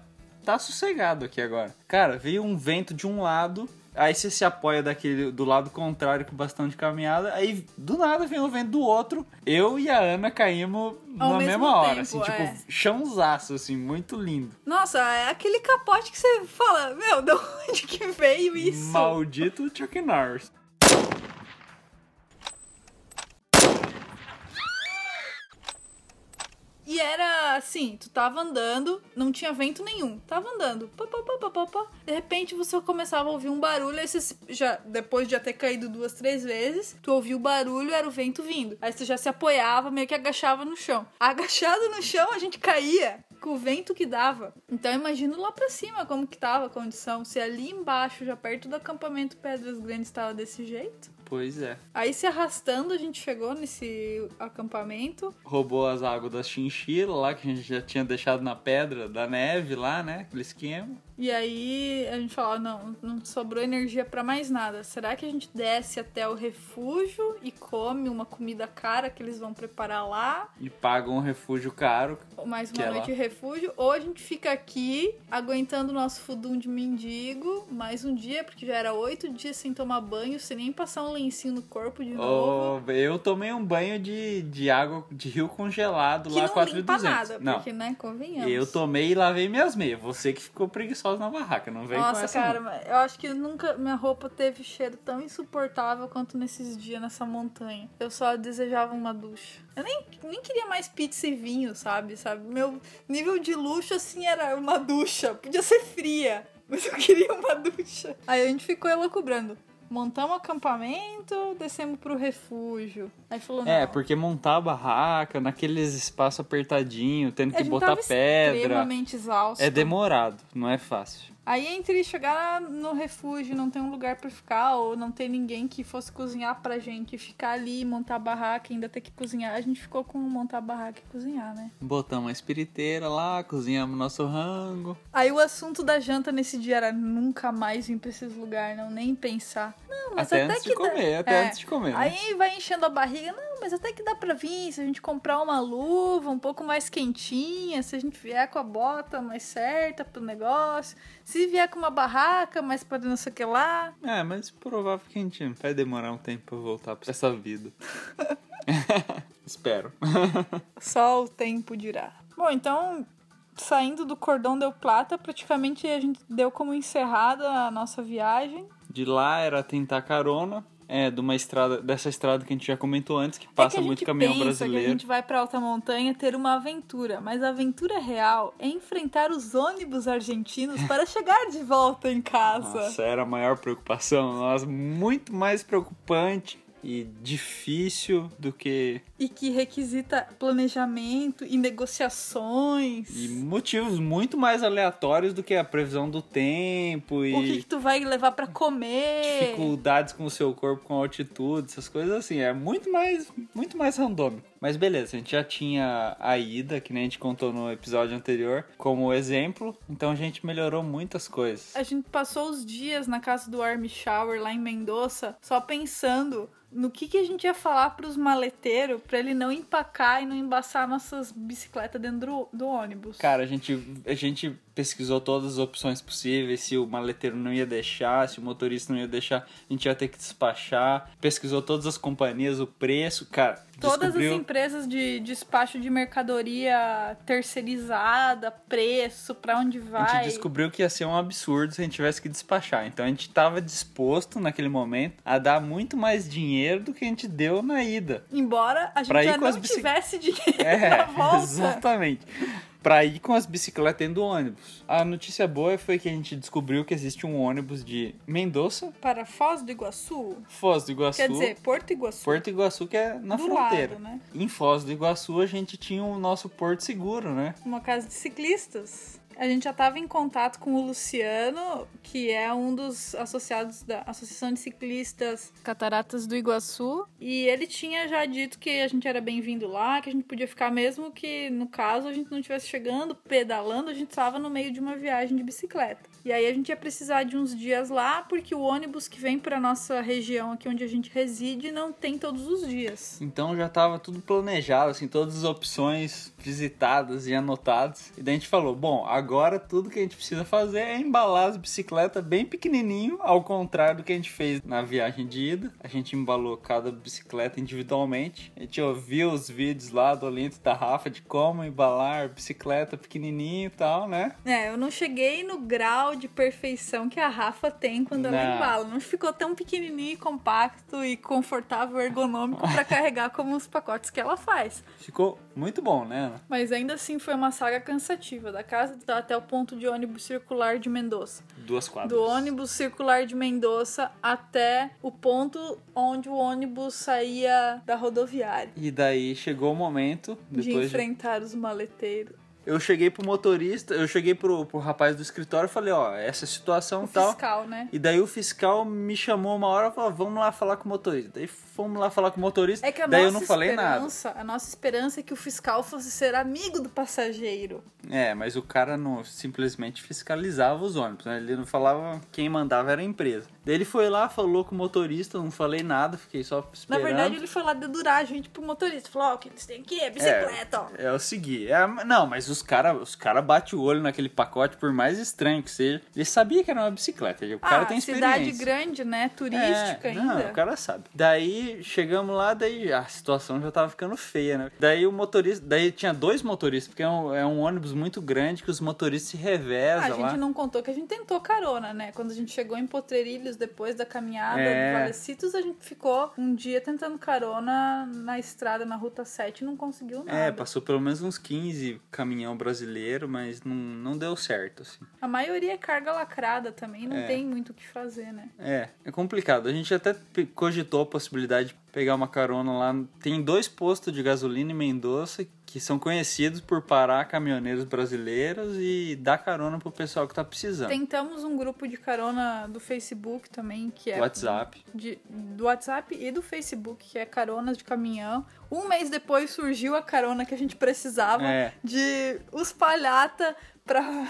tá sossegado aqui agora. Cara, veio um vento de um lado, aí você se apoia daquele do lado contrário com o bastão de caminhada, aí do nada vem o vento do outro. Eu e a Ana caímos Ao na mesma hora, tempo, assim, tipo, é. chãozaço, assim, muito lindo. Nossa, é aquele capote que você fala, meu, de onde que veio isso? Maldito Chuck Norris. E era assim, tu tava andando, não tinha vento nenhum. Tava andando. Pá, pá, pá, pá, pá, pá. De repente você começava a ouvir um barulho, aí você já, depois de já ter caído duas, três vezes, tu ouvia o barulho, era o vento vindo. Aí você já se apoiava, meio que agachava no chão. Agachado no chão, a gente caía com o vento que dava. Então imagino lá pra cima como que tava a condição. Se ali embaixo, já perto do acampamento Pedras Grandes, tava desse jeito. Pois é. Aí se arrastando, a gente chegou nesse acampamento. Roubou as águas da chinchila lá, que a gente já tinha deixado na pedra da neve lá, né? Aquele esquema. E aí a gente falou, não, não sobrou energia pra mais nada. Será que a gente desce até o refúgio e come uma comida cara que eles vão preparar lá? E pagam um refúgio caro. Mais uma é noite de lá. refúgio? Ou a gente fica aqui aguentando o nosso fudum de mendigo mais um dia, porque já era oito dias sem tomar banho, sem nem passar um lencinho no corpo de novo. Oh, eu tomei um banho de, de água de rio congelado que lá não 4 limpa 200. nada, Não. porque, né, convenhamos. Eu tomei e lavei minhas meias. Você que ficou preguiçosa na barraca, não vem com Nossa, essa. cara, eu acho que nunca minha roupa teve cheiro tão insuportável quanto nesses dias nessa montanha. Eu só desejava uma ducha. Eu nem, nem queria mais pizza e vinho, sabe? sabe? Meu nível de luxo, assim, era uma ducha. Podia ser fria, mas eu queria uma ducha. Aí a gente ficou elocubrando. Montamos acampamento, descemos pro refúgio. Aí falou, É, não, porque montar a barraca naqueles espaços apertadinhos, tendo que botar pedra. extremamente exausto. É demorado, não é fácil. Aí entre chegar no refúgio, não ter um lugar pra ficar, ou não ter ninguém que fosse cozinhar pra gente, ficar ali, montar a barraca, ainda ter que cozinhar, a gente ficou com montar a barraca e cozinhar, né? Botamos uma espiriteira lá, cozinhamos nosso rango. Aí o assunto da janta nesse dia era nunca mais vir pra esses lugares, não, nem pensar. Não, mas Até até, antes que de comer, até É. antes de comer. né? Aí vai enchendo a barriga, não, mas até que dá pra vir, se a gente comprar uma luva um pouco mais quentinha, se a gente vier com a bota mais certa pro negócio, se vier com uma barraca mais pra não sei o que lá. É, mas provável que a gente vai demorar um tempo pra voltar pra essa vida. Espero. Só o tempo dirá. Bom, então, saindo do cordão deu plata, praticamente a gente deu como encerrada a nossa viagem. De lá era tentar carona. É, de uma estrada, dessa estrada que a gente já comentou antes, que é passa que a muito caminhão pensa brasileiro. que a gente vai pra alta montanha ter uma aventura, mas a aventura real é enfrentar os ônibus argentinos para chegar de volta em casa. Nossa, era a maior preocupação. Nossa, muito mais preocupante e difícil do que. E que requisita planejamento e negociações. E motivos muito mais aleatórios do que a previsão do tempo e O que, que tu vai levar pra comer? dificuldades com o seu corpo, com a altitude, essas coisas assim. É muito mais, muito mais randômico. Mas beleza, a gente já tinha a ida, que nem a gente contou no episódio anterior, como exemplo. Então a gente melhorou muitas coisas. A gente passou os dias na casa do Army Shower lá em Mendoza, só pensando no que, que a gente ia falar pros maleteiros pra ele não empacar e não embaçar nossas bicicletas dentro do, do ônibus. Cara, a gente, a gente pesquisou todas as opções possíveis, se o maleteiro não ia deixar, se o motorista não ia deixar, a gente ia ter que despachar. Pesquisou todas as companhias, o preço, cara. Todas descobriu... as empresas de despacho de mercadoria terceirizada, preço, pra onde A vai. gente descobriu que ia ser um absurdo se a gente tivesse que despachar. Então a gente tava disposto naquele momento a dar muito mais dinheiro do que a gente deu na ida. Embora a gente Pra já não bici- tivesse dinheiro É, na volta. exatamente. Pra ir com as bicicletas dentro do ônibus. A notícia boa foi que a gente descobriu que existe um ônibus de Mendoza, Para Foz do Iguaçu, Foz do Iguaçu. quer dizer, Porto Iguaçu. Porto Iguaçu, que é na do fronteira. lado, né? Em Foz do Iguaçu, a gente tinha o nosso Porto Seguro, né? uma casa de ciclistas. A gente já estava em contato com o Luciano, que é um dos associados da Associação de Ciclistas Cataratas do Iguaçu, e ele tinha já dito que a gente era bem-vindo lá, que a gente podia ficar mesmo que, no caso, a gente não estivesse chegando, pedalando, a gente estava no meio de uma viagem de bicicleta. E aí a gente ia precisar de uns dias lá, porque o ônibus que vem para nossa região aqui onde a gente reside não tem todos os dias. Então já tava tudo planejado, assim, todas as opções visitadas e anotadas. E daí a gente falou, bom, agora tudo que a gente precisa fazer é embalar as bicicletas bem pequenininho, ao contrário do que a gente fez na viagem de ida. A gente embalou cada bicicleta individualmente. A gente ouviu os vídeos lá do Olinto da Rafa de como embalar bicicleta pequenininho e tal, né? É, eu não cheguei no grau de perfeição que a Rafa tem quando ela Não. embala. Não ficou tão pequenininho, e compacto e confortável, ergonômico pra carregar como os pacotes que ela faz. Ficou muito bom, né? Mas ainda assim foi uma saga cansativa, da casa até o ponto de ônibus circular de Mendoza. Duas quadras. Do ônibus circular de Mendoza até o ponto onde o ônibus saía da rodoviária. E daí chegou o momento, De depois de enfrentar os maleteiros. Eu cheguei pro motorista, eu cheguei pro, pro rapaz do escritório e falei, ó, essa é situação O tal. fiscal, né? E daí o fiscal me chamou uma hora e falou, vamos lá falar com o motorista. Daí fomos lá falar com o motorista, É que a daí eu nossa não falei nada. a nossa esperança é que o fiscal fosse ser amigo do passageiro. É, mas o cara não simplesmente fiscalizava os ônibus, né? Ele não falava quem mandava era a empresa. Daí ele foi lá, falou com o motorista, não falei nada, fiquei só Na esperando. verdade, ele foi lá dedurar a gente pro motorista. Falou, ó, o que eles têm aqui é bicicleta, ó. É, é o seguinte, é, não, mas os caras os cara batem o olho naquele pacote, por mais estranho que seja. Ele sabia que era uma bicicleta, o cara ah, tem experiência. cidade grande, né? Turística É, ainda. Não, o cara sabe. Daí chegamos lá, daí a situação já tava ficando feia, né? Daí o motorista, daí tinha dois motoristas, porque é um, é um ônibus muito grande que os motoristas se Ah, revezam a gente lá. não contou que a gente tentou carona, né? Quando a gente chegou em Potreirilhos, depois da caminhada É. do Valecitos, a gente ficou um dia tentando carona na estrada, na Ruta 7 e não conseguiu nada. É, passou pelo menos uns 15 caminhão brasileiro, mas não, não deu certo, assim. A maioria é carga lacrada também, não É. tem muito o que fazer, né? É, é complicado. A gente até cogitou a possibilidade de pegar uma carona lá. Tem dois postos de gasolina em Mendoza que são conhecidos por parar caminhoneiros brasileiros e dar carona pro pessoal que tá precisando. Tentamos um grupo de carona do Facebook também, que é. WhatsApp. de- do WhatsApp e do Facebook, que é caronas de caminhão. Um mês depois surgiu a carona que a gente precisava É. de os palhata pra,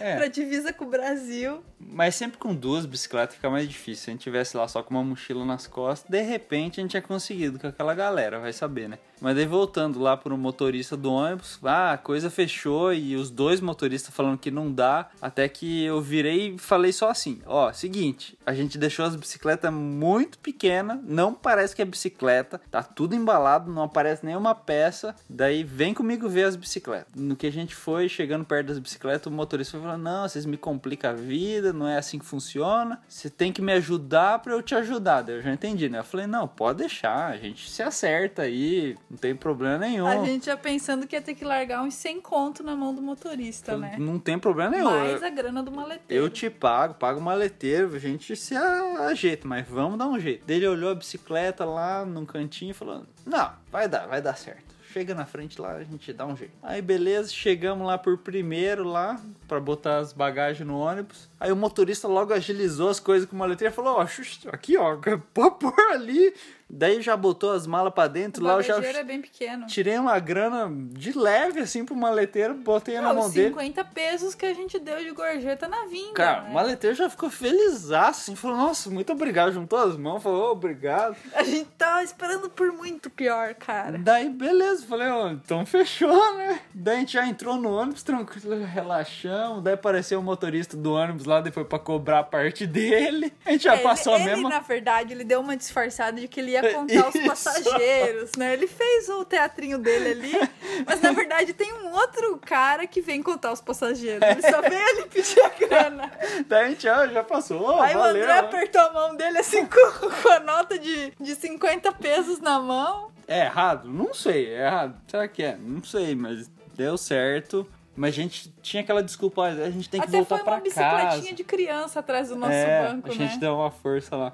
É. pra divisa com o Brasil. Mas sempre com duas bicicletas fica mais difícil. Se a gente tivesse lá só com uma mochila nas costas, de repente a gente tinha conseguido com aquela galera, vai saber, né? Mas daí voltando lá pro motorista do ônibus, ah, a coisa fechou e os dois motoristas falando que não dá, até que eu virei e falei só assim, ó, seguinte, a gente deixou as bicicletas muito pequenas, não parece que é bicicleta, tá tudo embalado, não aparece nenhuma peça, daí vem comigo ver as bicicletas. No que a gente foi, chegando perto das bicicletas, o motorista foi falando, não, vocês me complicam a vida, não é assim que funciona, você tem que me ajudar pra eu te ajudar. Daí eu já entendi, né? Eu falei, não, pode deixar, a gente se acerta aí, não tem problema nenhum. A gente já pensando que ia ter que largar uns 100 conto na mão do motorista, né? Não tem problema nenhum. Mais Eu- a grana do maleteiro. Eu te pago, pago o maleteiro, a gente se ajeita, mas vamos dar um jeito. Daí Ele olhou a bicicleta lá num cantinho e falou: Não, vai dar, vai dar certo. Chega na frente lá, a gente dá um jeito. Aí beleza, chegamos lá por primeiro lá, pra botar as bagagens no ônibus. Aí o motorista logo agilizou as coisas com o maleteiro e falou: Ó, xux, aqui ó, pode pôr ali. Daí já botou as malas pra dentro O lá, já é bem pequeno. tirei uma grana de leve assim pro maleteiro, botei na Ah, mão os dele. 50 pesos que a gente deu de gorjeta na vinda. Cara, né? o maleteiro já ficou feliz assim, falou, nossa, muito obrigado, juntou as mãos, falou, "Ô, obrigado. A gente tava esperando por muito pior, cara. Daí, beleza, falei, ó, então fechou, né? Daí a gente já entrou no ônibus, tranquilo, relaxamos, daí apareceu o motorista do ônibus lá, depois pra cobrar a parte dele, a gente já Ele- passou ele, a mesma... na verdade, ele deu uma disfarçada de que ele ia contar os passageiros, né? Ele fez o teatrinho dele ali, mas na verdade tem um outro cara que vem contar os passageiros. Ele só veio ali pedir a grana. Daí a gente já, já passou, Aí valeu. o André né? apertou a mão dele assim com, com a nota de, de 50 pesos na mão. É errado? Não sei, é errado. Será que é? Não sei, mas deu certo. Mas a gente tinha aquela desculpa, "Ah, a gente tem que Até voltar foi pra uma bicicletinha casa. de criança atrás do nosso é, banco, a gente né? deu uma força lá.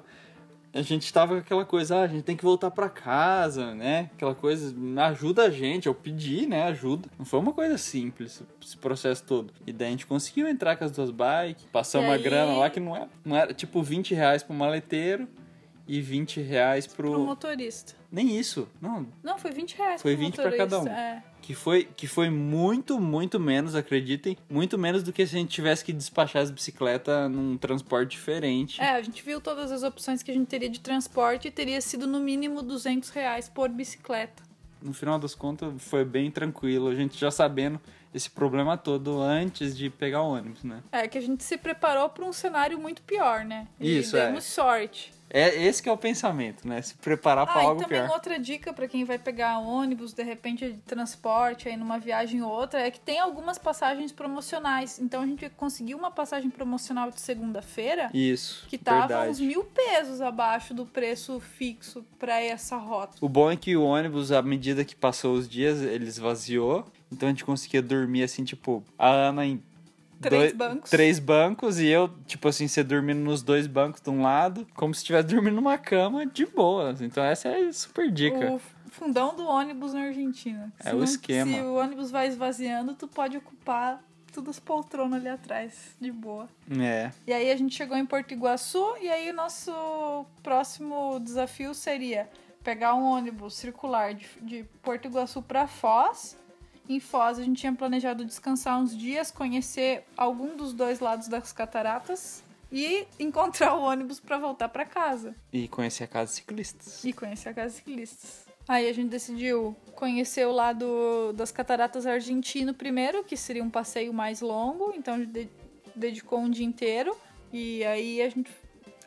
A gente tava com aquela coisa, ah, a gente tem que voltar pra casa, né? Aquela coisa, ajuda a gente. Eu pedi, né? Ajuda. Não foi uma coisa simples esse processo todo. E daí a gente conseguiu entrar com as duas bikes, passamos E uma aí- grana lá que não era, não era tipo 20 reais pro maleteiro e 20 reais pro. Pro motorista. Nem isso, não. Não, foi 20 reais Foi pro 20 pra cada um. É. Que foi, que foi muito, muito menos, acreditem. Muito menos do que se a gente tivesse que despachar as bicicletas num transporte diferente. É, a gente viu todas as opções que a gente teria de transporte e teria sido no mínimo 200 reais por bicicleta. no final das contas foi bem tranquilo, a gente já sabendo esse problema todo antes de pegar o ônibus, né? É que a gente se preparou para um cenário muito pior, né? E Isso, é. demos sorte. É esse que é o pensamento, né? Se preparar para Ah, e algo também pior. outra dica para quem vai pegar ônibus, de repente de transporte aí numa viagem ou outra, é que tem algumas passagens promocionais. Então a gente conseguiu uma passagem promocional de segunda-feira Isso, que tava verdade. uns mil pesos abaixo do preço fixo para essa rota. O bom é que o ônibus, à medida que passou os dias, ele esvaziou. Então a gente conseguia dormir assim, tipo, a Ana em Três dois- bancos. Três bancos e eu, tipo assim, você dormindo nos dois bancos de um lado, como se estivesse dormindo numa cama de boas. Então essa é super dica. O fundão do ônibus na Argentina. É o esquema. Se o ônibus vai esvaziando, tu pode ocupar todas as poltronas ali atrás, de boa. É. E aí a gente chegou em Porto Iguaçu e aí o nosso próximo desafio seria pegar um ônibus circular de, de Porto Iguaçu para Foz. Em Foz a gente tinha planejado descansar uns dias, conhecer algum dos dois lados das cataratas e encontrar o ônibus para voltar para casa E conhecer a casa de ciclistas. e conhecer a casa de ciclistas. Aí a gente decidiu conhecer o lado das cataratas argentino primeiro, que seria um passeio mais longo, então a gente de- dedicou um dia inteiro e aí a gente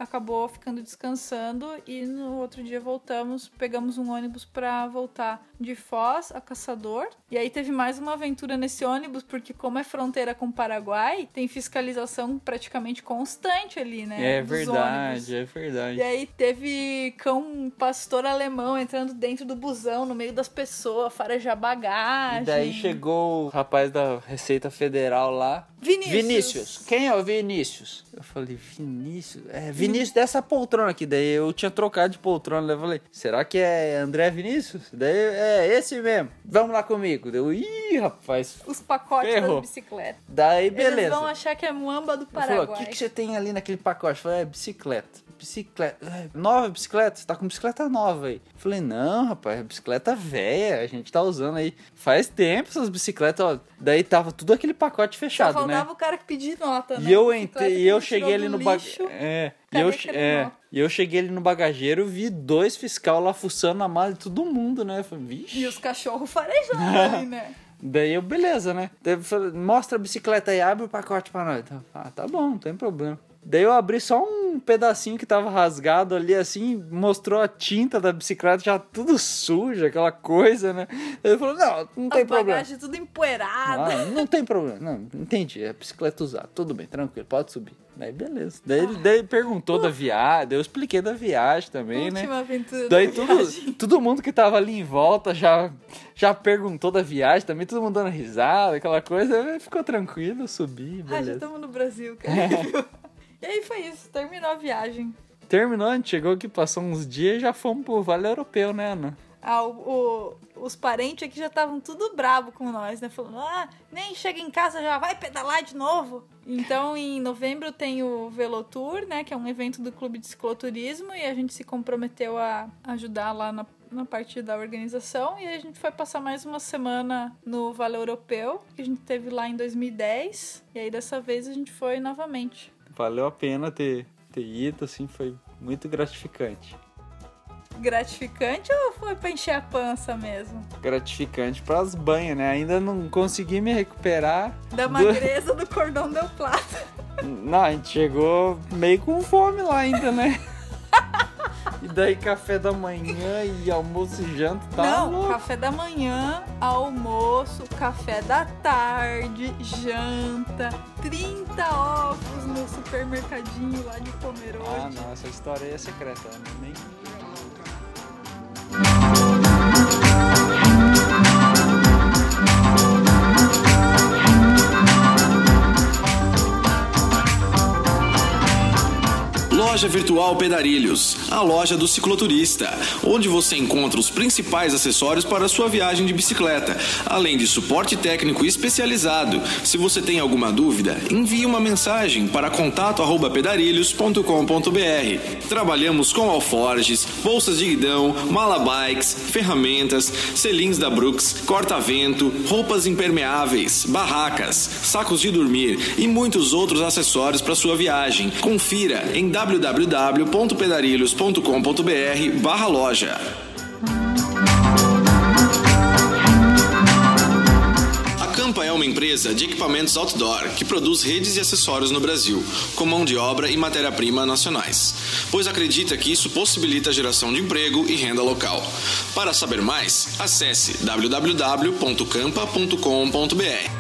acabou ficando descansando e no outro dia voltamos, pegamos um ônibus para voltar de Foz a Caçador. E aí teve mais uma aventura nesse ônibus, porque como é fronteira com o Paraguai, tem fiscalização praticamente constante ali, né? É verdade, ônibus. é verdade. E aí teve cão pastor alemão entrando dentro do busão, no meio das pessoas, farejar bagagem. E daí chegou o rapaz da Receita Federal lá. Vinícius. Quem é o Vinícius? Eu falei, Vinícius? É, Vinícius dessa poltrona aqui. Daí eu tinha trocado de poltrona. Daí eu falei, será que é André Vinícius? Daí, é esse mesmo. Vamos lá comigo. Daí eu, ih, rapaz. Os pacotes Ferrou. das bicicletas. Daí, Eles beleza. vão achar que é muamba do falou, o Paraguai. que, que você tem ali naquele pacote? Eu falei, é bicicleta. Bicicleta. É, Nova bicicleta? Você tá com bicicleta nova aí. Falei, não, rapaz, é bicicleta velha. A gente tá usando aí. Faz tempo essas bicicletas, ó. Daí tava tudo aquele pacote Só fechado, faltava né? o cara que pedir nota, né? E eu entrei, e eu cheguei ali no lixo. bagageiro. É, e eu, é, e eu cheguei ali no bagageiro, vi dois fiscal lá fuçando na mala de todo mundo, né? Falei, vixe. E os cachorros farejando ali, né? Daí eu, beleza, né? Daí eu falei, mostra a bicicleta aí, abre o pacote pra nós. Então, Ah, tá bom, não tem problema. Daí eu abri só um pedacinho que tava rasgado ali, assim, mostrou a tinta da bicicleta já tudo suja, aquela coisa, né? Ele falou, não, não tem As problema. bagagens tudo empoeiradas. Ah, não tem problema. Não, entendi. É bicicleta usada. Tudo bem, tranquilo, pode subir. Daí beleza. Daí ele daí ele perguntou da viagem, daí eu expliquei da viagem também, né? Última aventura Daí da tudo, viagem. todo mundo que tava ali em volta já, já perguntou da viagem também, todo mundo dando risada, aquela coisa. Ficou tranquilo, eu subi, Ah, já beleza. estamos no Brasil, cara. E aí foi isso, terminou a viagem. Terminou, a gente chegou aqui, passou uns dias e já fomos pro Vale Europeu, né, Ana? Ah, o, o- os parentes aqui já estavam tudo bravo com nós, né? Falando, ah, nem chega em casa, já vai pedalar de novo. Então, em novembro tem o Velotour, né? Que é um evento do Clube de Cicloturismo. E a gente se comprometeu a ajudar lá na, na parte da organização. E a gente foi passar mais uma semana no Vale Europeu, que a gente teve lá em 2010. E aí dessa vez a gente foi novamente. Valeu a pena ter, ter ido, assim, foi muito gratificante. Gratificante ou foi pra encher a pança mesmo? Gratificante pras banhas, né? Ainda não consegui me recuperar. Da do- magreza do cordão del plata. Não, a gente chegou meio com fome lá ainda, né? E daí café da manhã e almoço e janta, tá Não, louco. café da manhã, almoço, café da tarde, janta, 30 ovos no supermercadinho lá de Pomerode. Ah, não, essa história aí é secreta, né? nem... Loja Virtual Pedarilhos, a loja do cicloturista, onde você encontra os principais acessórios para sua viagem de bicicleta, além de suporte técnico especializado. Se você tem alguma dúvida, envie uma mensagem para contato@pedarilhos.com.br. Trabalhamos com alforges, bolsas de guidão, malabikes, ferramentas, selins da Brooks, corta-vento, roupas impermeáveis, barracas, sacos de dormir e muitos outros acessórios para sua viagem. Confira em www.pedarilhos.com.br barra loja. A Campa é uma empresa de equipamentos outdoor que produz redes e acessórios no Brasil, com mão de obra e matéria-prima nacionais, pois acredita que isso possibilita a geração de emprego e renda local. Para saber mais, acesse www.campa.com.br.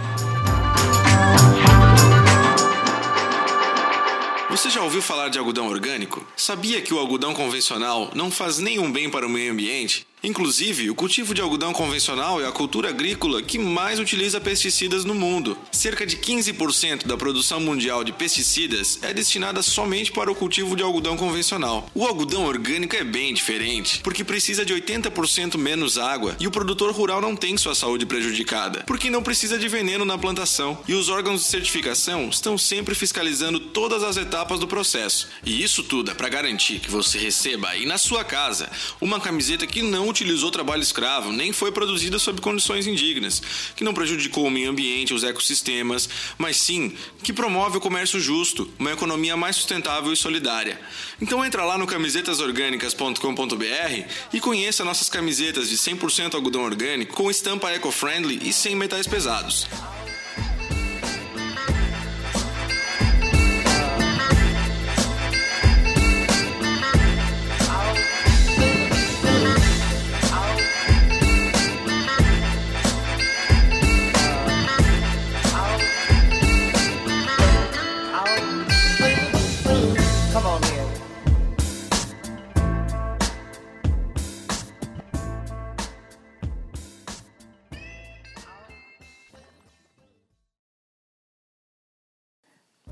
Você já ouviu falar de algodão orgânico? Sabia que o algodão convencional não faz nenhum bem para o meio ambiente? Inclusive, o cultivo de algodão convencional é a cultura agrícola que mais utiliza pesticidas no mundo. Cerca de 15% da produção mundial de pesticidas é destinada somente para o cultivo de algodão convencional. O algodão orgânico é bem diferente, porque precisa de 80% menos água e o produtor rural não tem sua saúde prejudicada, porque não precisa de veneno na plantação. E os órgãos de certificação estão sempre fiscalizando todas as etapas do processo. E isso tudo é para garantir que você receba aí na sua casa uma camiseta que não utilizou trabalho escravo, nem foi produzida sob condições indignas, que não prejudicou o meio ambiente, os ecossistemas, mas sim que promove o comércio justo, uma economia mais sustentável e solidária. Então entra lá no camisetasorgânicas.com.br e conheça nossas camisetas de 100% algodão orgânico com estampa eco-friendly e sem metais pesados.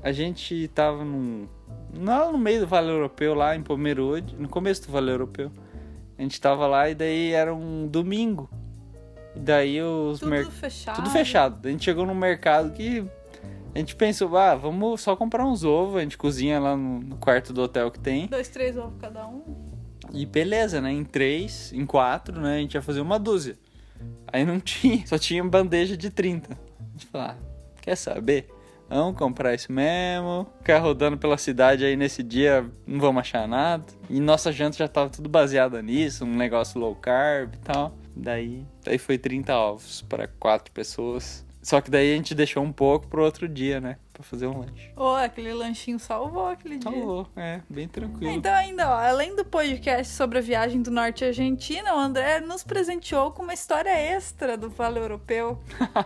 A gente tava num. Lá no meio do Vale Europeu, lá em Pomerode, no começo do Vale Europeu. A gente tava lá e daí era um domingo. E daí os Tudo mer- fechado. Tudo fechado. A gente chegou num mercado que a gente pensou, ah, vamos só comprar uns ovos, a gente cozinha lá no, no quarto do hotel que tem. Dois, três ovos cada um. E beleza, né? Em três, em quatro, né? A gente ia fazer uma dúzia. Aí não tinha, só tinha bandeja de 30. A gente falou, ah, quer saber? Vamos comprar isso mesmo. Ficar rodando pela cidade aí nesse dia, não vamos achar nada. E nossa janta já tava tudo baseada nisso, um negócio low carb e tal. Daí, daí foi 30 ovos para quatro pessoas. Só que daí a gente deixou um pouco pro outro dia, né? Pra fazer um lanche. Ô, aquele lanchinho salvou aquele dia. Salvou, é, bem tranquilo. Então, ainda, ó, além do podcast sobre a viagem do norte Argentina, o André nos presenteou com uma história extra do Vale Europeu.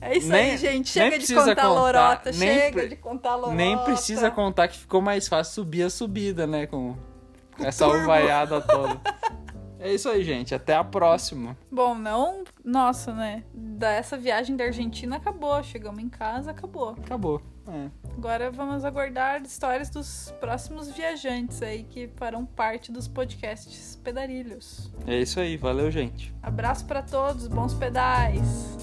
É isso Nem- aí, gente. Chega de precisa contar contar, lorota. Chega pre- de contar lorota. Nem precisa contar que ficou mais fácil subir a subida, né? Com essa alvaiada toda. É isso aí, gente. Até a próxima. Bom, não. Nossa, né? Dessa viagem da Argentina acabou. Chegamos em casa, acabou. Acabou. É. Agora vamos aguardar histórias dos próximos viajantes aí que farão parte dos podcasts Pedarilhos. É isso aí. Valeu, gente. Abraço pra todos, bons pedais.